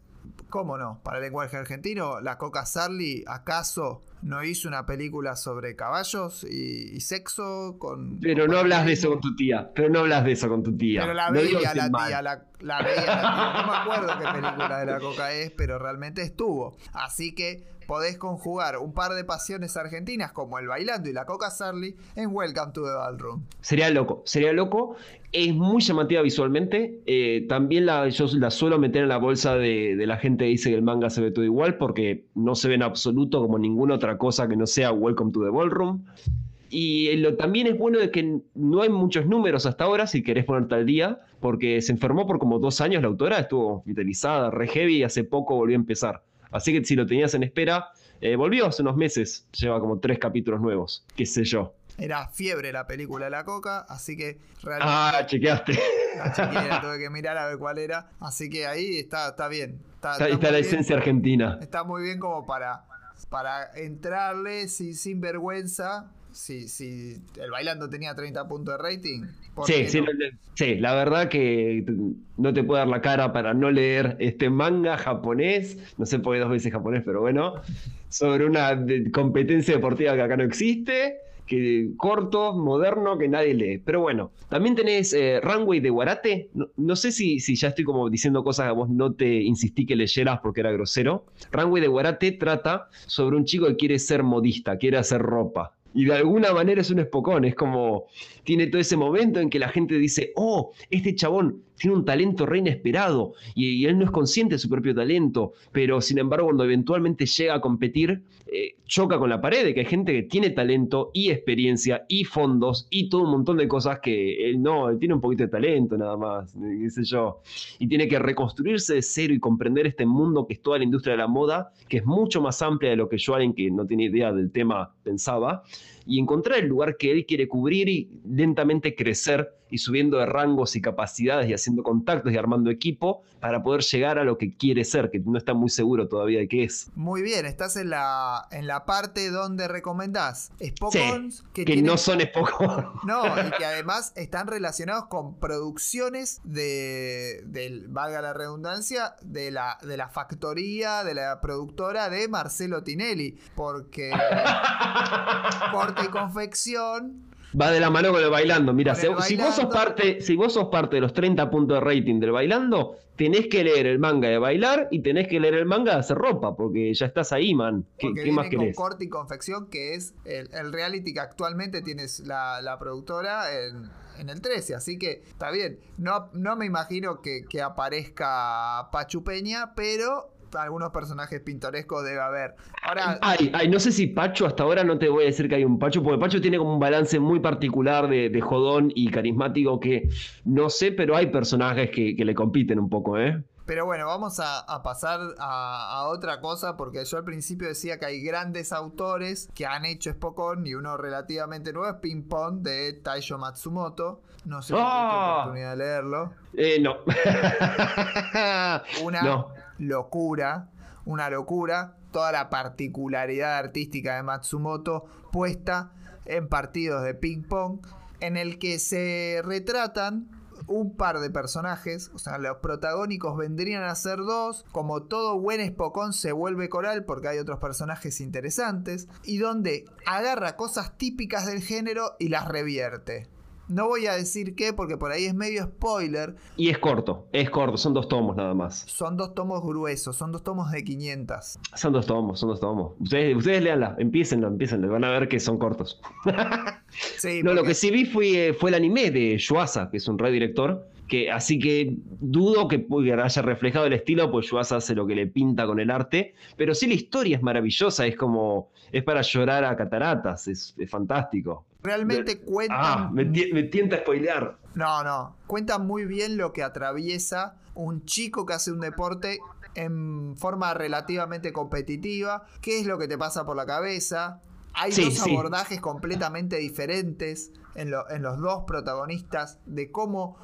¿Cómo no? Para el lenguaje argentino, la Coca Sarli, ¿acaso no hizo una película sobre caballos y, y sexo con... Pero con no hablas de eso con tu tía. Pero no hablas de eso con tu tía. Pero la No veía la tía, la, la veía la tía. No me acuerdo qué película de la Coca es, pero realmente estuvo. Así que podés conjugar un par de pasiones argentinas como el bailando y la Coca Sarli en Welcome to the Ballroom. Sería loco, sería loco. Es muy llamativa visualmente. eh, también la, yo la suelo meter en la bolsa de, la gente que dice que el manga se ve todo igual porque no se ve en absoluto como ninguna otra cosa que no sea Welcome to the Ballroom. Y eh, lo, también es bueno de que no hay muchos números hasta ahora, si querés ponerte al día, porque se enfermó por como dos años la autora, estuvo hospitalizada, re heavy, y hace poco volvió a empezar. Así que si lo tenías en espera, eh, volvió hace unos meses, lleva como tres capítulos nuevos, qué sé yo. Era fiebre la película de la Coca, así que realmente Ah, chequeaste. la chequeé, tuve que mirar a ver cuál era. Así que ahí está, está bien. Está, Está, está está la bien. esencia argentina. Está muy bien como para, para entrarle sin, sin vergüenza. Si, si el bailando tenía 30 puntos de rating. ¿por Sí, sí, no? sí, la verdad que no te puedo dar la cara para no leer este manga japonés, no sé por qué dos veces japonés, pero bueno, sobre una de- competencia deportiva que acá no existe, que corto, moderno, que nadie lee. Pero bueno, también tenés eh, Runway de Guarate, no, no sé si, si ya estoy como diciendo cosas que a vos no te insistí que leyeras porque era grosero. Runway de Guarate trata sobre un chico que quiere ser modista, quiere hacer ropa. Y de alguna manera es un espocón, es como tiene todo ese momento en que la gente dice, oh, este chabón tiene un talento re inesperado y, él no es consciente de su propio talento, pero sin embargo cuando eventualmente llega a competir, eh, choca con la pared de que hay gente que tiene talento y experiencia y fondos y todo un montón de cosas que él no, él tiene un poquito de talento nada más, eh, qué sé yo, y tiene que reconstruirse de cero y comprender este mundo que es toda la industria de la moda, que es mucho más amplia de lo que yo, alguien que no tiene idea del tema, pensaba y encontrar el lugar que él quiere cubrir y lentamente crecer y subiendo de rangos y capacidades y haciendo contactos y armando equipo para poder llegar a lo que quiere ser, que no está muy seguro todavía de qué es. Muy bien, estás en la, en la parte donde recomendás Spokons Que, tienen- no son Spokon. No, y que además están relacionados con producciones de, del, valga la redundancia, de la, de la factoría, de la productora de Marcelo Tinelli, porque corte y confección, Va de la mano con el bailando. Mira, si, vos sos parte, si vos sos parte de los 30 puntos de rating del bailando, tenés que leer el manga de bailar y tenés que leer el manga de hacer ropa, porque ya estás ahí, man. ¿Qué, porque qué más viene con querés? corte y confección, que es el, el reality que actualmente tienes la, la productora en, en el 13, así que está bien. No, no me imagino que, que aparezca Pachu Peña, pero algunos personajes pintorescos debe haber. Ahora, Ay, ay, no sé si Pacho, hasta ahora no te voy a decir que hay un Pacho, porque Pacho tiene como un balance muy particular de, de jodón y carismático que no sé, pero hay personajes que, que le compiten un poco, ¿eh? Pero bueno, vamos a, a pasar a, a otra cosa, porque yo al principio decía que hay grandes autores que han hecho Spokon, y uno relativamente nuevo es Ping Pong de Taisho Matsumoto. No sé si ¡Ah! oportunidad de leerlo. Eh, no. Una No. Locura, una locura. Toda la particularidad artística de Matsumoto puesta en partidos de ping pong, en el que se retratan un par de personajes, o sea, los protagónicos vendrían a ser dos, como todo buen espocón se vuelve coral porque hay otros personajes interesantes, y donde agarra cosas típicas del género y las revierte. No voy a decir qué porque por ahí es medio spoiler, Y es corto, es corto, son dos tomos nada más. son dos tomos gruesos, son dos tomos de 500. Son dos tomos, son dos tomos. Ustedes, ustedes leanla, empiecenlo, empiecenlo, van a ver que son cortos. Sí, No, lo que sí vi fue, fue el anime de Yuasa, que es un redirector. Que, así que dudo que haya reflejado el estilo, pues Yuasa hace lo que le pinta con el arte. Pero sí la historia es maravillosa, es como. Es para llorar a cataratas, es, es fantástico. Realmente cuentan. Ah, me, me tienta a spoilear. No, no. Cuentan muy bien lo que atraviesa un chico que hace un deporte en forma relativamente competitiva. ¿Qué es lo que te pasa por la cabeza? Hay Sí, dos sí. abordajes completamente diferentes en, lo- en los dos protagonistas de cómo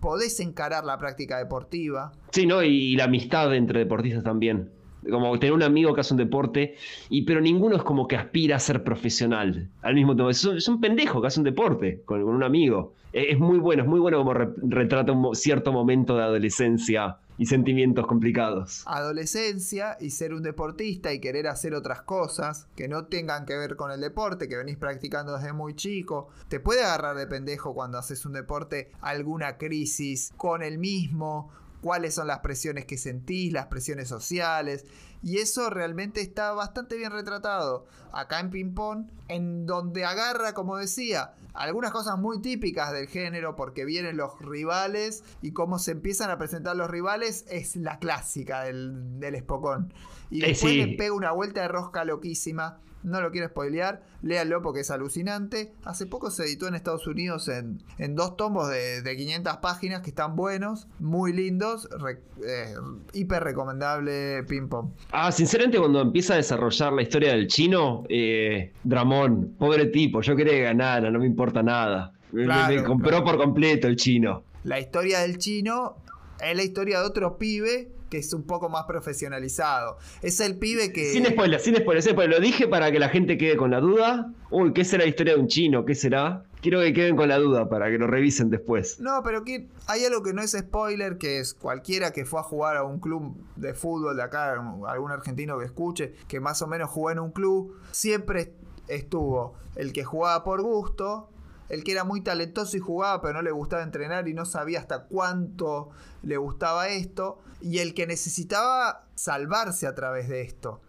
podés encarar la práctica deportiva. Sí, ¿no? Y, la amistad entre deportistas también. Como tener un amigo que hace un deporte, y pero ninguno es como que aspira a ser profesional al mismo tiempo. Es un, pendejo que hace un deporte con, un amigo. Es, es muy bueno, es muy bueno como re- retrata un cierto momento de adolescencia y sentimientos complicados. Adolescencia y ser un deportista y querer hacer otras cosas que no tengan que ver con el deporte, que venís practicando desde muy chico. Te puede agarrar de pendejo cuando haces un deporte alguna crisis con el mismo, cuáles son las presiones que sentís, las presiones sociales. Y eso realmente está bastante bien retratado acá en Ping Pong, en donde agarra, como decía, algunas cosas muy típicas del género, porque vienen los rivales y cómo se empiezan a presentar los rivales es la clásica del, del espocón. Y Eh, después sí. le pega una vuelta de rosca loquísima. No lo quiero spoilear, léanlo porque es alucinante. Hace poco se editó en Estados Unidos en, en dos tomos de, de 500 páginas que están buenos, muy lindos, re- eh, hiper recomendable Ping Pong. Ah, sinceramente, cuando empieza a desarrollar la historia del chino, eh, Dramón, pobre tipo, yo quería que ganara, no me importa nada. Me- Claro, me, compró claro. por completo el chino. La historia del chino es la historia de otro pibe que es un poco más profesionalizado. Es el pibe que... Sin spoiler, sin spoiler, sin spoiler. Lo dije para que la gente quede con la duda. Uy, ¿qué será la historia de un chino? ¿Qué será? Quiero que queden con la duda para que lo revisen después. No, pero que hay algo que no es spoiler, que es cualquiera que fue a jugar a un club de fútbol de acá, algún argentino que escuche, que más o menos jugó en un club, siempre estuvo el que jugaba por gusto, el que era muy talentoso y jugaba, pero no le gustaba entrenar y no sabía hasta cuánto le gustaba esto, y el que necesitaba salvarse a través de esto.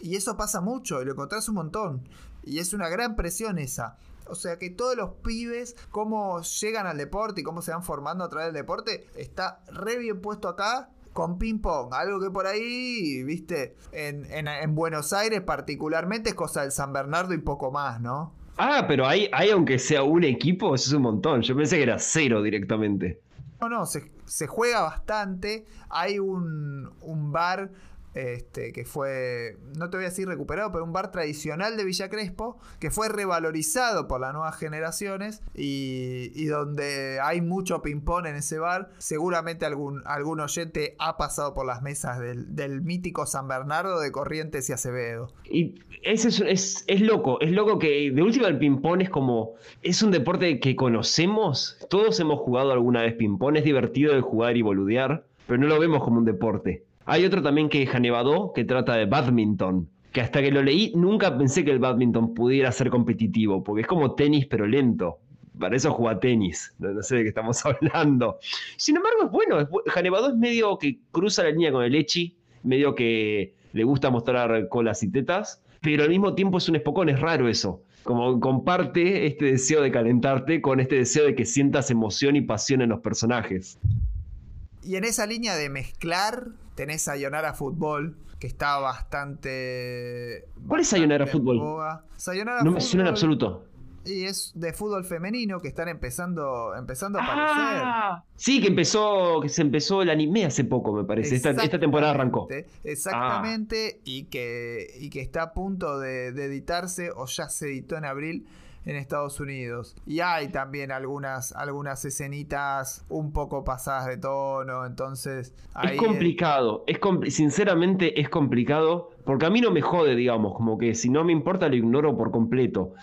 Y eso pasa mucho, y lo encontrás un montón. Y es una gran presión esa. O sea que todos los pibes, cómo llegan al deporte y cómo se van formando a través del deporte, está re bien puesto acá con ping pong. Algo que por ahí, viste, en, en- en Buenos Aires particularmente es cosa del San Bernardo y poco más, ¿no? Ah, pero hay, hay aunque sea un equipo, eso es un montón. Yo pensé que era cero directamente. No, no, se, se juega bastante. Hay un, un bar este, que fue, no te voy a decir recuperado, pero un bar tradicional de Villa Crespo que fue revalorizado por las nuevas generaciones y, donde hay mucho ping-pong en ese bar. Seguramente algún, oyente ha pasado por las mesas del, del mítico San Bernardo de Corrientes y Acevedo. Y ese es, es, es loco, es loco que de última el ping-pong es como, es un deporte que conocemos, todos hemos jugado alguna vez ping-pong, es divertido de jugar y boludear, pero no lo vemos como un deporte. Hay otro también que es Hanebado, que trata de badminton, que hasta que lo leí nunca pensé que el badminton pudiera ser competitivo, porque es como tenis pero lento. Para eso juega tenis, no, sé de qué estamos hablando. Sin embargo, es bueno. Es, Hanebado es medio que cruza la línea con el Echi, medio que le gusta mostrar colas y tetas, pero al mismo tiempo es un espocón, es raro eso. Como comparte este deseo de calentarte con este deseo de que sientas emoción y pasión en los personajes. Y en esa línea de mezclar, tenés Sayonara Fútbol, que está bastante. ¿Cuál es Sayonara Fútbol? Sayonara No me suena en absoluto. Y es de fútbol femenino que están empezando, empezando a aparecer. Ah, sí, que empezó, que se empezó el anime hace poco, me parece. Esta, esta temporada arrancó. Exactamente, y, que, y que está a punto de, de editarse o ya se editó en abril en Estados Unidos. Y hay también algunas, algunas escenitas un poco pasadas de tono, entonces... ahí Es complicado, es sinceramente es complicado, porque a mí no me jode, digamos, como que si no me importa lo ignoro por completo.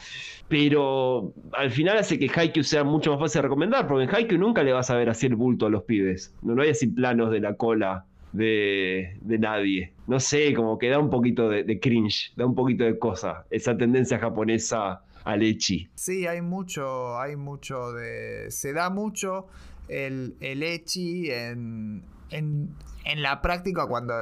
Pero al final hace que Haikyuu sea mucho más fácil de recomendar, porque en Haikyuu nunca le vas a ver así el bulto a los pibes. No, no hay así planos de la cola de, de nadie. No sé, como que da un poquito de, de cringe, da un poquito de cosa, esa tendencia japonesa al echi. Sí, hay mucho, hay mucho de... Se da mucho el, el echi en, en, en la práctica cuando,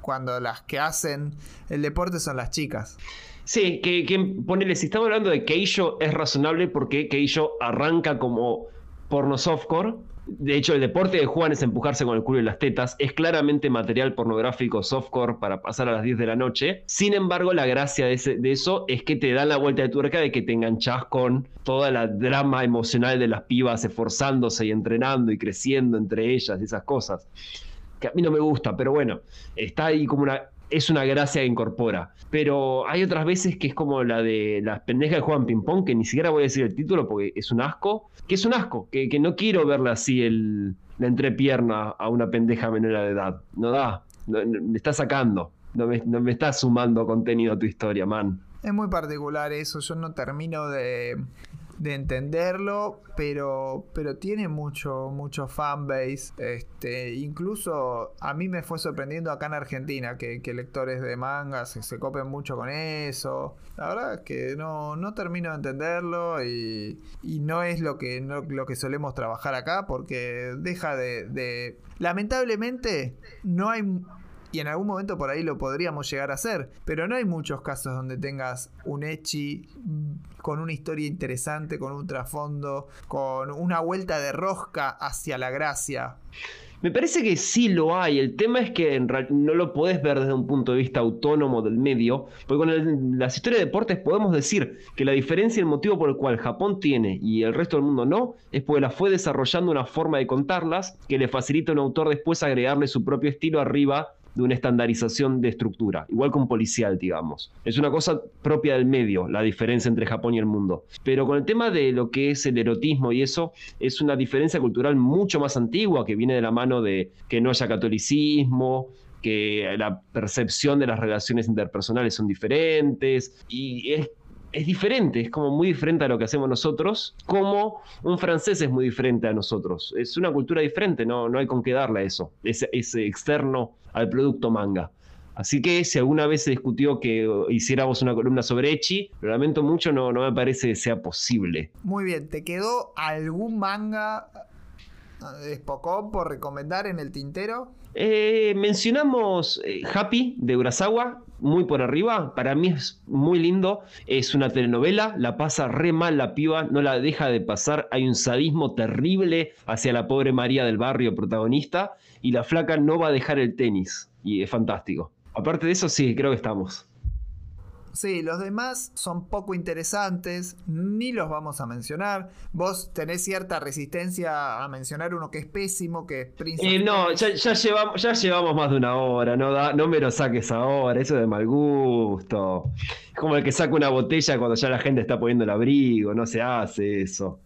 cuando las que hacen el deporte son las chicas. Sí, que, que ponele, si estamos hablando de Keijo, es razonable porque Keijo arranca como porno softcore. De hecho, el deporte de Juan es empujarse con el culo y las tetas. Es claramente material pornográfico softcore para pasar a las 10 de la noche. Sin embargo, la gracia de, eso es que te dan la vuelta de tuerca de que te enganchás con toda la drama emocional de las pibas esforzándose y entrenando y creciendo entre ellas y esas cosas. Que a mí no me gusta, pero bueno, está ahí como una. Es una gracia que incorpora. Pero hay otras veces que es como la de las pendejas de Juan Ping Pong, que ni siquiera voy a decir el título porque es un asco. Que es un asco, que, que no quiero verle así el, la entrepierna a una pendeja menor de edad. No da. No- me está sacando. No me, no me está sumando contenido a tu historia, man. Es muy particular eso, yo no termino de, de entenderlo, pero, pero tiene mucho, mucho fanbase. Este, incluso a mí me fue sorprendiendo acá en Argentina que, que lectores de manga se, copen mucho con eso. La verdad es que no, no termino de entenderlo y, y no es lo que, no- lo que solemos trabajar acá porque deja de... de- Lamentablemente no hay y en algún momento por ahí lo podríamos llegar a hacer. Pero no hay muchos casos donde tengas un Echi con una historia interesante, con un trasfondo, con una vuelta de rosca hacia la gracia. Me parece que sí lo hay. El tema es que en no lo podés ver desde un punto de vista autónomo del medio. Porque con las historias de deportes podemos decir que la diferencia y el motivo por el cual Japón tiene y el resto del mundo no, es porque la fue desarrollando una forma de contarlas que le facilita a un autor después agregarle su propio estilo arriba de una estandarización de estructura, igual con policial, digamos. Es una cosa propia del medio, la diferencia entre Japón y el mundo. Pero con el tema de lo que es el erotismo y eso, es una diferencia cultural mucho más antigua que viene de la mano de que no haya catolicismo, que la percepción de las relaciones interpersonales son diferentes y es, es diferente, es como muy diferente a lo que hacemos nosotros, como un francés es muy diferente a nosotros. Es una cultura diferente, no, no hay con qué darle eso, es, externo al producto manga. Así que si alguna vez se discutió que hiciéramos una columna sobre Echi, lo lamento mucho, no, no me parece que sea posible. Muy bien, ¿te quedó algún manga de Spokon por recomendar en el tintero? Eh, mencionamos eh, Happy de Urasawa, muy por arriba. Para mí es muy lindo. Es una telenovela, la pasa re mal la piba, no la deja de pasar. Hay un sadismo terrible hacia la pobre María del barrio protagonista. Y la flaca no va a dejar el tenis. Y es fantástico. Aparte de eso, sí, creo que estamos. Sí, los demás son poco interesantes, ni los vamos a mencionar. Vos tenés cierta resistencia a mencionar uno que es pésimo, que es Prince Eh, no, ya llevamos, ya llevamos más de una hora, no, da, no me lo saques ahora, eso es de mal gusto. Es como el que saca una botella cuando ya la gente está poniendo el abrigo, no se hace eso.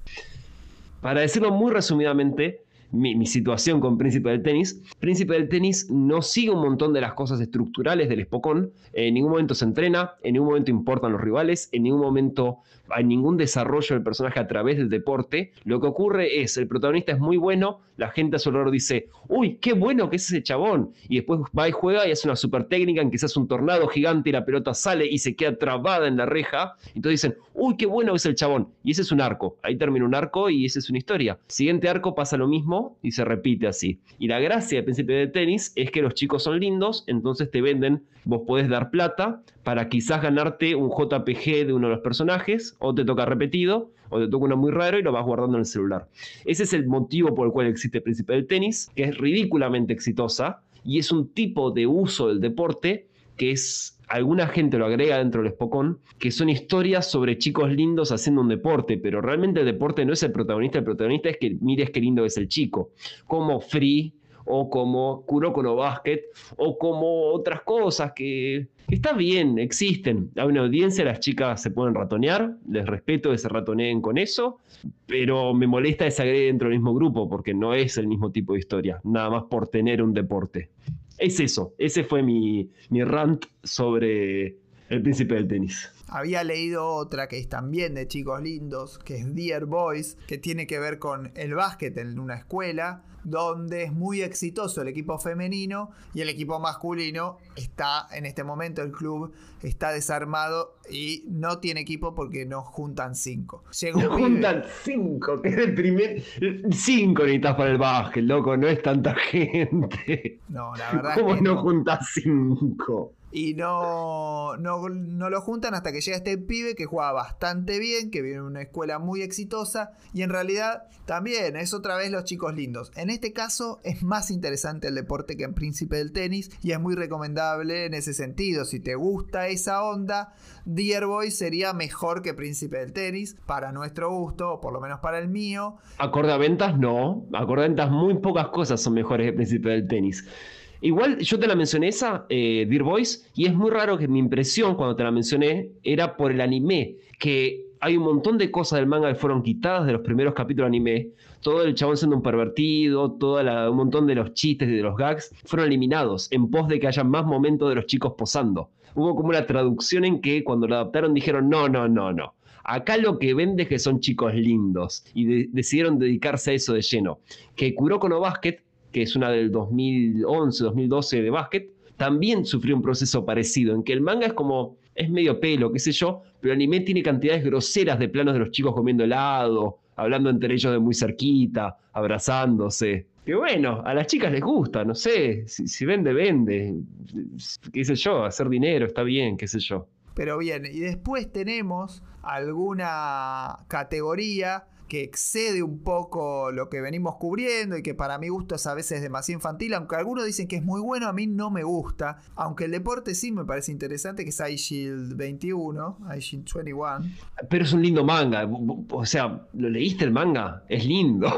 Para decirlo muy resumidamente, mi, mi situación con Príncipe del Tenis, Príncipe del Tenis no sigue un montón de las cosas estructurales del Spokon, en ningún momento se entrena, en ningún momento importan los rivales, en ningún momento hay ningún desarrollo del personaje a través del deporte. Lo que ocurre es, el protagonista es muy bueno, la gente a su alrededor dice, uy, qué bueno que es ese chabón. Y después va y juega y hace una super técnica en que se hace un tornado gigante y la pelota sale y se queda trabada en la reja. Entonces dicen, uy, qué bueno que es el chabón. Y ese es un arco. Ahí termina un arco y esa es una historia. Siguiente arco pasa lo mismo y se repite así. Y la gracia del principio de tenis es que los chicos son lindos, entonces te venden, vos podés dar plata para quizás ganarte un JPG de uno de los personajes, o te toca repetido, o te toca uno muy raro y lo vas guardando en el celular. Ese es el motivo por el cual existe el Príncipe del Tenis, que es ridículamente exitosa, y es un tipo de uso del deporte que es, alguna gente lo agrega dentro del Spokon, que son historias sobre chicos lindos haciendo un deporte, pero realmente el deporte no es el protagonista, el protagonista es que mires qué lindo es el chico, como Free, o como Kuroko no Basket, o como otras cosas que está bien, existen. Hay una audiencia, las chicas se pueden ratonear, les respeto que se ratoneen con eso, pero me molesta agregue dentro del mismo grupo, porque no es el mismo tipo de historia, nada más por tener un deporte. Es eso, ese fue mi, mi rant sobre el príncipe del tenis. Había leído otra que es también de chicos lindos, que es Dear Boys, que tiene que ver con el básquet en una escuela, donde es muy exitoso el equipo femenino y el equipo masculino está en este momento el club está desarmado y no tiene equipo porque no juntan cinco. Llega un pibe- Juntan cinco, que es el primer. Cinco necesitas para el básquet, loco, no es tanta gente. No, la verdad es ¿Cómo que no no. juntas cinco? Y no, no, no lo juntan hasta que llega este pibe que juega bastante bien, que viene de una escuela muy exitosa y en realidad también es otra vez los chicos lindos. En este caso es más interesante el deporte que en Príncipe del Tenis y es muy recomendable en ese sentido. Si te gusta esa onda, Dear Boy sería mejor que Príncipe del Tenis para nuestro gusto, o por lo menos para el mío. Acorde a ventas, no. Acorde a ventas, muy pocas cosas son mejores que Príncipe del Tenis. Igual yo te la mencioné esa, eh, Dear Boys, y es muy raro que mi impresión cuando te la mencioné era por el anime, que hay un montón de cosas del manga que fueron quitadas de los primeros capítulos de anime. Todo el chabón siendo un pervertido, todo un montón de los chistes y de los gags fueron eliminados en pos de que haya más momentos de los chicos posando. Hubo como una traducción en que cuando lo adaptaron dijeron, no, no, no, no. Acá lo que vende es que son chicos lindos y decidieron dedicarse a eso de lleno. Que Kuroko no Basket que es una del 2011, 2012 de básquet, también sufrió un proceso parecido, en que el manga es como, es medio pelo, qué sé yo, pero el anime tiene cantidades groseras de planos de los chicos comiendo helado, hablando entre ellos de muy cerquita, abrazándose. Que bueno, a las chicas les gusta, no sé, si, si vende, vende, qué sé yo, hacer dinero está bien, qué sé yo. Pero bien, y después tenemos alguna categoría que excede un poco lo que venimos cubriendo y que para mi gusto es a veces demasiado infantil, aunque algunos dicen que es muy bueno, a mí no me gusta, aunque el deporte sí me parece interesante, que es iShield 21, iShield 21. Pero es un lindo manga, o sea, ¿lo leíste el manga? Es lindo.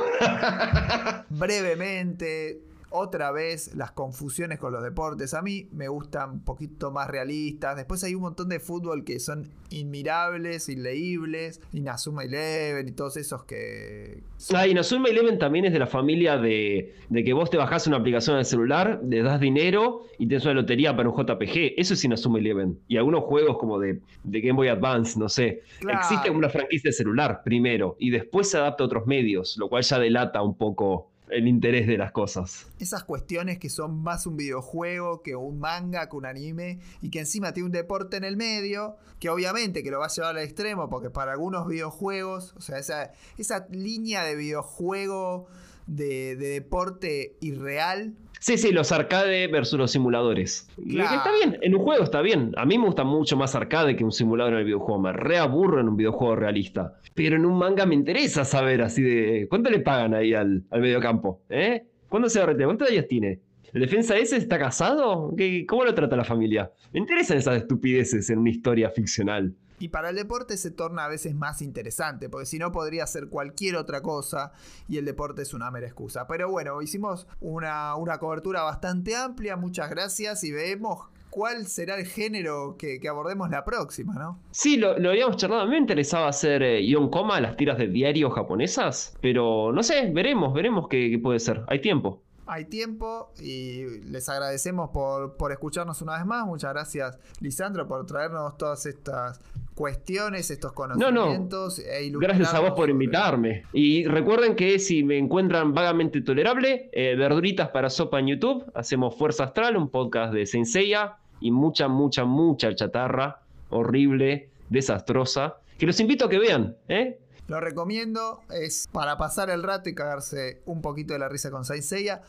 Brevemente, otra vez las confusiones con los deportes. A mí me gustan un poquito más realistas. Después hay un montón de fútbol que son inmirables, inleíbles. Inazuma Eleven y todos esos que. Ah, Inazuma Eleven también es de la familia de, que vos te bajás una aplicación al celular, le das dinero y tienes una lotería para un JPG. Eso es Inazuma Eleven. Y algunos juegos como de, Game Boy Advance, no sé. Existe una franquicia de celular primero y después se adapta a otros medios, lo cual ya delata un poco el interés de las cosas. Esas cuestiones que son más un videojuego que un manga, que un anime, y que encima tiene un deporte en el medio, que obviamente que lo va a llevar al extremo, porque para algunos videojuegos, o sea, esa, esa línea de videojuego de, de deporte irreal Sí, sí, los arcade versus los simuladores. Está bien, en un juego está bien. A mí me gusta mucho más arcade que un simulador en el videojuego. Me reaburro en un videojuego realista. Pero en un manga me interesa saber así de. ¿Cuánto le pagan ahí al, al mediocampo? ¿Eh? ¿Cuándo se va a retirar? ¿Cuántos años tiene? ¿El defensa ese está casado? ¿Cómo lo trata la familia? Me interesan esas estupideces en una historia ficcional. Y para el deporte se torna a veces más interesante, porque si no podría ser cualquier otra cosa y el deporte es una mera excusa. Pero bueno, hicimos una, una cobertura bastante amplia, muchas gracias y vemos cuál será el género que, abordemos la próxima, ¿no? Sí, lo, habíamos charlado. A mí me interesaba hacer eh, Ion Coma, las tiras de diario japonesas, pero no sé, veremos, veremos qué, qué puede ser. Hay tiempo hay tiempo y les agradecemos por, por, escucharnos una vez más. Muchas gracias, Lisandro, por traernos todas estas cuestiones, estos conocimientos. No, E Gracias a vos por invitarme. Y recuerden que si me encuentran vagamente tolerable, eh, verduritas para sopa en YouTube, hacemos Fuerza Astral, un podcast de Senseiya y mucha, mucha, mucha chatarra horrible, desastrosa, que los invito a que vean, ¿eh? Lo recomiendo, es para pasar el rato y cagarse un poquito de la risa con Senseiya.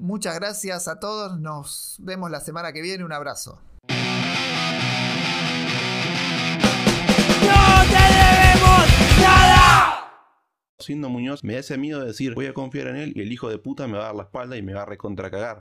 Muchas gracias a todos, nos vemos la semana que viene, un abrazo. Siendo Muñoz, me da ese miedo de decir voy a confiar en él y el hijo de puta me va a dar la espalda y me va a recontracagar.